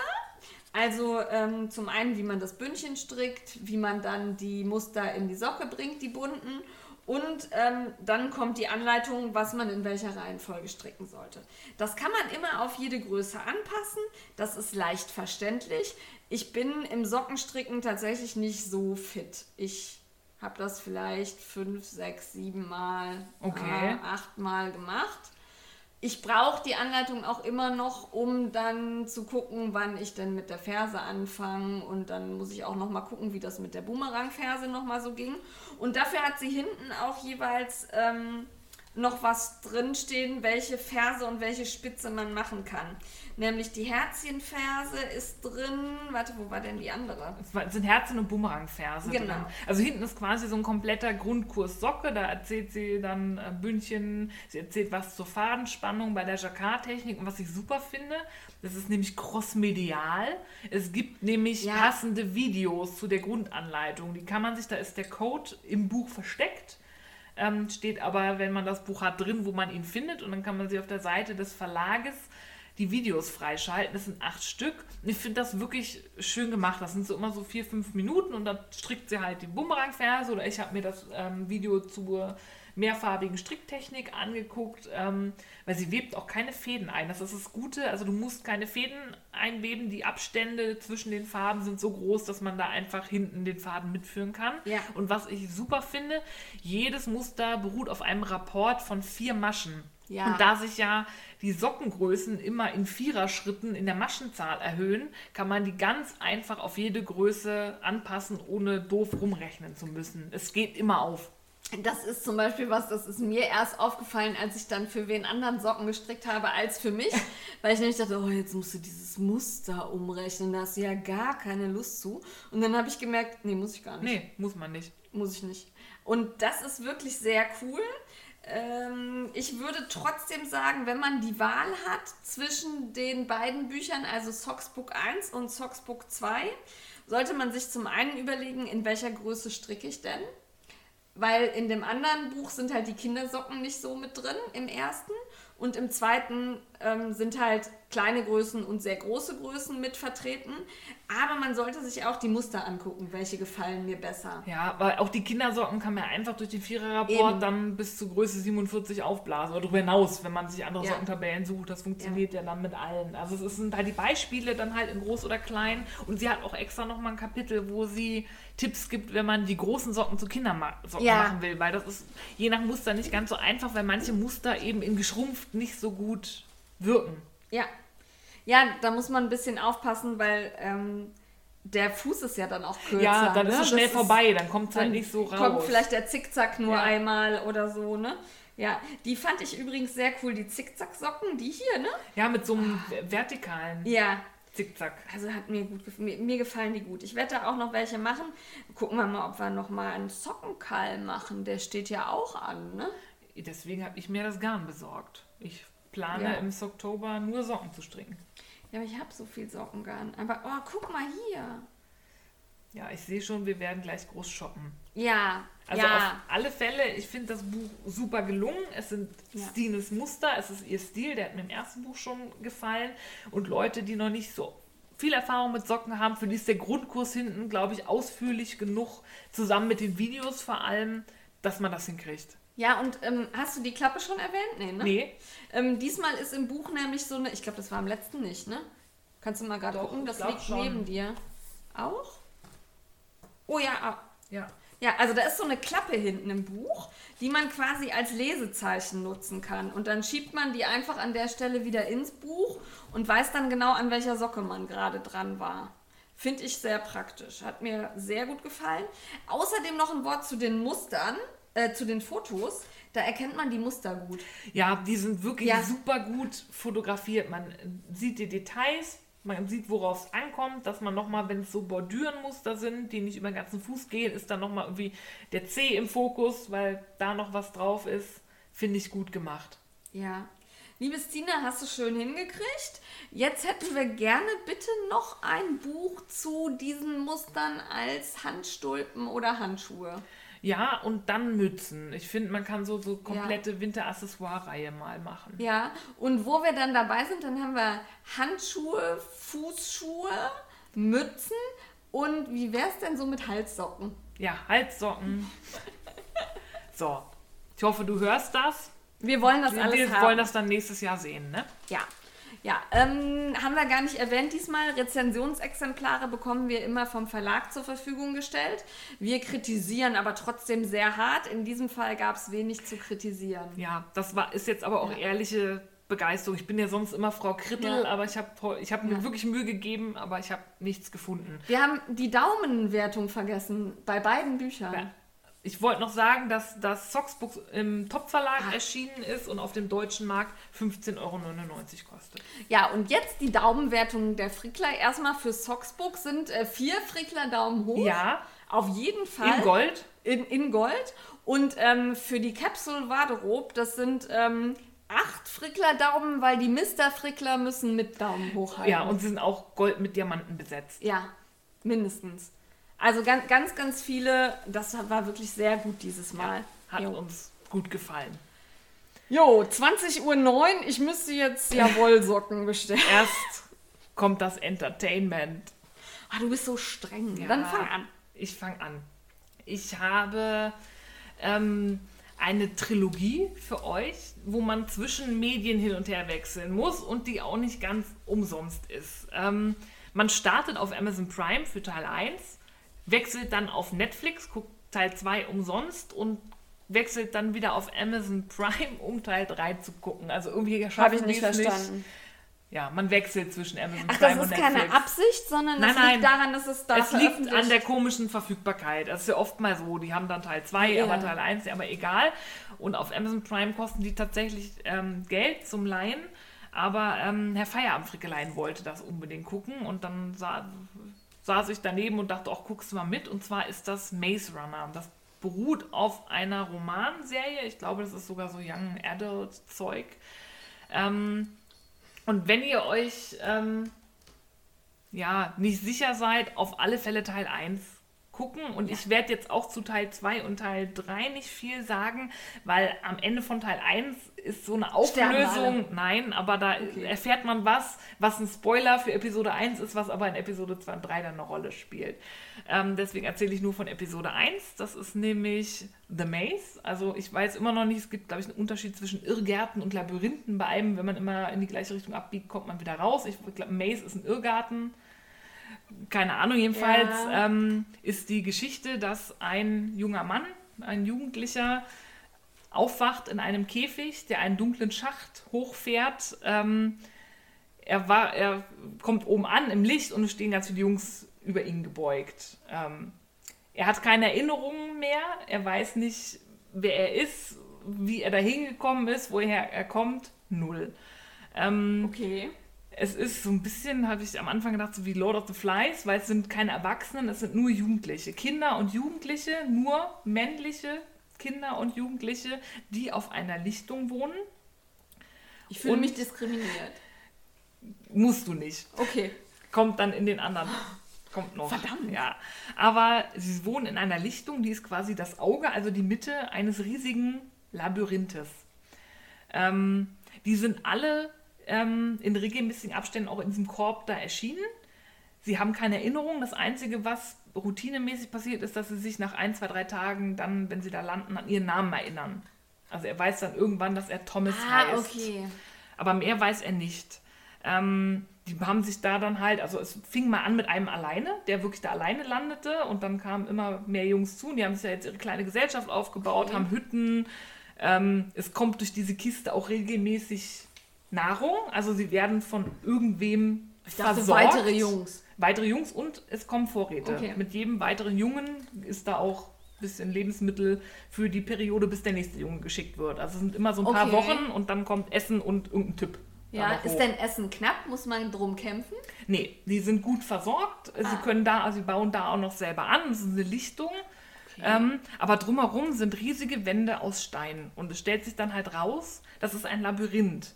Also ähm, zum einen, wie man das Bündchen strickt, wie man dann die Muster in die Socke bringt, die bunten. Und ähm, dann kommt die Anleitung, was man in welcher Reihenfolge stricken sollte. Das kann man immer auf jede Größe anpassen. Das ist leicht verständlich. Ich bin im Sockenstricken tatsächlich nicht so fit. Ich habe das vielleicht fünf, sechs, sieben Mal, Okay. äh, acht Mal gemacht. Ich brauche die Anleitung auch immer noch, um dann zu gucken, wann ich denn mit der Ferse anfange. Und dann muss ich auch noch mal gucken, wie das mit der Boomerang-Ferse noch mal so ging. Und dafür hat sie hinten auch jeweils ähm, noch was drinstehen, welche Ferse und welche Spitze man machen kann. Nämlich die Herzchenferse ist drin. Warte, wo war denn die andere? Es sind Herzen- und Bumerangverse Genau. drin. Also hinten ist quasi so ein kompletter Grundkurs Socke. Da erzählt sie dann äh, Bündchen, sie erzählt was zur Fadenspannung bei der Jacquard-Technik. Und was ich super finde, das ist nämlich crossmedial. Es gibt nämlich Ja. passende Videos zu der Grundanleitung. Die kann man sich, da ist der Code im Buch versteckt. Ähm, steht aber, wenn man das Buch hat, drin, wo man ihn findet. Und dann kann man sich auf der Seite des Verlages die Videos freischalten. Das sind acht Stück. Und ich finde das wirklich schön gemacht. Das sind so immer so vier, fünf Minuten und dann strickt sie halt die Bumerangferse oder ich habe mir das ähm, Video zur mehrfarbigen Stricktechnik angeguckt, ähm, weil sie webt auch keine Fäden ein. Das ist das Gute. Also du musst keine Fäden einweben. Die Abstände zwischen den Farben sind so groß, dass man da einfach hinten den Faden mitführen kann. Ja. Und was ich super finde, jedes Muster beruht auf einem Rapport von vier Maschen. Ja. Und da sich ja die Sockengrößen immer in Viererschritten in der Maschenzahl erhöhen, kann man die ganz einfach auf jede Größe anpassen, ohne doof rumrechnen zu müssen. Es geht immer auf. Das ist zum Beispiel was, das ist mir erst aufgefallen, als ich dann für wen anderen Socken gestrickt habe als für mich. weil ich nämlich dachte, oh, jetzt musst du dieses Muster umrechnen, da hast du ja gar keine Lust zu. Und dann habe ich gemerkt, nee, muss ich gar nicht. Nee, muss man nicht. Muss ich nicht. Und das ist wirklich sehr cool. Ähm, ich würde trotzdem sagen, wenn man die Wahl hat zwischen den beiden Büchern, also Socksbook 1 und Socksbook 2, sollte man sich zum einen überlegen, in welcher Größe stricke ich denn? Weil in dem anderen Buch sind halt die Kindersocken nicht so mit drin, im ersten. Und im zweiten ähm, sind halt kleine Größen und sehr große Größen mit vertreten. Aber man sollte sich auch die Muster angucken, welche gefallen mir besser. Ja, weil auch die Kindersocken kann man einfach durch den. Viererrapport dann bis zu Größe 47 aufblasen oder darüber hinaus, wenn man sich andere Ja. Sockentabellen sucht. Das funktioniert ja. dann mit allen. Also es sind halt die Beispiele dann halt in groß oder klein. Und sie hat auch extra nochmal ein Kapitel, wo sie Tipps gibt, wenn man die großen Socken zu Kindersocken Ja. machen will. Weil das ist je nach Muster nicht ganz so einfach, weil manche Muster eben in geschrumpft nicht so gut wirken. Ja. Ja, da muss man ein bisschen aufpassen, weil ähm, der Fuß ist ja dann auch kürzer. Ja, dann ne? ist es schnell Das vorbei, dann kommt es halt nicht so raus. Kommt vielleicht der Zickzack nur Ja. einmal oder so, ne? Ja, die fand ich übrigens sehr cool, die Zickzack-Socken, die hier, ne? ja, mit so einem vertikalen Ja, Zickzack. also hat mir gut gef- mir, mir gefallen die gut. Ich werde da auch noch welche machen. Gucken wir mal, ob wir noch mal einen Sockenkall machen. Der steht ja auch an, ne? Deswegen habe ich mir das Garn besorgt. Ich plane Ja. im Oktober nur Socken zu stricken. Ja, aber ich habe so viel Sockengarn. Aber oh, guck mal hier. Ja, ich sehe schon, wir werden gleich groß shoppen. Ja, Also auf ja. alle Fälle, ich finde das Buch super gelungen. Es sind Ja. Stines Muster, es ist ihr Stil, der hat mir im ersten Buch schon gefallen. Und Leute, die noch nicht so viel Erfahrung mit Socken haben, für die ist der Grundkurs hinten, glaube ich, ausführlich genug, zusammen mit den Videos vor allem, dass man das hinkriegt. Ja, und ähm, hast du die Klappe schon erwähnt? Nee, ne? Nee, Ähm, diesmal ist im Buch nämlich so eine, ich glaube, das war am letzten nicht, ne? Kannst du mal gerade gucken, das liegt schon. neben dir. Auch? Oh ja, auch. ja. Ja, also da ist so eine Klappe hinten im Buch, die man quasi als Lesezeichen nutzen kann. Und dann schiebt man die einfach an der Stelle wieder ins Buch und weiß dann genau, an welcher Socke man gerade dran war. Finde ich sehr praktisch. Hat mir sehr gut gefallen. Außerdem noch ein Wort zu den Mustern, äh, zu den Fotos. Da erkennt man die Muster gut. Ja, die sind wirklich Ja. super gut fotografiert. Man sieht die Details, man sieht, worauf es ankommt, dass man nochmal, wenn es so Bordürenmuster sind, die nicht über den ganzen Fuß gehen, ist dann nochmal irgendwie der C im Fokus, weil da noch was drauf ist. Finde ich gut gemacht. Ja. Liebe Stina, hast du schön hingekriegt. Jetzt hätten wir gerne bitte noch ein Buch zu diesen Mustern als Handstulpen oder Handschuhe. Ja, und dann Mützen. Ich finde, man kann so, so komplette Winteraccessoire-Reihe mal machen. Ja, und wo wir dann dabei sind, dann haben wir Handschuhe, Fußschuhe, Mützen und wie wär's denn so mit Halssocken? Ja, Halssocken. so, ich hoffe, du hörst das. Wir wollen das Wir, alles wir haben. wollen das dann nächstes Jahr sehen, ne? Ja. Ja, ähm, haben wir gar nicht erwähnt diesmal. Rezensionsexemplare bekommen wir immer vom Verlag zur Verfügung gestellt. Wir kritisieren aber trotzdem sehr hart. In diesem Fall gab es wenig zu kritisieren. Ja, das war, ist jetzt aber auch ehrliche Begeisterung. Ich bin ja sonst immer Frau Krittel, Ja. aber ich habe ich hab mir Ja. wirklich Mühe gegeben, aber ich habe nichts gefunden. Wir haben die Daumenwertung vergessen bei beiden Büchern. Ja. Ich wollte noch sagen, dass das Socksbook im Top-Verlag Ah. erschienen ist und auf dem deutschen Markt 15,99 Euro kostet. Ja, und jetzt die Daumenwertungen der Frickler. Erstmal für Socksbook sind äh, vier Frickler Daumen hoch. Ja, Auf jeden Fall. in Gold. In, in Gold. Und ähm, für die Capsule Garderobe, das sind ähm, acht Frickler Daumen, weil die Mr. Frickler müssen mit Daumen hochhalten. Ja, und sie sind auch Gold mit Diamanten besetzt. Ja, mindestens. Also ganz, ganz, ganz viele. Das war wirklich sehr gut dieses Mal. Hat Jo. uns gut gefallen. Jo, 20.09 Uhr. Ich müsste jetzt ja Wollsocken bestellen. Erst kommt das Entertainment. Ah, du bist so streng. Ja. Dann fang an. Ich fange an. Ich habe ähm, eine Trilogie für euch, wo man zwischen Medien hin und her wechseln muss und die auch nicht ganz umsonst ist. Ähm, man startet auf Amazon Prime für Teil 1, wechselt dann auf Netflix, guckt Teil 2 umsonst und wechselt dann wieder auf Amazon Prime, um Teil 3 zu gucken. Also irgendwie Habe ich nicht verstanden. Nicht. Ja, man wechselt zwischen Amazon Ach, Prime das und ist Netflix. keine Absicht, sondern Nein, es nein. liegt daran, dass es da Es liegt an der komischen Verfügbarkeit. Das ist ja oft mal so. Die haben dann Teil 2, Ja. aber Teil 1, ja, aber egal. Und auf Amazon Prime kosten die tatsächlich ähm, Geld zum Leihen. Aber ähm, Herr Feierabendfrickelein wollte das unbedingt gucken und dann sa saß ich daneben und dachte, auch guckst du mal mit. Und zwar ist das Maze Runner. Das beruht auf einer Romanserie. Ich glaube, das ist sogar so Young Adult Zeug. Ähm, und wenn ihr euch ähm, ja, nicht sicher seid, auf alle Fälle Teil 1 gucken. Und ich werde jetzt auch zu Teil 2 und Teil 3 nicht viel sagen, weil am Ende von Teil 1 ist so eine Auflösung. Nein, aber da Okay. erfährt man was, was ein Spoiler für Episode 1 ist, was aber in Episode 2 und 3 dann eine Rolle spielt. Ähm, deswegen erzähle ich nur von Episode 1. Das ist nämlich The Maze. Also ich weiß immer noch nicht, es gibt, glaube ich, einen Unterschied zwischen Irrgärten und Labyrinthen. Bei einem, wenn man immer in die gleiche Richtung abbiegt, kommt man wieder raus. Ich glaube, Maze ist ein Irrgarten. Keine Ahnung, jedenfalls Ja. ähm, ist die Geschichte, dass ein junger Mann, ein Jugendlicher, aufwacht in einem Käfig, der einen dunklen Schacht hochfährt. Ähm, er, war, er kommt oben an im Licht und es stehen ganz viele Jungs über ihn gebeugt. Ähm, er hat keine Erinnerungen mehr, er weiß nicht, wer er ist, wie er da hingekommen ist, woher er kommt. Null. Ähm, Okay. Es ist so ein bisschen, habe ich am Anfang gedacht, so wie Lord of the Flies, weil es sind keine Erwachsenen, es sind nur Jugendliche. Kinder und Jugendliche, nur männliche Kinder und Jugendliche, die auf einer Lichtung wohnen. Ich fühle mich diskriminiert. Musst du nicht. Okay. Kommt dann in den anderen. Kommt noch. Verdammt. Ja. Aber sie wohnen in einer Lichtung, die ist quasi das Auge, also die Mitte eines riesigen Labyrinthes. Ähm, die sind alle ähm, in regelmäßigen Abständen auch in diesem Korb da erschienen. Sie haben keine Erinnerung. Das Einzige, was routinemäßig passiert, ist, dass sie sich nach ein, zwei, drei Tagen dann, wenn sie da landen, an ihren Namen erinnern. Also er weiß dann irgendwann, dass er Thomas Ah, heißt. okay. Aber mehr weiß er nicht. Ähm, die haben sich da dann halt, also es fing mal an mit einem alleine, der wirklich da alleine landete und dann kamen immer mehr Jungs zu und die haben sich ja jetzt ihre kleine Gesellschaft aufgebaut, Okay. haben Hütten. Ähm, es kommt durch diese Kiste auch regelmäßig Nahrung, also sie werden von irgendwem Ich dachte, versorgt. weitere Jungs. Weitere Jungs und es kommen Vorräte. Okay. Mit jedem weiteren Jungen ist da auch ein bisschen Lebensmittel für die Periode, bis der nächste Junge geschickt wird. Also es sind immer so ein paar Okay. Wochen und dann kommt Essen und irgendein Tipp. Ja, ist denn Essen knapp? Muss man drum kämpfen? Nee, die sind gut versorgt. Sie Ah. können da, also sie bauen da auch noch selber an. Das ist eine Lichtung. Ähm, aber drumherum sind riesige Wände aus Stein. Und es stellt sich dann halt raus, das ist ein Labyrinth.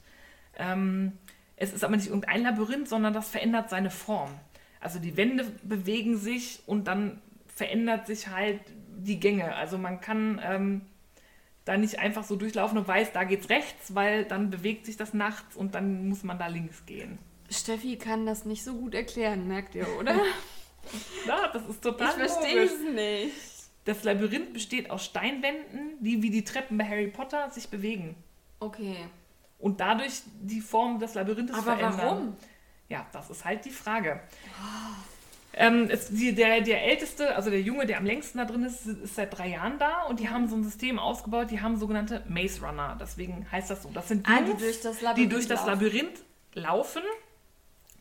Ähm, es ist aber nicht irgendein Labyrinth, sondern das verändert seine Form. Also die Wände bewegen sich und dann verändert sich halt die Gänge. Also man kann ähm, da nicht einfach so durchlaufen und weiß, da geht's rechts, weil dann bewegt sich das nachts und dann muss man da links gehen. Steffi kann das nicht so gut erklären, merkt ihr, oder? Ja, das ist total ich verstehe es nicht. Das Labyrinth besteht aus Steinwänden, die wie die Treppen bei Harry Potter sich bewegen. Okay. Und dadurch die Form des Labyrinths Aber verändern. warum? Ja, das ist halt die Frage. Ähm, es, die, der, der Älteste, also der Junge, der am längsten da drin ist, ist seit drei Jahren da und die haben so ein System ausgebaut, die haben sogenannte Maze Runner. Deswegen heißt das so. Das sind Ah, die Jungs, durch das die durch das laufen. Labyrinth laufen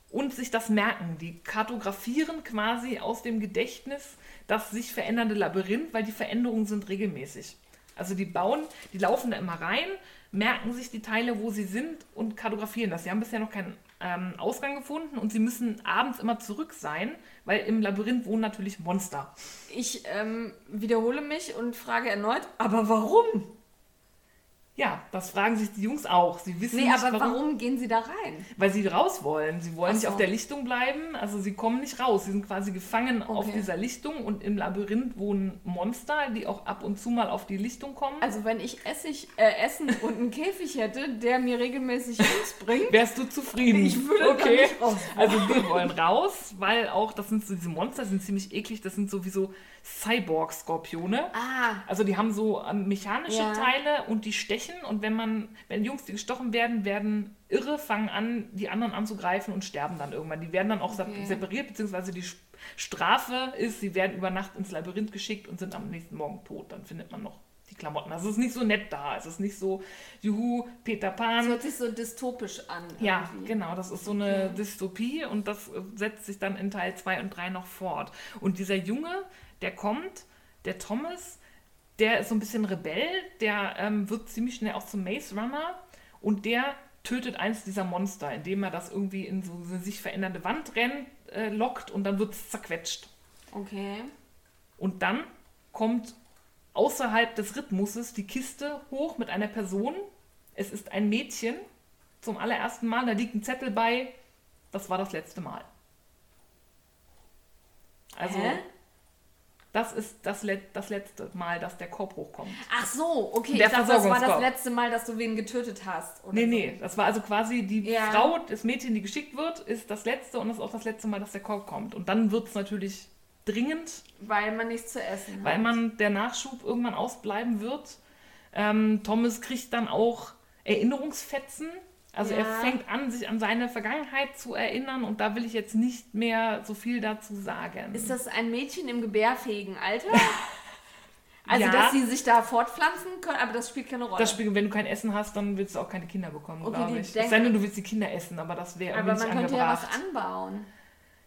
und sich das merken. Die kartografieren quasi aus dem Gedächtnis das sich verändernde Labyrinth, weil die Veränderungen sind regelmäßig. Also die bauen, die laufen da immer rein, merken sich die Teile, wo sie sind und kartografieren das. Sie haben bisher noch keinen ähm, Ausgang gefunden und sie müssen abends immer zurück sein, weil im Labyrinth wohnen natürlich Monster. Ich ähm, wiederhole mich und frage erneut, aber warum? Ja, das fragen sich die Jungs auch. Sie wissen Nee, nicht, aber warum gehen sie da rein? Weil sie raus wollen. Sie wollen Ach nicht so. auf der Lichtung bleiben. Also sie kommen nicht raus. Sie sind quasi gefangen auf Okay. dieser Lichtung und im Labyrinth wohnen Monster, die auch ab und zu mal auf die Lichtung kommen. Also wenn ich Essig, äh, Essen und einen Käfig hätte, der mir regelmäßig Jungs bringt, Wärst du zufrieden? Ich würde okay. nicht raus. Also wir wollen raus, weil auch, das sind so diese Monster, sind ziemlich eklig. Das sind sowieso Cyborg-Skorpione. Ah, Also die haben so ähm, mechanische Ja. Teile und die stechen und wenn man, wenn Jungs, die gestochen werden, werden irre, fangen an, die anderen anzugreifen und sterben dann irgendwann. Die werden dann auch Okay. separiert, beziehungsweise die Strafe ist, sie werden über Nacht ins Labyrinth geschickt und sind am nächsten Morgen tot. Dann findet man noch die Klamotten. Also es ist nicht so nett da. Es ist nicht so, juhu, Peter Pan. das hört sich so dystopisch an. Ja, irgendwie. genau, das ist so eine Dystopie und das äh, setzt sich dann in Teil 2 und 3 noch fort. Und dieser Junge, der kommt, der Thomas, der ist so ein bisschen Rebell, der ähm, wird ziemlich schnell auch zum Maze Runner und der tötet eins dieser Monster, indem er das irgendwie in so eine sich verändernde Wand rennt, äh, lockt und dann wird es zerquetscht. Okay. Und dann kommt außerhalb des Rhythmuses die Kiste hoch mit einer Person. Es ist ein Mädchen zum allerersten Mal. Da liegt ein Zettel bei. Das war das letzte Mal. Also, Hä? Das ist das, Let das letzte Mal, dass der Korb hochkommt. Ach so, okay. Der ich dachte, das war das letzte Mal, dass du wen getötet hast. Oder Nee, so. nee, das war also quasi die Ja. Frau, das Mädchen, die geschickt wird, ist das letzte und das ist auch das letzte Mal, dass der Korb kommt. Und dann wird es natürlich dringend, Weil man nichts zu essen hat. weil man der Nachschub irgendwann ausbleiben wird. Ähm, Thomas kriegt dann auch Erinnerungsfetzen. Also er Ja. fängt an, sich an seine Vergangenheit zu erinnern und da will ich jetzt nicht mehr so viel dazu sagen. Ist das ein Mädchen im gebärfähigen Alter? Also, Ja. dass sie sich da fortpflanzen können, aber das spielt keine Rolle. das Spiel, wenn du kein Essen hast, dann willst du auch keine Kinder bekommen, Okay, glaube ich. Es sei denn, du willst die Kinder essen, aber das wäre aber irgendwie man nicht könnte ja was angebracht. anbauen.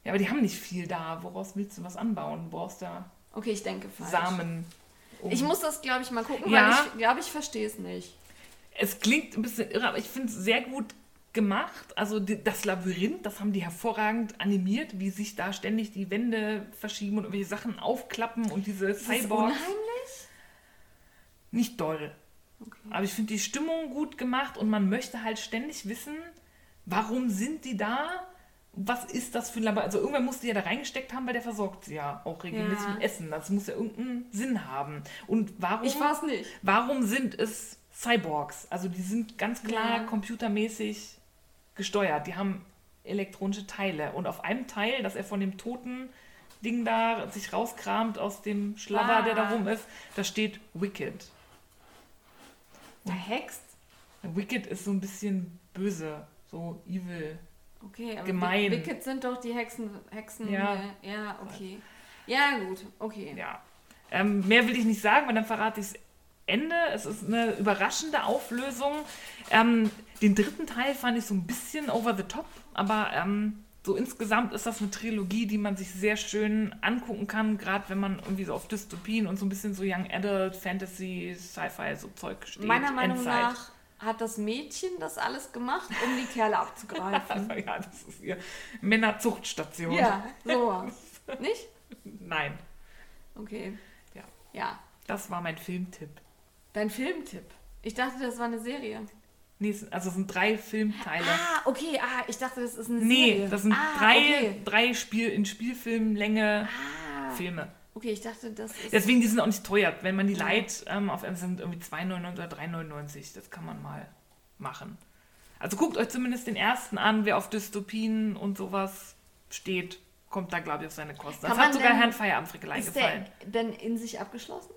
Ja, aber die haben nicht viel da. Woraus willst du was anbauen? Du brauchst ja Okay, ich denke falsch. Samen. um- Ich muss das, glaube ich, mal gucken, Ja. weil ich glaube, ich verstehe es nicht. Es klingt ein bisschen irre, aber ich finde es sehr gut gemacht. Also die, das Labyrinth, das haben die hervorragend animiert, wie sich da ständig die Wände verschieben und irgendwelche Sachen aufklappen und diese Ist Cyborgs. unheimlich? Nicht doll. Okay. Aber ich finde die Stimmung gut gemacht und man möchte halt ständig wissen, warum sind die da? Was ist das für ein Labor? Also irgendwer muss die ja da reingesteckt haben, weil der versorgt sie ja auch regelmäßig Ja. mit Essen. Das muss ja irgendeinen Sinn haben. Und warum? Ich weiß nicht. Warum sind es Cyborgs? Also die sind ganz klar Ja. computermäßig gesteuert. Die haben elektronische Teile. Und auf einem Teil, dass er von dem toten Ding da sich rauskramt aus dem Schlabber, der da Ah. rum ist, da steht Wicked. Verhext? Wicked ist so ein bisschen böse, so evil. Okay, aber Gemein. Wick- Wicked sind doch die Hexen. Hexen Ja. Ja, ja okay. Ja, gut, okay. Ja. Ähm, mehr will ich nicht sagen, weil dann verrate ich das Ende. Es ist eine überraschende Auflösung. Ähm, den dritten Teil fand ich so ein bisschen over the top, aber ähm, so insgesamt ist das eine Trilogie, die man sich sehr schön angucken kann, gerade wenn man irgendwie so auf Dystopien und so ein bisschen so Young Adult, Fantasy, Sci-Fi, so Zeug steht. Meiner Meinung Endzeit. nach hat das Mädchen das alles gemacht, um die Kerle abzugreifen. ja, das ist ihr Männerzuchtstation. ja, sowas. Nicht? Nein, Okay. Ja. Ja. das war mein Filmtipp. Dein Filmtipp. Ich dachte, das war eine Serie. Nee, es- also es sind drei Filmteile. Ah, okay, ah, ich dachte, das ist eine Nee, Serie. das sind ah, drei, Okay. drei Spiel in Spielfilmlänge Ah, Filme. okay, ich dachte, das ist. Deswegen, die sind auch nicht teuer. Wenn man die leiht, ähm, auf Amazon sind irgendwie 2,99 oder 3,99. Das kann man mal machen. Also guckt euch zumindest den ersten an, wer auf Dystopien und sowas steht, kommt da, glaube ich, auf seine Kosten. Das Kann hat man sogar Herrn Feierabendfrickelei ist gefallen. der denn in sich abgeschlossen?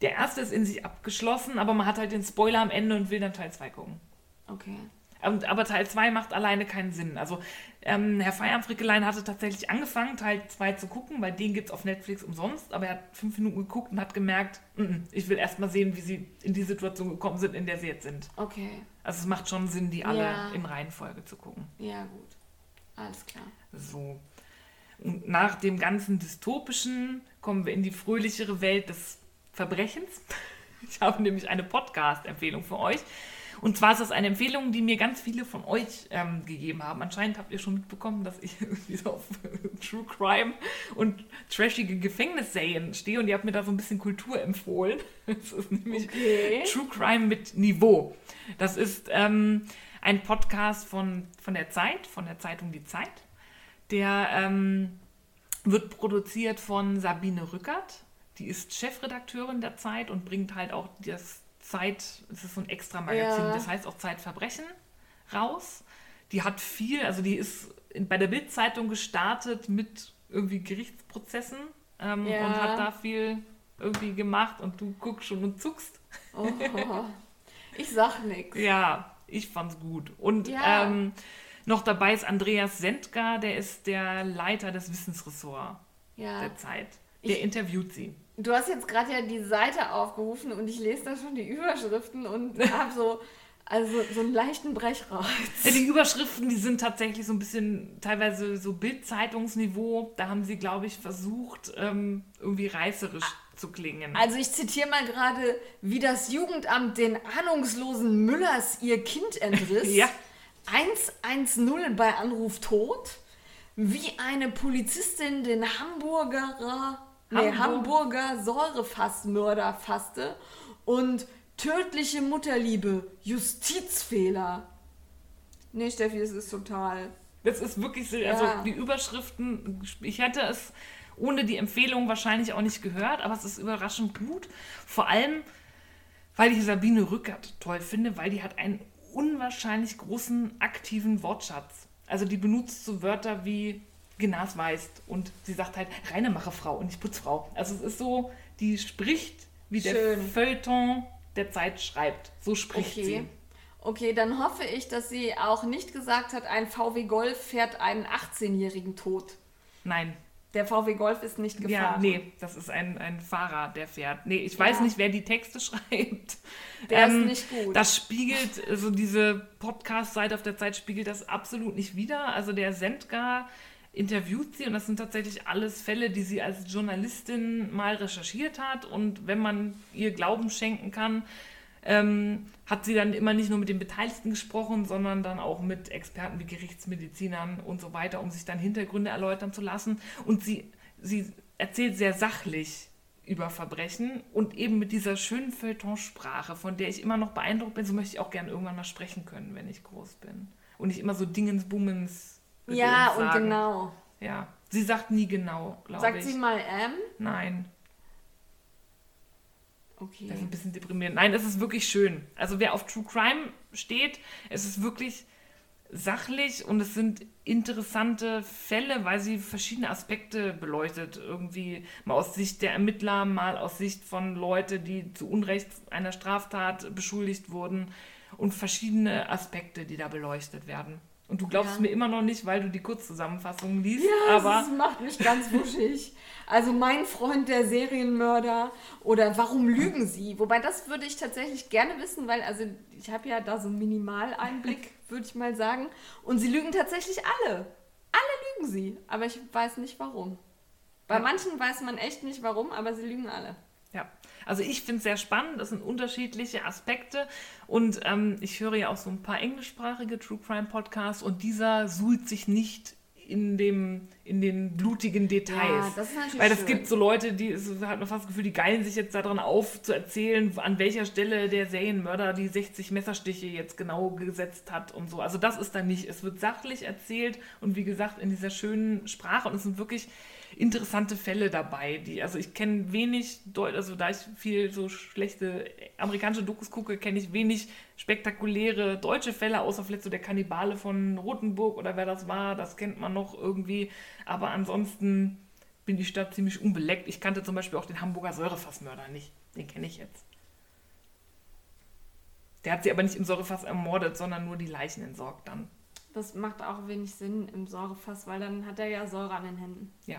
Der erste ist in sich abgeschlossen, aber man hat halt den Spoiler am Ende und will dann Teil 2 gucken. Okay. Und, aber Teil 2 macht alleine keinen Sinn. Also ähm, Herr Feierabendfrickelein hatte tatsächlich angefangen, Teil 2 zu gucken, weil den gibt es auf Netflix umsonst, aber er hat fünf Minuten geguckt und hat gemerkt, "Mm, mm, ich will erst mal sehen, wie sie in die Situation gekommen sind, in der sie jetzt sind. Okay. Also es macht schon Sinn, die alle Ja. in Reihenfolge zu gucken. Ja, gut. Alles klar. So. Und nach dem ganzen Dystopischen kommen wir in die fröhlichere Welt des Verbrechens. Ich habe nämlich eine Podcast-Empfehlung für euch. Und zwar ist das eine Empfehlung, die mir ganz viele von euch ähm, gegeben haben. Anscheinend habt ihr schon mitbekommen, dass ich irgendwie so auf True Crime und trashige Gefängnisserien stehe und ihr habt mir da so ein bisschen Kultur empfohlen. Das ist nämlich Okay. True Crime mit Niveau. Das ist ähm, ein Podcast von, von der Zeit, von der Zeitung Die Zeit. Der ähm, wird produziert von Sabine Rückert. Die ist Chefredakteurin der Zeit und bringt halt auch das Zeit, es ist so ein Extra-Magazin, Ja. das heißt auch Zeitverbrechen raus. Die hat viel, also die ist in, bei der Bild-Zeitung gestartet mit irgendwie Gerichtsprozessen ähm, Ja. und hat da viel irgendwie gemacht und du guckst schon und zuckst. Oh, ich sag nix. Ja, ich fand's gut. Und Ja. ähm, noch dabei ist Andreas Sendgar, der ist der Leiter des Wissensressorts der Zeit. Der Ich- interviewt sie. Du hast jetzt gerade ja die Seite aufgerufen und ich lese da schon die Überschriften und habe so, also so einen leichten Brechreiz. Ja, die Überschriften, die sind tatsächlich so ein bisschen teilweise so Bild-Zeitungsniveau. Da haben sie, glaube ich, versucht, ähm, irgendwie reißerisch zu klingen. Also ich zitiere mal gerade, wie das Jugendamt den ahnungslosen Müllers ihr Kind entriss. Ja. 110 bei Anruf tot. Wie eine Polizistin den Hamburger, nee, Hamburg- Hamburger Säurefassmörder fasste und tödliche Mutterliebe, Justizfehler. Nee, Steffi, es ist total. Das ist wirklich so, also Ja. die Überschriften, ich hätte es ohne die Empfehlung wahrscheinlich auch nicht gehört, aber es ist überraschend gut. Vor allem, weil ich Sabine Rückert toll finde, weil die hat einen unwahrscheinlich großen aktiven Wortschatz. Also die benutzt so Wörter wie genasweist und sie sagt halt reine Frau und nicht Putzfrau. Also es ist so, die spricht, wie der Schön. Feuilleton der Zeit schreibt. So spricht Okay. sie. Okay, dann hoffe ich, dass sie auch nicht gesagt hat, ein VW Golf fährt einen 18-Jährigen tot. Nein, Der VW Golf ist nicht gefahren. Ja, nee, das ist ein, ein Fahrer, der fährt. Nee, ich weiß Ja. nicht, wer die Texte schreibt. Der ist nicht gut. Das spiegelt, also diese Podcast-Seite auf der Zeit spiegelt das absolut nicht wider. Also der Sendgar interviewt sie und das sind tatsächlich alles Fälle, die sie als Journalistin mal recherchiert hat. Und wenn man ihr Glauben schenken kann, ähm, hat sie dann immer nicht nur mit den Beteiligten gesprochen, sondern dann auch mit Experten wie Gerichtsmedizinern und so weiter, um sich dann Hintergründe erläutern zu lassen. Und sie, sie erzählt sehr sachlich über Verbrechen und eben mit dieser schönen Feuilletonsprache, von der ich immer noch beeindruckt bin, so möchte ich auch gerne irgendwann mal sprechen können, wenn ich groß bin. Und nicht immer so Dingensbummens. Ja, und sagen. genau. Ja, sie sagt nie genau, glaube Sagt ich. sie mal M? Nein. Okay. Das ist ein bisschen deprimierend. Nein, es ist wirklich schön. Also wer auf True Crime steht, es ist wirklich sachlich und es sind interessante Fälle, weil sie verschiedene Aspekte beleuchtet. Irgendwie mal aus Sicht der Ermittler, mal aus Sicht von Leuten, die zu Unrecht einer Straftat beschuldigt wurden und verschiedene Aspekte, die da beleuchtet werden. Und du glaubst Ja. mir immer noch nicht, weil du die Kurzzusammenfassung liest, Ja, aber das macht mich ganz wuschig. Also mein Freund der Serienmörder oder warum lügen sie? Wobei das würde ich tatsächlich gerne wissen, weil also ich habe ja da so einen Minimaleinblick, würde ich mal sagen. Und sie lügen tatsächlich alle. Alle lügen sie, aber ich weiß nicht warum. Bei Ja. manchen weiß man echt nicht warum, aber sie lügen alle. Also ich finde es sehr spannend. Das sind unterschiedliche Aspekte. Und ähm, ich höre ja auch so ein paar englischsprachige True Crime Podcasts und dieser suhlt sich nicht in, dem, in den blutigen Details. Ja, das ist natürlich Weil es gibt so Leute, die hat man fast das Gefühl, die geilen sich jetzt daran auf, zu erzählen, an welcher Stelle der Serienmörder die 60 Messerstiche jetzt genau gesetzt hat und so. Also das ist da nicht. Es wird sachlich erzählt und wie gesagt in dieser schönen Sprache und es sind wirklich interessante Fälle dabei, die, also ich kenne wenig, Deu also da ich viel so schlechte amerikanische Dokus gucke, kenne ich wenig spektakuläre deutsche Fälle, außer vielleicht so der Kannibale von Rothenburg oder wer das war, das kennt man noch irgendwie, aber ansonsten bin die Stadt ziemlich unbeleckt. Ich kannte zum Beispiel auch den Hamburger Säurefassmörder nicht, den kenne ich jetzt. Der hat sie aber nicht im Säurefass ermordet, sondern nur die Leichen entsorgt dann. Das macht auch wenig Sinn im Säurefass, weil dann hat er ja Säure an den Händen. Ja.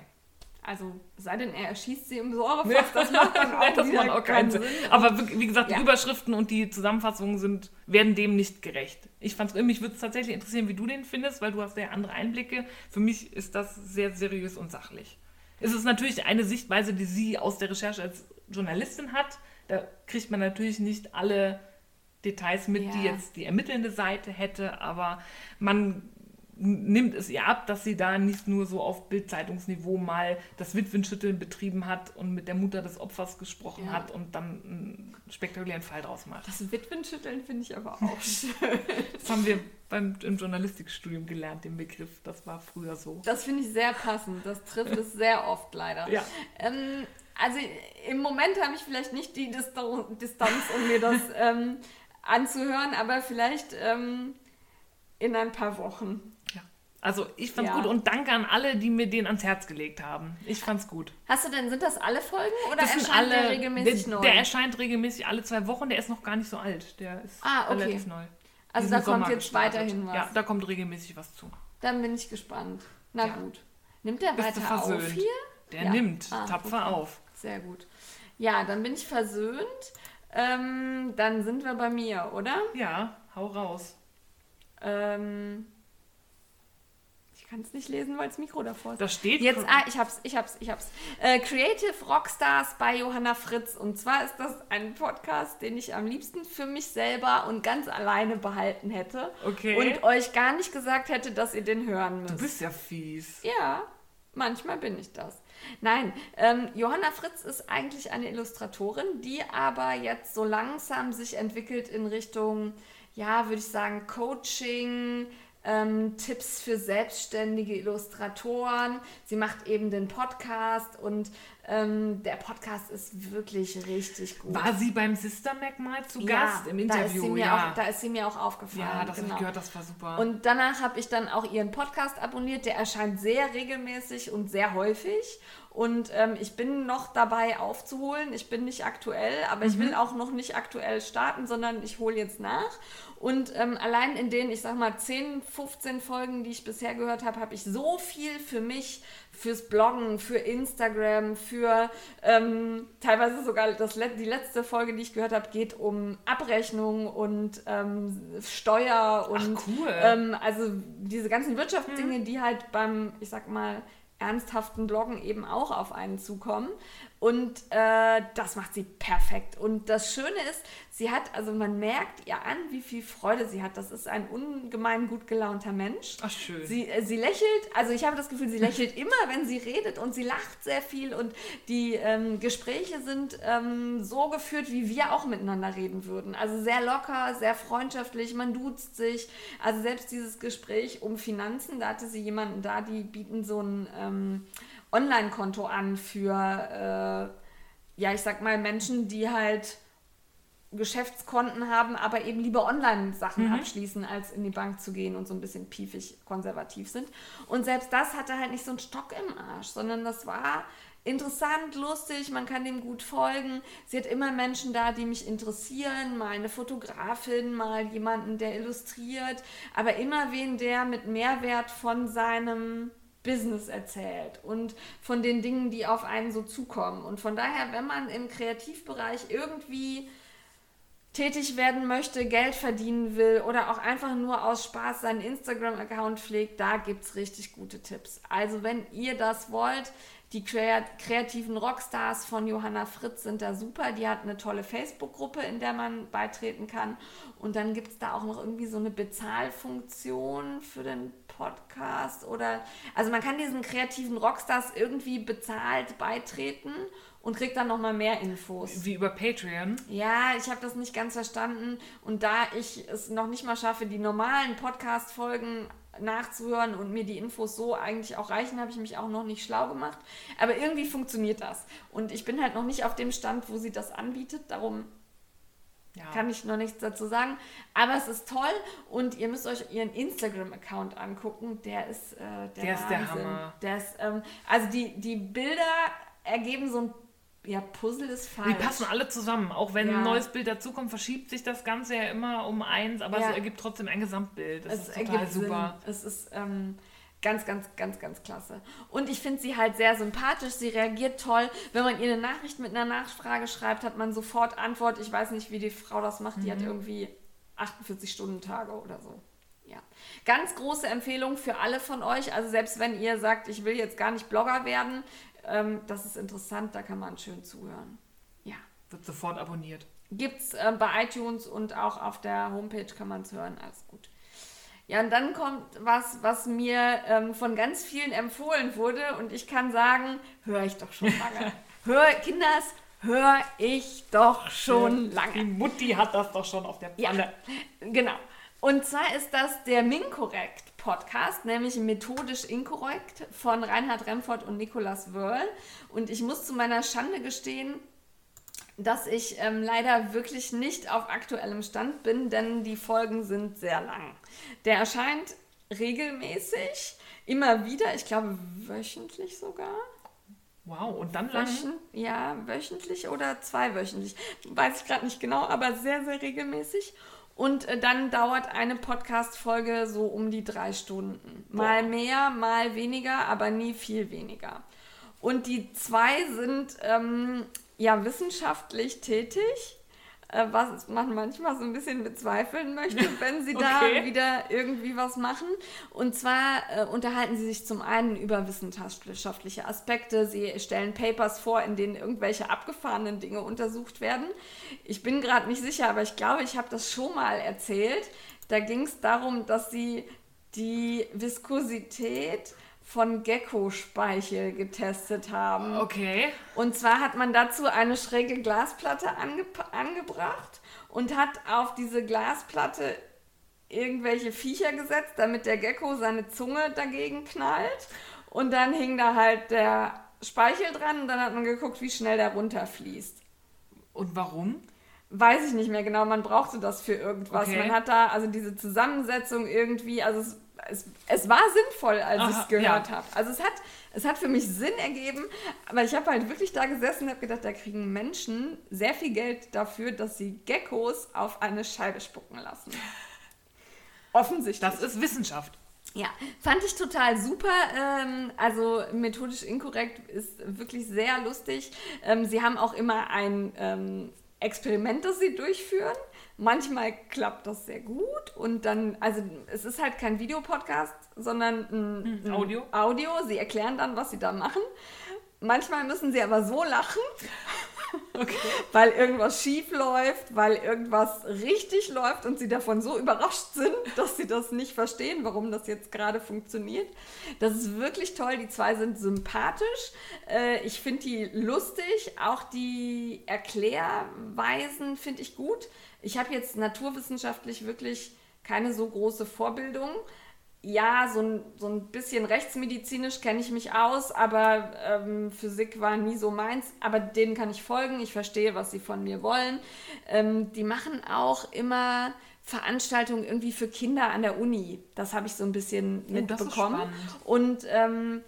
Also, sei denn, er erschießt sie im Säurefass, das macht dann auch, das macht auch keinen Sinn. Aber wie gesagt, Ja. die Überschriften und die Zusammenfassungen sind, werden dem nicht gerecht. Ich fand's, mich würde es tatsächlich interessieren, wie du den findest, weil du hast sehr andere Einblicke. Für mich ist das sehr seriös und sachlich. Es ist natürlich eine Sichtweise, die sie aus der Recherche als Journalistin hat. Da kriegt man natürlich nicht alle Details mit, die Ja. jetzt die ermittelnde Seite hätte, aber man nimmt es ihr ab, dass sie da nicht nur so auf Bildzeitungsniveau mal das Witwenschütteln betrieben hat und mit der Mutter des Opfers gesprochen Ja. hat und dann einen spektakulären Fall draus macht. Das Witwenschütteln finde ich aber auch schön. Das haben wir beim, im Journalistikstudium gelernt, den Begriff. Das war früher so. Das finde ich sehr passend. Das trifft es sehr oft leider. Ja. Ähm, also im Moment habe ich vielleicht nicht die Distan Distanz, um mir das ähm, anzuhören, aber vielleicht ähm, in ein paar Wochen. Ja. Also ich fand's Ja. gut und danke an alle, die mir den ans Herz gelegt haben. Ich fand's gut. Hast du denn, sind das alle Folgen oder Das erscheint alle, der regelmäßig der, neu? der erscheint regelmäßig alle zwei Wochen. Der ist noch gar nicht so alt. Der ist Ah, okay. relativ neu. Also da kommt Sommer jetzt gestartet. weiterhin was. Ja, da kommt regelmäßig was zu. Dann bin ich gespannt. Na Ja. gut. Nimmt der Bist du weiter auf versöhnt? hier? Der Ja. nimmt Ah, tapfer okay. auf. Sehr gut. Ja, dann bin ich versöhnt. Ähm, dann sind wir bei mir, oder? Ja, hau raus. Ähm, ich kann es nicht lesen, weil das Mikro davor ist. Da steht Jetzt, ah, ich hab's, ich hab's, ich hab's. Äh, Creative Rockstars bei Johanna Fritz. Und zwar ist das ein Podcast, den ich am liebsten für mich selber und ganz alleine behalten hätte. Okay. Und euch gar nicht gesagt hätte, dass ihr den hören müsst. Du bist ja fies. Ja, manchmal bin ich das. Nein, ähm, Johanna Fritz ist eigentlich eine Illustratorin, die aber jetzt so langsam sich entwickelt in Richtung, ja, würde ich sagen, Coaching, ähm, Tipps für selbstständige Illustratoren. Sie macht eben den Podcast und ähm, der Podcast ist wirklich richtig gut. War sie beim Sister Mac mal zu Ja, Gast im Da ist, sie Interview? mir ja. auch, da ist sie mir auch aufgefallen. ja, das habe genau. ich gehört, das war super. Und danach habe ich dann auch ihren Podcast abonniert. Der erscheint sehr regelmäßig und sehr häufig. Und ähm, ich bin noch dabei aufzuholen. Ich bin nicht aktuell, aber ich will auch noch nicht aktuell starten, sondern ich hole jetzt nach. Und ähm, allein in den, ich sag mal, 10, 15 Folgen, die ich bisher gehört habe, habe ich so viel für mich, fürs Bloggen, für Instagram, für ähm, teilweise sogar das, die letzte Folge, die ich gehört habe, geht um Abrechnung und ähm, Steuer und cool. ähm, also diese ganzen Wirtschaftsdinge, die halt beim, ich sag mal, ernsthaften Bloggen eben auch auf einen zukommen. Und äh, das macht sie perfekt. Und das Schöne ist, sie hat, also man merkt ihr an, wie viel Freude sie hat. Das ist ein ungemein gut gelaunter Mensch. Ach, schön. Sie, äh, sie lächelt, also ich habe das Gefühl, sie lächelt immer, wenn sie redet und sie lacht sehr viel und die ähm, Gespräche sind ähm, so geführt, wie wir auch miteinander reden würden. Also sehr locker, sehr freundschaftlich, man duzt sich. Also selbst dieses Gespräch um Finanzen, da hatte sie jemanden da, die bieten so ein ähm, Online-Konto an für, äh, ja, ich sag mal, Menschen, die halt Geschäftskonten haben, aber eben lieber Online-Sachen abschließen, als in die Bank zu gehen und so ein bisschen piefig konservativ sind. Und selbst das hatte halt nicht so einen Stock im Arsch, sondern das war interessant, lustig, man kann dem gut folgen. Sie hat immer Menschen da, die mich interessieren, mal eine Fotografin, mal jemanden, der illustriert, aber immer wen, der mit Mehrwert von seinem Business erzählt und von den Dingen, die auf einen so zukommen. Und von daher, wenn man im Kreativbereich irgendwie tätig werden möchte, Geld verdienen will oder auch einfach nur aus Spaß seinen Instagram-Account pflegt, da gibt es richtig gute Tipps. Also wenn ihr das wollt, die krea- kreativen Rockstars von Johanna Fritz sind da super. Die hat eine tolle Facebook-Gruppe, in der man beitreten kann. Und dann gibt es da auch noch irgendwie so eine Bezahlfunktion für den Podcast oder also man kann diesen kreativen Rockstars irgendwie bezahlt beitreten und kriegt dann nochmal mehr Infos. Wie über Patreon. Ja, ich habe das nicht ganz verstanden. Und da ich es noch nicht mal schaffe, die normalen Podcast-Folgen nachzuhören und mir die Infos so eigentlich auch reichen, habe ich mich auch noch nicht schlau gemacht. Aber irgendwie funktioniert das. Und ich bin halt noch nicht auf dem Stand, wo sie das anbietet. Darum Ja. kann ich noch nichts dazu sagen. Aber es ist toll und ihr müsst euch ihren Instagram-Account angucken. Der ist äh, der, Der ist der. Hammer. Der ist, ähm, also die, die Bilder ergeben so ein ja, Puzzle ist falsch. Die passen alle zusammen. Auch wenn Ja. ein neues Bild dazukommt, verschiebt sich das Ganze ja immer um eins, aber Ja. es ergibt trotzdem ein Gesamtbild. Das es ist total super. Sinn. Es ist ähm, ganz, ganz, ganz, ganz klasse. Und ich finde sie halt sehr sympathisch. Sie reagiert toll. Wenn man ihr eine Nachricht mit einer Nachfrage schreibt, hat man sofort Antwort. Ich weiß nicht, wie die Frau das macht. Die Mhm. hat irgendwie 48 Stunden Tage oder so. Ja. Ganz große Empfehlung für alle von euch. Also selbst wenn ihr sagt, ich will jetzt gar nicht Blogger werden, ähm, das ist interessant, da kann man schön zuhören. Ja. Wird sofort abonniert. Gibt's äh, bei iTunes und auch auf der Homepage kann man es hören. Alles gut. Ja, und dann kommt was, was mir ähm, von ganz vielen empfohlen wurde und ich kann sagen, höre ich doch schon lange. hör, Kinders, höre ich doch schon Die lange. Mutti hat das doch schon auf der Ja, Pfanne. genau. Und zwar ist das der Minkorrekt Podcast, nämlich methodisch inkorrekt von Reinhard Remford und Nicolas Wörl. Und ich muss zu meiner Schande gestehen, dass ich ähm, leider wirklich nicht auf aktuellem Stand bin, denn die Folgen sind sehr lang. Der erscheint regelmäßig, immer wieder, ich glaube wöchentlich sogar. Wow, und dann lang. Wöchen, ja, wöchentlich oder zweiwöchentlich. Weiß ich gerade nicht genau, aber sehr, sehr regelmäßig. Und äh, dann dauert eine Podcast-Folge so um die drei Stunden. Mal Boah. mehr, mal weniger, aber nie viel weniger. Und die zwei sind ähm, ja wissenschaftlich tätig, äh, was man manchmal so ein bisschen bezweifeln möchte, wenn sie da Okay. wieder irgendwie was machen. Und zwar äh, unterhalten sie sich zum einen über wissenschaftliche Aspekte. Sie stellen Papers vor, in denen irgendwelche abgefahrenen Dinge untersucht werden. Ich bin gerade nicht sicher, aber ich glaube, ich habe das schon mal erzählt. Da ging es darum, dass sie die Viskosität von Gecko-Speichel getestet haben. Okay. Und zwar hat man dazu eine schräge Glasplatte ange angebracht und hat auf diese Glasplatte irgendwelche Viecher gesetzt, damit der Gecko seine Zunge dagegen knallt. Und dann hing da halt der Speichel dran und dann hat man geguckt, wie schnell der runterfließt. Und warum? Weiß ich nicht mehr genau, man brauchte das für irgendwas. Okay. Man hat da also diese Zusammensetzung irgendwie, also es, es, es war sinnvoll, als ich es gehört ja. habe. Also es hat, es hat für mich Sinn ergeben, aber ich habe halt wirklich da gesessen und habe gedacht, da kriegen Menschen sehr viel Geld dafür, dass sie Geckos auf eine Scheibe spucken lassen. Offensichtlich. Das ist Wissenschaft. Ja, fand ich total super. Ähm, also methodisch inkorrekt ist wirklich sehr lustig. Ähm, sie haben auch immer ein ähm, Experiment, das sie durchführen. Manchmal klappt das sehr gut und dann, also es ist halt kein Videopodcast, sondern ein, ein Audio. Audio. Sie erklären dann, was sie da machen. Manchmal müssen sie aber so lachen, weil irgendwas schief läuft, weil irgendwas richtig läuft und sie davon so überrascht sind, dass sie das nicht verstehen, warum das jetzt gerade funktioniert. Das ist wirklich toll. Die zwei sind sympathisch. Äh, Ich finde die lustig. Auch die Erklärweisen finde ich gut. Ich habe jetzt naturwissenschaftlich wirklich keine so große Vorbildung ja, so ein, so ein bisschen rechtsmedizinisch kenne ich mich aus, aber ähm, Physik war nie so meins. Aber denen kann ich folgen. Ich verstehe, was sie von mir wollen. Ähm, die machen auch immer Veranstaltungen irgendwie für Kinder an der Uni. Das habe ich so ein bisschen Oh, das ist mitbekommen. Und ähm,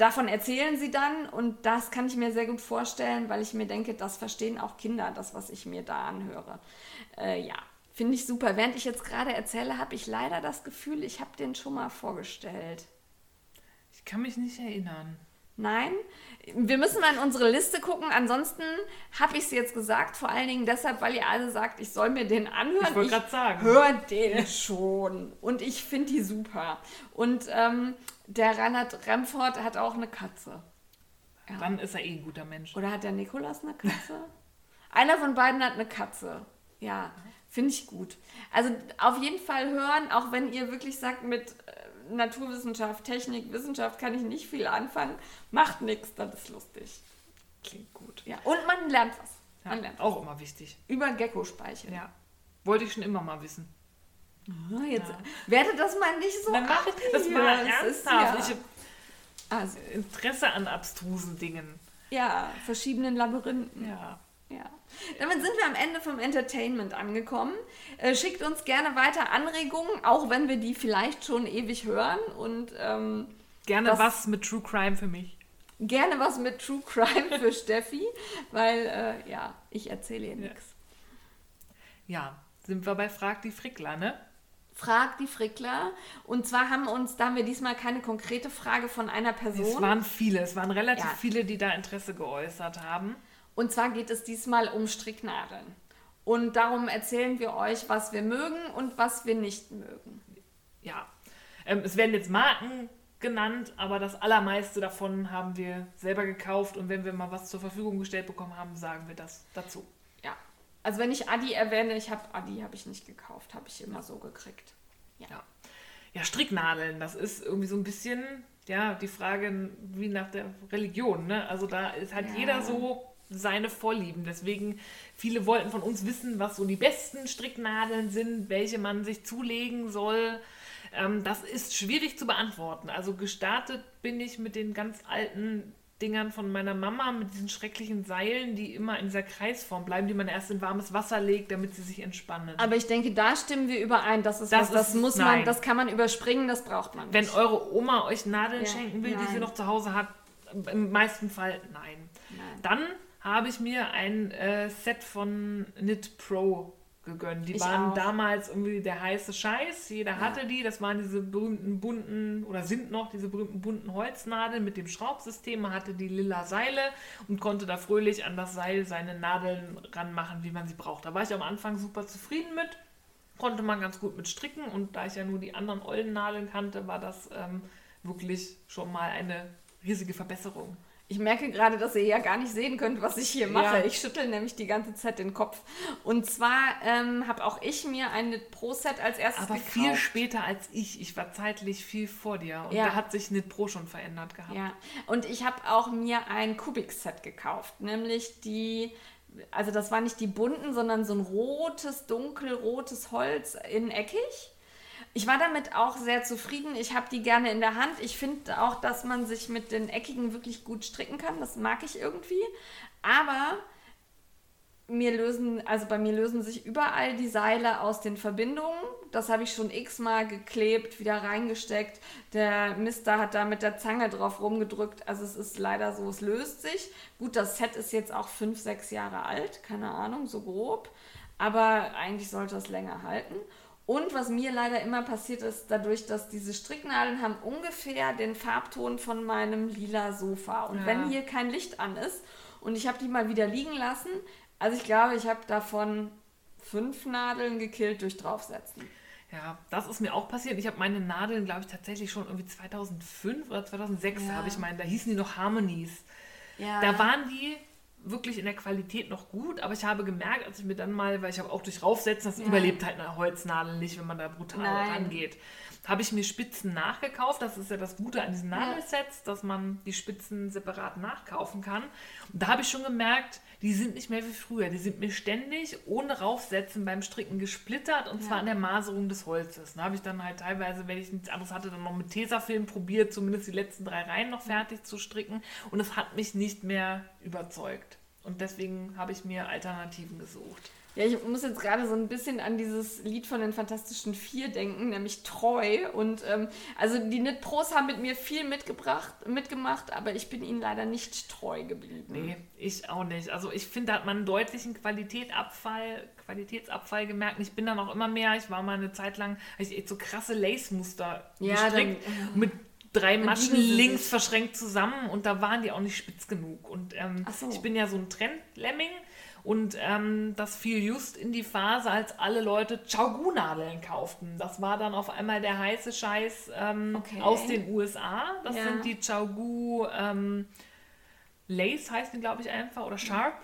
davon erzählen sie dann und das kann ich mir sehr gut vorstellen, weil ich mir denke, das verstehen auch Kinder, das, was ich mir da anhöre. Äh, ja, finde ich super. Während ich jetzt gerade erzähle, habe ich leider das Gefühl, ich habe den schon mal vorgestellt. Ich kann mich nicht erinnern. Nein, wir müssen mal in unsere Liste gucken. Ansonsten habe ich es jetzt gesagt, vor allen Dingen deshalb, weil ihr alle sagt, ich soll mir den anhören. Ich wollte gerade sagen. Hör den schon. Und ich finde die super. Und ähm, der Reinhard Remford hat auch eine Katze. Dann ist er eh ein guter Mensch. Oder hat der Nikolas eine Katze? Einer von beiden hat eine Katze. Ja, finde ich gut. Also auf jeden Fall hören, auch wenn ihr wirklich sagt, mit äh, Naturwissenschaft, Technik, Wissenschaft kann ich nicht viel anfangen. Macht nichts, das ist lustig. Klingt gut. Ja, und man lernt was. Ja, Man lernt auch immer wichtig. über Gecko-Speichel. Ja. Wollte ich schon immer mal wissen. Ah, Jetzt werte das mal nicht so Dann mach ich das mal Es ist ernsthaft. ja, Ich also, Interesse an abstrusen Dingen. ja, verschiedenen Labyrinthen. Ja. Ja. Damit sind wir am Ende vom Entertainment angekommen. Äh, schickt uns gerne weiter Anregungen, auch wenn wir die vielleicht schon ewig hören. Und ähm, Gerne Das- was mit True Crime für mich. gerne was mit True Crime für Steffi, weil äh, ja, ich erzähle ihr Ja. nichts. Ja, sind wir bei Frag die Frickler, ne? Frag die Frickler. Und zwar haben uns, da haben wir diesmal keine konkrete Frage von einer Es Person. waren viele, es waren relativ Ja. viele, die da Interesse geäußert haben. Und zwar geht es diesmal um Stricknadeln. Und darum erzählen wir euch, was wir mögen und was wir nicht mögen. Ja. Ähm, es werden jetzt Marken genannt, aber das allermeiste davon haben wir selber gekauft und wenn wir mal was zur Verfügung gestellt bekommen haben, sagen wir das dazu. Ja. Also wenn ich Adi erwähne, ich habe Adi habe ich nicht gekauft, habe ich immer so gekriegt. Ja. ja, Stricknadeln, das ist irgendwie so ein bisschen, ja, die Frage wie nach der Religion, ne? Also da ist, hat Ja. jeder so seine Vorlieben. Deswegen, viele wollten von uns wissen, was so die besten Stricknadeln sind, welche man sich zulegen soll. Ähm, das ist schwierig zu beantworten. Also gestartet bin ich mit den ganz alten Dingern von meiner Mama, mit diesen schrecklichen Seilen, die immer in dieser Kreisform bleiben, die man erst in warmes Wasser legt, damit sie sich entspannen. Aber ich denke, da stimmen wir überein. Das ist Das was, das ist- muss man, nein. das kann man überspringen, das braucht man nicht. Wenn eure Oma euch Nadeln Ja, schenken will, die sie nein. noch zu Hause hat, im meisten Fall nein. Nein. Dann habe ich mir ein äh, Set von Knit Pro gegönnt. Die Ich waren auch. damals irgendwie der heiße Scheiß. Jeder hatte die. Das waren diese berühmten bunten oder sind noch diese berühmten bunten Holznadeln mit dem Schraubsystem. Man hatte die lila Seile und konnte da fröhlich an das Seil seine Nadeln ranmachen, wie man sie braucht. Da war ich am Anfang super zufrieden mit. Konnte man ganz gut mit stricken und da ich ja nur die anderen ollen Nadeln kannte, war das ähm, wirklich schon mal eine riesige Verbesserung. Ich merke gerade, dass ihr ja gar nicht sehen könnt, was ich hier mache. Ja. Ich schüttel nämlich die ganze Zeit den Kopf. Und zwar ähm, habe auch ich mir ein Knit Pro Set als erstes Aber gekauft. viel später als ich. Ich war zeitlich viel vor dir. Und Ja. da hat sich Knit Pro schon verändert gehabt. Ja, und ich habe auch mir ein Kubik-Set gekauft, nämlich die, also das war nicht die bunten, sondern so ein rotes, dunkelrotes Holz in eckig. Ich war damit auch sehr zufrieden. Ich habe die gerne in der Hand. Ich finde auch, dass man sich mit den eckigen wirklich gut stricken kann. Das mag ich irgendwie. Aber mir lösen, also bei mir lösen sich überall die Seile aus den Verbindungen. Das habe ich schon x-mal geklebt, wieder reingesteckt. Der Mister hat da mit der Zange drauf rumgedrückt. Also es ist leider so, es löst sich. Gut, das Set ist jetzt auch fünf, sechs Jahre alt, keine Ahnung, so grob. Aber eigentlich sollte es länger halten. Und was mir leider immer passiert ist, dadurch, dass diese Stricknadeln haben ungefähr den Farbton von meinem lila Sofa. Und Ja. wenn hier kein Licht an ist und ich habe die mal wieder liegen lassen, also ich glaube, ich habe davon fünf Nadeln gekillt durch draufsetzen. Ja, das ist mir auch passiert. Ich habe meine Nadeln, glaube ich, tatsächlich schon irgendwie 2005 oder 2006 Ja. habe ich meine, da hießen die noch Harmonies. Ja. Da waren die wirklich in der Qualität noch gut, aber ich habe gemerkt, als ich mir dann mal, weil ich habe auch durch Raufsetzen, das Ja. überlebt halt eine Holznadel nicht, wenn man da brutal Nein. rangeht. Habe ich mir Spitzen nachgekauft. Das ist ja das Gute an diesen. Nadelsets, dass man die Spitzen separat nachkaufen kann. Und da habe ich schon gemerkt, die sind nicht mehr wie früher. Die sind mir ständig ohne Raufsetzen beim Stricken gesplittert und zwar Ja. an der Maserung des Holzes. Da habe ich dann halt teilweise, wenn ich nichts anderes hatte, dann noch mit Tesafilm probiert, zumindest die letzten drei Reihen noch fertig zu stricken. Und es hat mich nicht mehr überzeugt. Und deswegen habe ich mir Alternativen gesucht. Ja, ich muss jetzt gerade so ein bisschen an dieses Lied von den Fantastischen Vier denken, nämlich Treu. Und ähm, also die Knit Pros haben mit mir viel mitgebracht, mitgemacht, aber ich bin ihnen leider nicht treu geblieben. Nee, ich auch nicht. Also ich finde, da hat man einen deutlichen Qualitätsabfall, Qualitätsabfall gemerkt. Und ich bin dann auch immer mehr, ich war mal eine Zeit lang, habe ich echt so krasse Lace-Muster Ja, gestrickt. dann, mit drei Maschen links verschränkt zusammen und da waren die auch nicht spitz genug. Und ähm, so. ich bin ja so ein Trend-Lemming und ähm, das fiel just in die Phase, als alle Leute Chaugu-Nadeln kauften. Das war dann auf einmal der heiße Scheiß ähm, Okay. aus den USA. Das Ja. sind die Chaugu ähm, Lace heißt die, glaube ich, einfach, oder Sharp.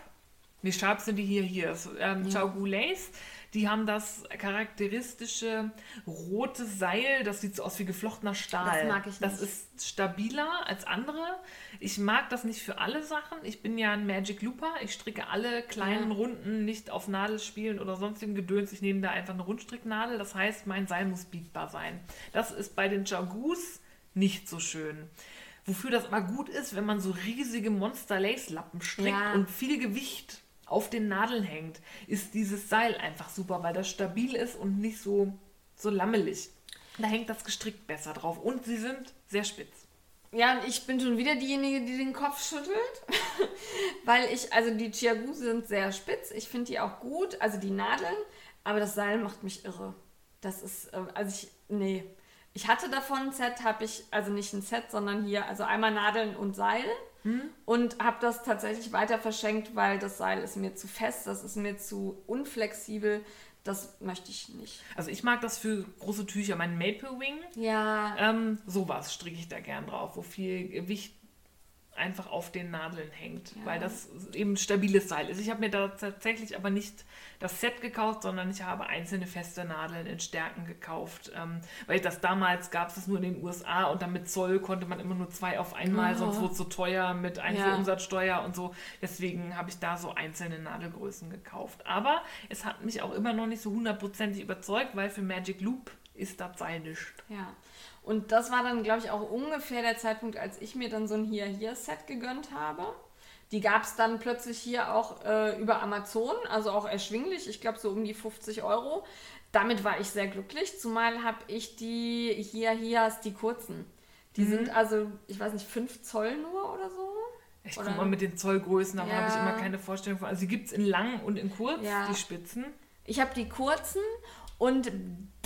Nee, Sharp sind die hier, hier. Ähm, Chaugu Lace. Die haben das charakteristische rote Seil, das sieht so aus wie geflochtener Stahl. Das mag ich Das nicht. ist stabiler als andere. Ich mag das nicht für alle Sachen. Ich bin ja ein Magic Looper. Ich stricke alle kleinen Ja. Runden nicht auf Nadelspielen oder sonstigen Gedöns. Ich nehme da einfach eine Rundstricknadel. Das heißt, mein Seil muss biegbar sein. Das ist bei den Chaugus nicht so schön. Wofür das aber gut ist, wenn man so riesige Monster-Lace-Lappen strickt Ja. und viel Gewicht auf den Nadeln hängt, ist dieses Seil einfach super, weil das stabil ist und nicht so, so lammelig. Da hängt das gestrickt besser drauf und sie sind sehr spitz. Ja, und ich bin schon wieder diejenige, die den Kopf schüttelt. Weil ich, also die Chiagu sind sehr spitz. Ich finde die auch gut, also die Nadeln. Aber das Seil macht mich irre. Das ist, äh, also ich, nee. Ich hatte davon ein Set, habe ich, also nicht ein Set, sondern hier, also einmal Nadeln und Seil. Und habe das tatsächlich weiter verschenkt, weil das Seil ist mir zu fest, das ist mir zu unflexibel. Das möchte ich nicht. Also ich mag das für große Tücher, mein Maple Wing. Ja, Ähm, sowas stricke ich da gern drauf, wo viel Gewicht einfach auf den Nadeln hängt, Ja. weil das eben stabiles Seil ist. Ich habe mir da tatsächlich aber nicht das Set gekauft, sondern ich habe einzelne feste Nadeln in Stärken gekauft, ähm, weil das damals gab es nur in den USA und dann mit Zoll konnte man immer nur zwei auf einmal, Oh. sonst wurde es so teuer mit Einfuhrumsatzsteuer und so. Deswegen habe ich da so einzelne Nadelgrößen gekauft. Aber es hat mich auch immer noch nicht so hundertprozentig überzeugt, weil für Magic Loop ist das Seil nicht. Ja. Und das war dann, glaube ich, auch ungefähr der Zeitpunkt, als ich mir dann so ein Hier-Hier-Set gegönnt habe. Die gab es dann plötzlich hier auch äh, über Amazon, also auch erschwinglich, ich glaube so um die 50 Euro. Damit war ich sehr glücklich, zumal habe ich die Hier-Hias, die kurzen. Die Mhm. sind also, ich weiß nicht, 5 Zoll nur oder so. Ich komme mal mit den Zollgrößen, aber Ja. habe ich immer keine Vorstellung von. Also die gibt es in lang und in kurz, Ja. die Spitzen. Ich habe die kurzen und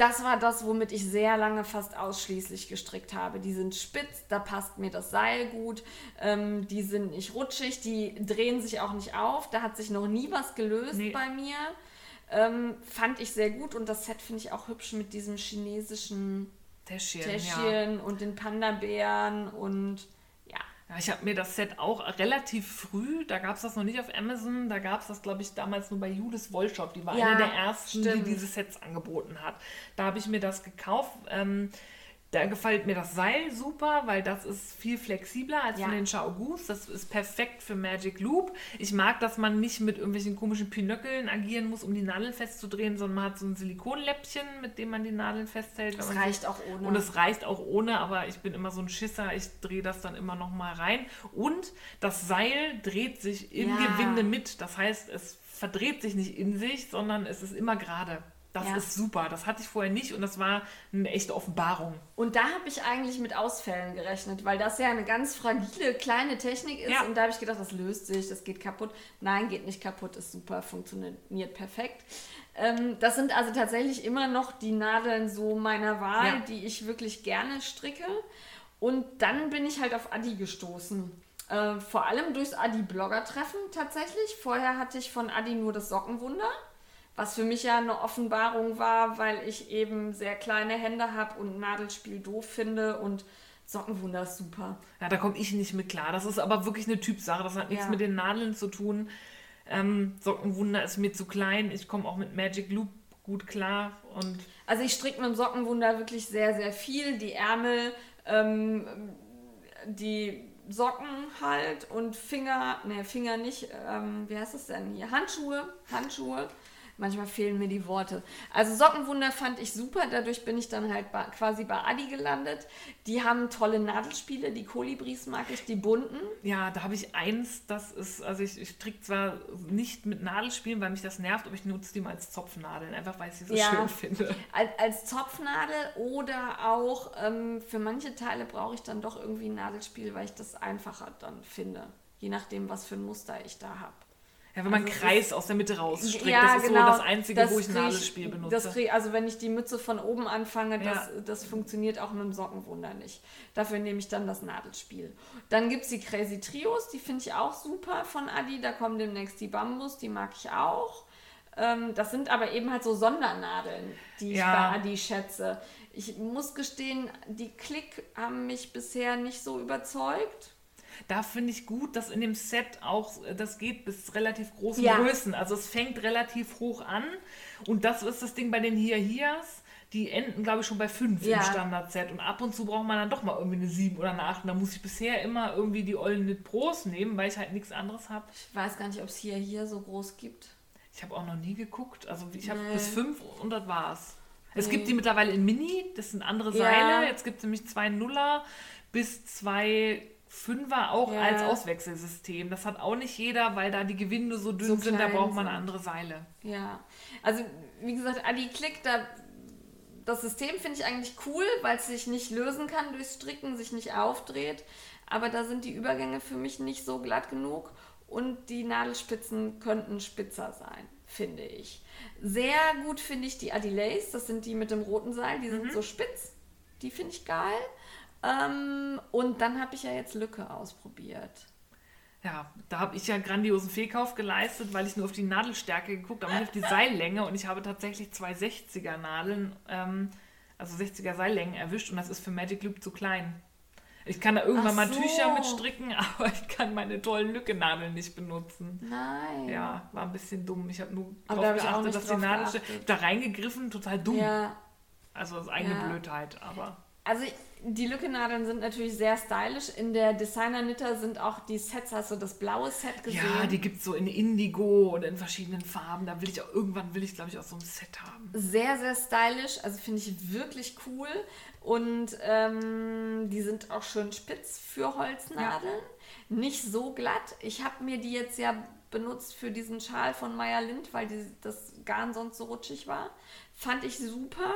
das war das, womit ich sehr lange fast ausschließlich gestrickt habe. Die sind spitz, da passt mir das Seil gut, ähm, die sind nicht rutschig, die drehen sich auch nicht auf. Da hat sich noch nie was gelöst Nee. bei mir. Ähm, fand ich sehr gut und das Set finde ich auch hübsch mit diesem chinesischen Täschchen, ja. Täschchen und den Panda-Bären und ja. Ich habe mir das Set auch relativ früh, da gab es das noch nicht auf Amazon, da gab es das, glaube ich, damals nur bei Judith Wollshop. Die war Ja, eine der ersten, stimmt. die diese Sets angeboten hat. Da habe ich mir das gekauft. Ähm, da gefällt mir das Seil super, weil das ist viel flexibler als Ja. von den Chao Goose. Das ist perfekt für Magic Loop. Ich mag, dass man nicht mit irgendwelchen komischen Pinöckeln agieren muss, um die Nadeln festzudrehen, sondern man hat so ein Silikonläppchen, mit dem man die Nadeln festhält. Das reicht auch ohne. und es reicht auch ohne, aber ich bin immer so ein Schisser, ich drehe das dann immer noch mal rein. Und das Seil dreht sich im Ja. Gewinde mit. Das heißt, es verdreht sich nicht in sich, sondern es ist immer gerade. Das Ja. ist super. Das hatte ich vorher nicht und das war eine echte Offenbarung. Und da habe ich eigentlich mit Ausfällen gerechnet, weil das ja eine ganz fragile kleine Technik ist. Ja. Und da habe ich gedacht, das löst sich, das geht kaputt. Nein, geht nicht kaputt, ist super, funktioniert perfekt. Ähm, das sind also tatsächlich immer noch die Nadeln so meiner Wahl, Ja. die ich wirklich gerne stricke. Und dann bin ich halt auf Adi gestoßen. Äh, vor allem durchs Adi-Blogger-Treffen tatsächlich. Vorher hatte ich von Adi nur das Sockenwunder. Was für mich ja eine Offenbarung war, weil ich eben sehr kleine Hände habe und Nadelspiel doof finde und Sockenwunder ist super. Ja, da komme ich nicht mit klar. Das ist aber wirklich eine Typsache. Das hat nichts Ja. mit den Nadeln zu tun. Ähm, Sockenwunder ist mir zu klein. Ich komme auch mit Magic Loop gut klar. Und Also ich stricke mit dem Sockenwunder wirklich sehr, sehr viel. Die Ärmel, ähm, die Socken halt und Finger, ne, Finger nicht, ähm, wie heißt das denn hier? Handschuhe, Handschuhe. Manchmal fehlen mir die Worte. Also Sockenwunder fand ich super, dadurch bin ich dann halt quasi bei Adi gelandet. Die haben tolle Nadelspiele, die Kolibris mag ich, die bunten. Ja, da habe ich eins, das ist, also ich, ich stricke zwar nicht mit Nadelspielen, weil mich das nervt, aber ich nutze die mal als Zopfnadeln, einfach weil ich sie so Ja. schön finde. Als, als Zopfnadel oder auch ähm, für manche Teile brauche ich dann doch irgendwie ein Nadelspiel, weil ich das einfacher dann finde. Je nachdem, was für ein Muster ich da habe. Ja, wenn man Also es Kreis aus der Mitte rausstrickt, das ist so das Einzige, wo ich ein Nadelspiel benutze. Das krieg, also wenn ich die Mütze von oben anfange, das, Ja. das funktioniert auch mit dem Sockenwunder nicht. Dafür nehme ich dann das Nadelspiel. Dann gibt es die Crazy Trios, die finde ich auch super von Adi. Da kommen demnächst die Bambus, die mag ich auch. Ähm, das sind aber eben halt so Sondernadeln, die ich Ja. bei Adi schätze. Ich muss gestehen, die Klick haben mich bisher nicht so überzeugt. Da finde ich gut, dass in dem Set auch, äh, das geht bis relativ großen Ja. Größen. Also es fängt relativ hoch an. Und das ist das Ding bei den Hier-Hiers. Die enden, glaube ich, schon bei 5 Ja. im Standard-Set. Und ab und zu braucht man dann doch mal irgendwie eine 7 oder eine 8. Und da muss ich bisher immer irgendwie die Ollen Knit Pros nehmen, weil ich halt nichts anderes habe. Ich weiß gar nicht, ob es hier, hier so groß gibt. Ich habe auch noch nie geguckt. Also ich habe Nee. bis 5 und das war's. Es Nee. gibt die mittlerweile in Mini, das sind andere Ja. Seile. Jetzt gibt es nämlich zwei Nuller bis zwei Fünfer auch Ja. als Auswechselsystem. Das hat auch nicht jeder, weil da die Gewinde so dünn So sind, da braucht man sind. andere Seile. Ja, also wie gesagt, Adi Klick, da, das System finde ich eigentlich cool, weil es sich nicht lösen kann durchs Stricken, sich nicht aufdreht. Aber da sind die Übergänge für mich nicht so glatt genug und die Nadelspitzen könnten spitzer sein, finde ich. Sehr gut finde ich die Adilays, das sind die mit dem roten Seil, die sind so spitz. Die finde ich geil. Ähm, und dann habe ich ja jetzt Lücke ausprobiert. Ja, da habe ich ja einen grandiosen Fehlkauf geleistet, weil ich nur auf die Nadelstärke geguckt habe, nicht auf die Seillänge. Und ich habe tatsächlich zwei 60er Nadeln, ähm, also 60er Seillängen erwischt. Und das ist für Magic Loop zu klein. Ich kann da irgendwann Ach mal Tücher so. mit stricken, aber ich kann meine tollen Lückennadeln nicht benutzen. Nein. Ja, war ein bisschen dumm. Ich habe nur Aber darauf da hab ich geachtet, dass die drauf Nadel geachtet. steht. Da reingegriffen, total dumm. Ja. Also das ist eigene Ja. Blödheit, aber. Also die Lückennadeln sind natürlich sehr stylisch. In der Designer Knitter sind auch die Sets, hast du das blaue Set gesehen? Ja, die gibt es so in Indigo und in verschiedenen Farben. Da will ich auch irgendwann will ich, glaube ich, auch so ein Set haben. sehr, sehr stylisch. Also finde ich wirklich cool. Und ähm, die sind auch schön spitz für Holznadeln. Nicht so glatt. Ich habe mir die jetzt ja benutzt für diesen Schal von Meyer Lind, weil die, das Garn sonst so rutschig war. Fand ich super.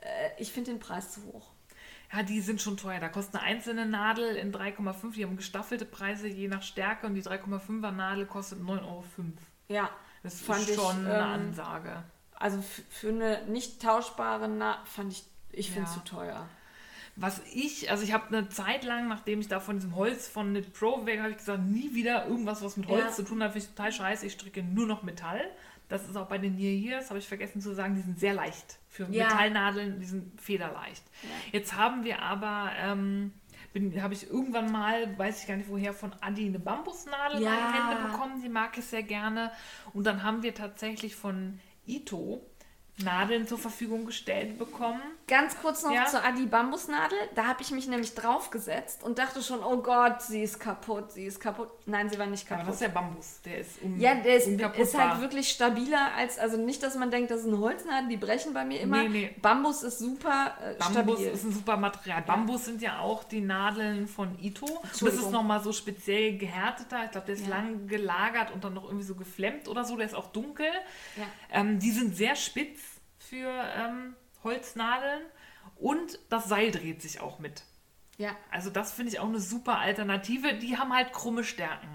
Äh, ich finde den Preis zu hoch. Ja, die sind schon teuer. Da kostet eine einzelne Nadel in 3,5. Die haben gestaffelte Preise je nach Stärke und die 3,5er Nadel kostet 9,05 Euro. Ja, Das Fand ist ich, schon eine ähm, Ansage. also für eine nicht tauschbare Nadel fand ich, ich finde Ja. zu teuer. Was ich, also ich habe eine Zeit lang, nachdem ich da von diesem Holz von Knit Pro weg, habe ich gesagt, nie wieder irgendwas, was mit Holz Ja. zu tun hat, finde ich total scheiße. Ich stricke nur noch Metall. Das ist auch bei den Near Years, habe ich vergessen zu sagen, die sind sehr leicht. Für Ja. Metallnadeln, die sind federleicht. Jetzt haben wir aber, ähm, habe ich irgendwann mal, weiß ich gar nicht woher, von Adi eine Bambusnadel Ja. in die Hände bekommen. Die mag ich sehr gerne. Und dann haben wir tatsächlich von Ito Nadeln zur Verfügung gestellt bekommen. Ganz kurz noch Ja. zur Adi Bambusnadel. Da habe ich mich nämlich draufgesetzt und dachte schon, oh Gott, sie ist kaputt, sie ist kaputt. Nein, sie war nicht Aber kaputt. das ist ja Bambus, der ist un ja, der ist, ist halt wirklich stabiler als, also nicht, dass man denkt, das ist ein Holznadel, die brechen bei mir immer. Nee, nee. Bambus ist super äh, Bambus stabil. ist ein super Material. Bambus sind ja auch die Nadeln von Ito. Das ist nochmal so speziell gehärteter. Ich glaube, der ist Ja. lang gelagert und dann noch irgendwie so geflemmt oder so. Der ist auch dunkel. Ja. Ähm, die sind sehr spitz für ähm, Holznadeln. Und das Seil dreht sich auch mit. ja. Also das finde ich auch eine super Alternative. Die haben halt krumme Stärken.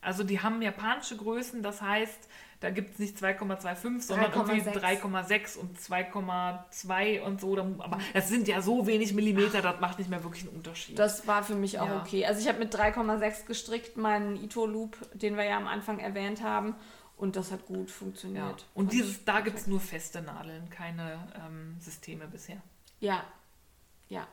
Also die haben japanische Größen, das heißt, da gibt es nicht 2,25, sondern irgendwie 3,6. 3,6 und 2,2 und so. Aber das sind ja so wenig Millimeter, das macht nicht mehr wirklich einen Unterschied. Das war für mich auch Ja. okay. Also ich habe mit 3,6 gestrickt, meinen Ito-Loop, den wir ja am Anfang erwähnt haben. Und das hat gut ja. funktioniert. Und Fand dieses, ich da gibt es nur feste Nadeln, keine ähm, Systeme bisher. Ja, ja.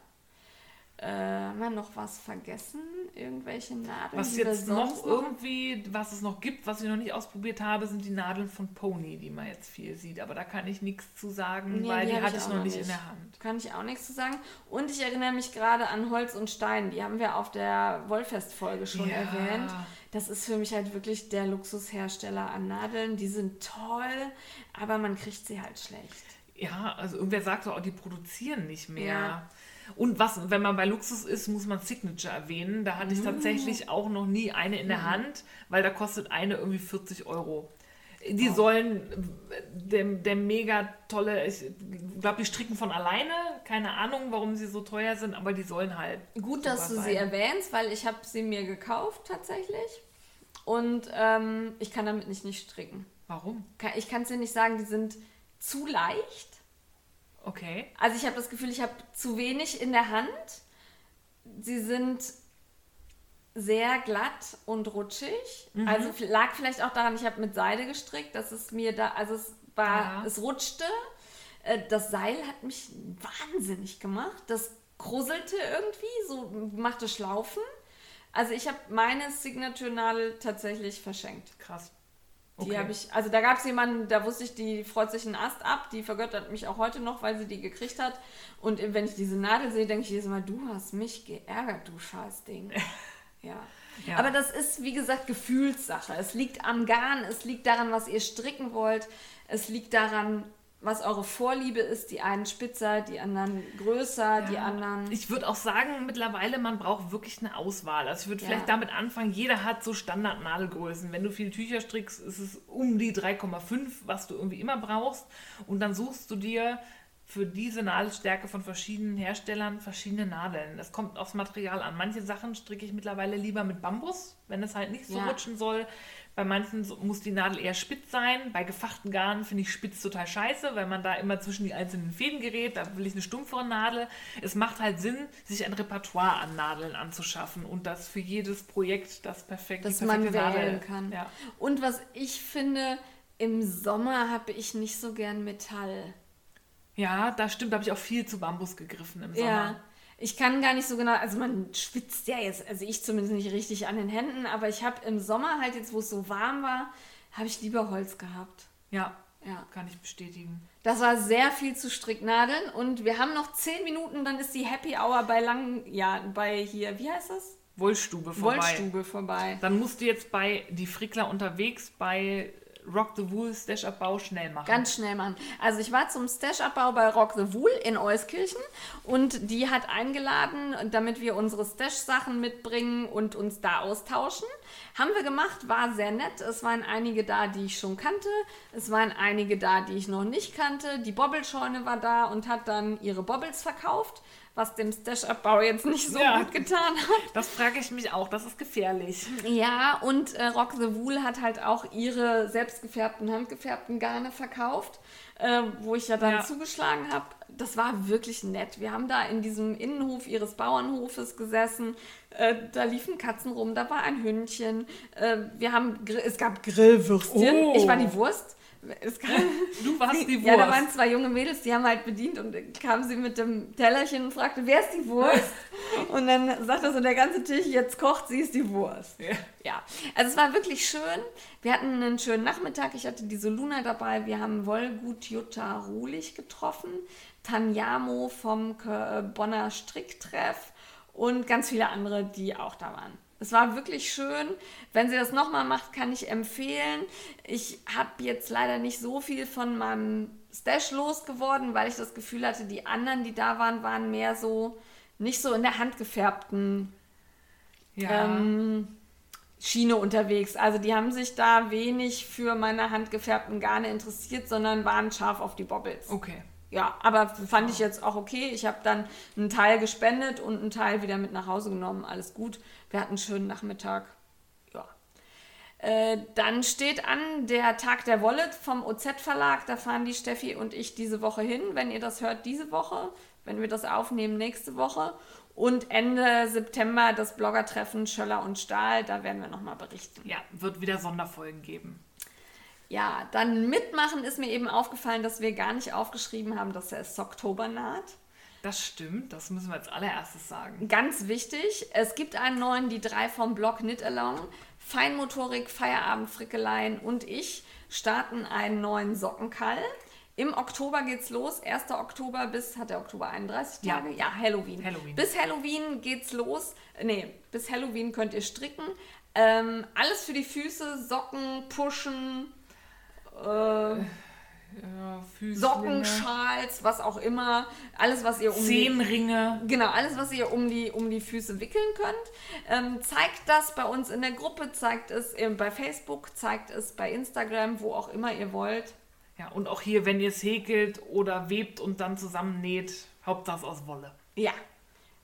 Äh, haben wir noch was vergessen? Irgendwelche Nadeln? Was die jetzt noch sonst irgendwie, was es noch gibt, was ich noch nicht ausprobiert habe, sind die Nadeln von Pony, die man jetzt viel sieht. Aber da kann ich nichts zu sagen, Nee, weil die, hab hatte ich auch noch nicht in der Hand. Kann ich auch nichts zu sagen. Und ich erinnere mich gerade an Holz und Stein. Die haben wir auf der Wollfest-Folge schon Ja. erwähnt. Das ist für mich halt wirklich der Luxushersteller an Nadeln. Die sind toll, aber man kriegt sie halt schlecht. Ja, also irgendwer sagt auch, die produzieren nicht mehr. Ja. Und was, wenn man bei Luxus ist, muss man Signature erwähnen. Da hatte ich tatsächlich auch noch nie eine in der Hand, weil da kostet eine irgendwie 40 Euro. Die sollen der, der mega tolle, ich glaube, die stricken von alleine. Keine Ahnung, warum sie so teuer sind, aber die sollen halt. Gut, dass du sein. sie erwähnst, weil ich habe sie mir gekauft tatsächlich. Und ähm, ich kann damit nicht, nicht stricken. Warum? Ich kann es dir nicht sagen, die sind zu leicht. Okay. Also ich habe das Gefühl, ich habe zu wenig in der Hand. Sie sind sehr glatt und rutschig. Mhm. Also lag vielleicht auch daran, ich habe mit Seide gestrickt, dass es mir da, also es war, Ja. es rutschte. Äh, Das Seil hat mich wahnsinnig gemacht. Das krusselte irgendwie, so machte Schlaufen. Also ich habe meine Signature-Nadel tatsächlich verschenkt. Krass. Die Okay. habe ich, also da gab es jemanden, da wusste ich, die freut sich einen Ast ab, die vergöttert mich auch heute noch, weil sie die gekriegt hat. Und wenn ich diese Nadel sehe, denke ich jedes Mal, du hast mich geärgert, du Scheißding. Ja. Ja. Aber das ist, wie gesagt, Gefühlssache. Es liegt am Garn, es liegt daran, was ihr stricken wollt, es liegt daran, was eure Vorliebe ist. Die einen spitzer, die anderen größer, die Ja. anderen. Ich würde auch sagen, mittlerweile, man braucht wirklich eine Auswahl. Also ich würde Ja. vielleicht damit anfangen, jeder hat so Standardnadelgrößen. Wenn du viel Tücher strickst, ist es um die 3,5, was du irgendwie immer brauchst. Und dann suchst du dir für diese Nadelstärke von verschiedenen Herstellern verschiedene Nadeln. Das kommt aufs Material an. Manche Sachen stricke ich mittlerweile lieber mit Bambus, wenn es halt nicht so Ja. rutschen soll. Bei manchen muss die Nadel eher spitz sein. Bei gefachten Garnen finde ich spitz total scheiße, weil man da immer zwischen die einzelnen Fäden gerät. Da will ich eine stumpfere Nadel. Es macht halt Sinn, sich ein Repertoire an Nadeln anzuschaffen und das für jedes Projekt das perfekt, dass man perfekte wählen Nadel. kann. Ja. Und was ich finde, im Sommer habe ich nicht so gern Metall. Ja, das stimmt. Da habe ich auch viel zu Bambus gegriffen im Sommer. Ja. Ich kann gar nicht so genau, also man schwitzt ja jetzt, also ich zumindest nicht richtig an den Händen, aber ich habe im Sommer halt jetzt, wo es so warm war, habe ich lieber Holz gehabt. Ja, Ja. kann ich bestätigen. Das war sehr viel zu Stricknadeln und wir haben noch zehn Minuten, dann ist die Happy Hour bei lang, ja, bei hier, wie heißt das? Wollstube vorbei. Wollstube vorbei. Dann musst du jetzt bei die Frickler unterwegs bei Rock the Wool Stash Abbau schnell machen. Ganz schnell machen. Also ich war zum Stash-Abbau bei Rock the Wool in Euskirchen und die hat eingeladen, damit wir unsere Stash-Sachen mitbringen und uns da austauschen. Haben wir gemacht, war sehr nett. Es waren einige da, die ich schon kannte. Es waren einige da, die ich noch nicht kannte. Die Bobbelscheune war da und hat dann ihre Bobbles verkauft, was dem Stash-Abbau jetzt nicht so Ja. gut getan hat. Das frage ich mich auch, das ist gefährlich. Ja, und äh, Rock the Wool hat halt auch ihre selbstgefärbten, handgefärbten Garne verkauft, äh, wo ich ja dann Ja. zugeschlagen habe. Das war wirklich nett. Wir haben da in diesem Innenhof ihres Bauernhofes gesessen. Äh, da liefen Katzen rum, da war ein Hündchen. Äh, wir haben, es gab Grillwürstchen. Oh. Ich war die Wurst. Es gab, Du warst die Wurst. ja, da waren zwei junge Mädels, die haben halt bedient und kam sie mit dem Tellerchen und fragte, wer ist die Wurst? Und dann sagt so der ganze Tisch, jetzt kocht sie, ist die Wurst. Ja. Ja, also es war wirklich schön. Wir hatten einen schönen Nachmittag. Ich hatte diese Luna dabei. Wir haben Wollgut Jutta Ruhlich getroffen, Tanjamo vom Kö- Bonner Stricktreff und ganz viele andere, die auch da waren. Es war wirklich schön. Wenn sie das nochmal macht, kann ich empfehlen. Ich habe jetzt leider nicht so viel von meinem Stash losgeworden, weil ich das Gefühl hatte, die anderen, die da waren, waren mehr so nicht so in der handgefärbten ja. ähm, Schiene unterwegs. Also die haben sich da wenig für meine handgefärbten Garne interessiert, sondern waren scharf auf die Bobbles. okay. Ja, aber fand ich jetzt auch okay. Ich habe dann einen Teil gespendet und einen Teil wieder mit nach Hause genommen. Alles gut. Wir hatten einen schönen Nachmittag. Ja. Äh, dann steht an der Tag der Wolle vom OZ-Verlag. Da fahren die Steffi und ich diese Woche hin. Wenn ihr das hört, diese Woche. Wenn wir das aufnehmen, nächste Woche. Und Ende September das Bloggertreffen Schöller und Stahl. Da werden wir nochmal berichten. Ja, wird wieder Sonderfolgen geben. Ja, dann mitmachen ist mir eben aufgefallen, dass wir gar nicht aufgeschrieben haben, dass es Oktober naht. Das stimmt, das müssen wir als allererstes sagen. Ganz wichtig, es gibt einen neuen, die drei vom Blog Knit Along. Feinmotorik, Feierabend, Frickeleien und ich starten einen neuen Sockenkall. Im Oktober geht's los. 1. Oktober bis, hat der Oktober 31 Ja. Tage? Ja, Halloween. Halloween. Bis Halloween geht's los. Äh, Nee, bis Halloween könnt ihr stricken. Ähm, alles für die Füße, Socken, Pushen, äh, Ja, Füßlinge, Sockenschals, was auch immer. Alles, was ihr um die, Zehenringe. Genau, alles, was ihr um die, um die Füße wickeln könnt. Ähm, zeigt das bei uns in der Gruppe, zeigt es ähm, bei Facebook, zeigt es bei Instagram, wo auch immer ihr wollt. Ja, und auch hier, wenn ihr es häkelt oder webt und dann zusammennäht, Hauptsache aus Wolle. Ja,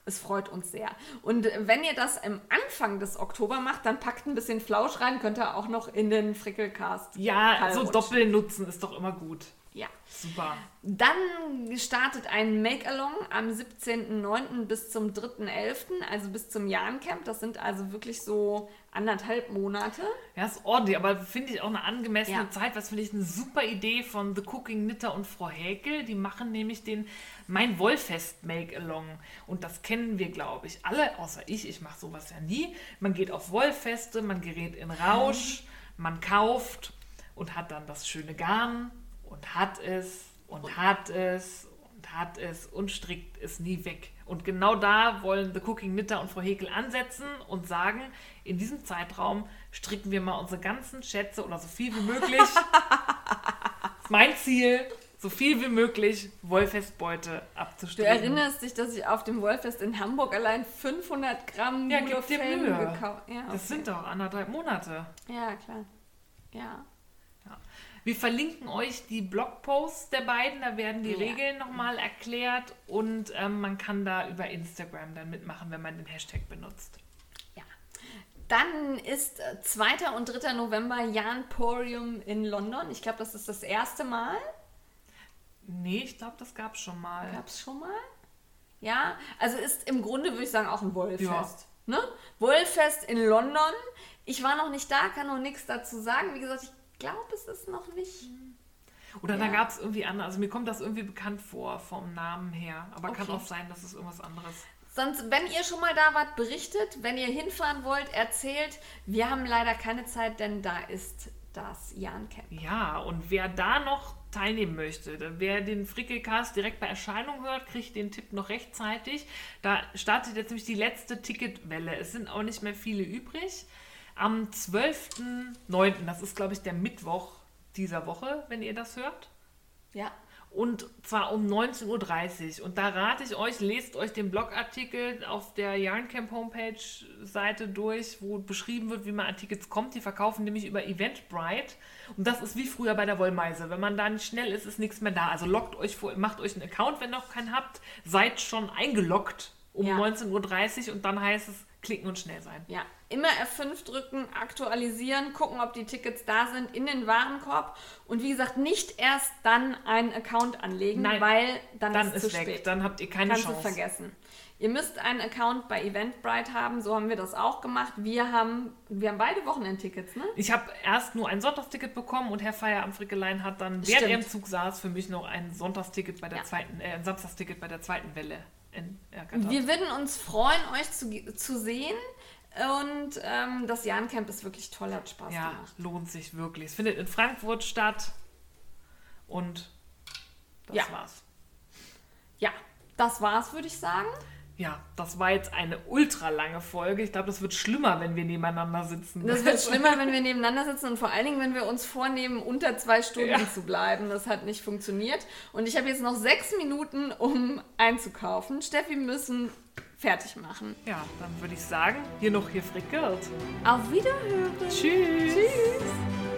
es freut uns sehr. Und wenn ihr das am Anfang des Oktober macht, dann packt ein bisschen Flausch rein, könnt ihr auch noch in den Frickelcast. Ja, so rutschen. Doppelnutzen ist doch immer gut. Ja. Super. Dann startet ein Make-Along am 17.09. bis zum 3.11., also bis zum Jahrencamp. Das sind also wirklich so anderthalb Monate. Ja, ist ordentlich, aber finde ich auch eine angemessene Ja. Zeit. Was finde ich eine super Idee von The Cooking Knitter und Frau Häkel. Die machen nämlich den Mein Wollfest Make-Along. Und das kennen wir, glaube ich, alle, außer ich. Ich mache sowas ja nie. Man geht auf Wollfeste, man gerät in Rausch, man kauft und hat dann das schöne Garn und hat es und hat es und hat es und strickt es nie weg. Und genau da wollen The Cooking Knitter und Frau Häkel ansetzen und sagen, in diesem Zeitraum stricken wir mal unsere ganzen Schätze oder so viel wie möglich. das mein Ziel, so viel wie möglich Wollfestbeute Du abzustricken. erinnerst dich, dass ich auf dem Wollfest in Hamburg allein 500 Gramm Ja, gib dir Mulefällen Mühe. gekauft ja, Das okay. sind doch anderthalb Monate. Ja, klar. Ja. Wir verlinken euch die Blogposts der beiden, da werden die Ja. Regeln nochmal erklärt und ähm, man kann da über Instagram dann mitmachen, wenn man den Hashtag benutzt. ja. Dann ist äh, 2. und 3. November Jan Porium in London. Ich glaube, das ist das erste Mal. Nee, ich glaube, das gab es schon mal. Gab es schon mal? Ja, also ist im Grunde, würde ich sagen, auch ein Wollfest. Ja. Ne? Wollfest in London. Ich war noch nicht da, kann noch nichts dazu sagen. Wie gesagt, ich glaube, es ist noch nicht. Oder da Ja. gab es irgendwie andere, also mir kommt das irgendwie bekannt vor vom Namen her, aber kann Okay. auch sein, dass es irgendwas anderes. Sonst, wenn ihr schon mal da wart, berichtet. Wenn ihr hinfahren wollt, erzählt. Wir haben leider keine Zeit, denn da ist das Jan Camp. Ja, und wer da noch teilnehmen möchte, wer den Frickelcast direkt bei Erscheinung hört, kriegt den Tipp noch rechtzeitig. Da startet jetzt nämlich die letzte Ticketwelle. Es sind auch nicht mehr viele übrig. Am 12.09., das ist glaube ich der Mittwoch dieser Woche, wenn ihr das hört. Ja. Und zwar um 19.30 Uhr. Und da rate ich euch, lest euch den Blogartikel auf der Yarncamp Homepage Seite durch, wo beschrieben wird, wie man an Tickets kommt. Die verkaufen nämlich über Eventbrite. Und das ist wie früher bei der Wollmeise. Wenn man da nicht schnell ist, ist nichts mehr da. Also loggt euch vor, macht euch einen Account, wenn ihr noch keinen habt. Seid schon eingeloggt um Ja. 19.30 Uhr und dann heißt es klicken und schnell sein. Ja, immer F5 drücken, aktualisieren, gucken, ob die Tickets da sind, in den Warenkorb und wie gesagt, nicht erst dann einen Account anlegen, Nein, weil dann, Dann ist es zu weg. spät. Dann habt ihr keine Kannst Chance. vergessen. Ihr müsst einen Account bei Eventbrite haben, so haben wir das auch gemacht. Wir haben, wir haben beide Wochenendtickets, ne? Ich habe erst nur ein Sonntagsticket bekommen und Herr Feier am Frickelein hat dann, während er im Stimmt. Zug saß, für mich noch ein Sonntagsticket bei der Ja. zweiten, äh, ein Samstagsticket bei der zweiten Welle in ergattert. Wir würden uns freuen, euch zu, zu sehen. Und ähm, das Jan-Camp ist wirklich toll, hat Spaß Ja, gemacht. lohnt sich wirklich. Es findet in Frankfurt statt und das Ja. war's. Ja, das war's, würde ich sagen. Ja, das war jetzt eine ultra lange Folge. Ich glaube, das wird schlimmer, wenn wir nebeneinander sitzen. Das wird schlimmer, wenn wir nebeneinander sitzen und vor allen Dingen, wenn wir uns vornehmen, unter zwei Stunden Ja. zu bleiben. Das hat nicht funktioniert. Und ich habe jetzt noch sechs Minuten, um einzukaufen. Steffi, wir müssen fertig machen. Ja, dann würde ich sagen, hier noch hier frickelt. Auf Wiederhören. Tschüss. Tschüss.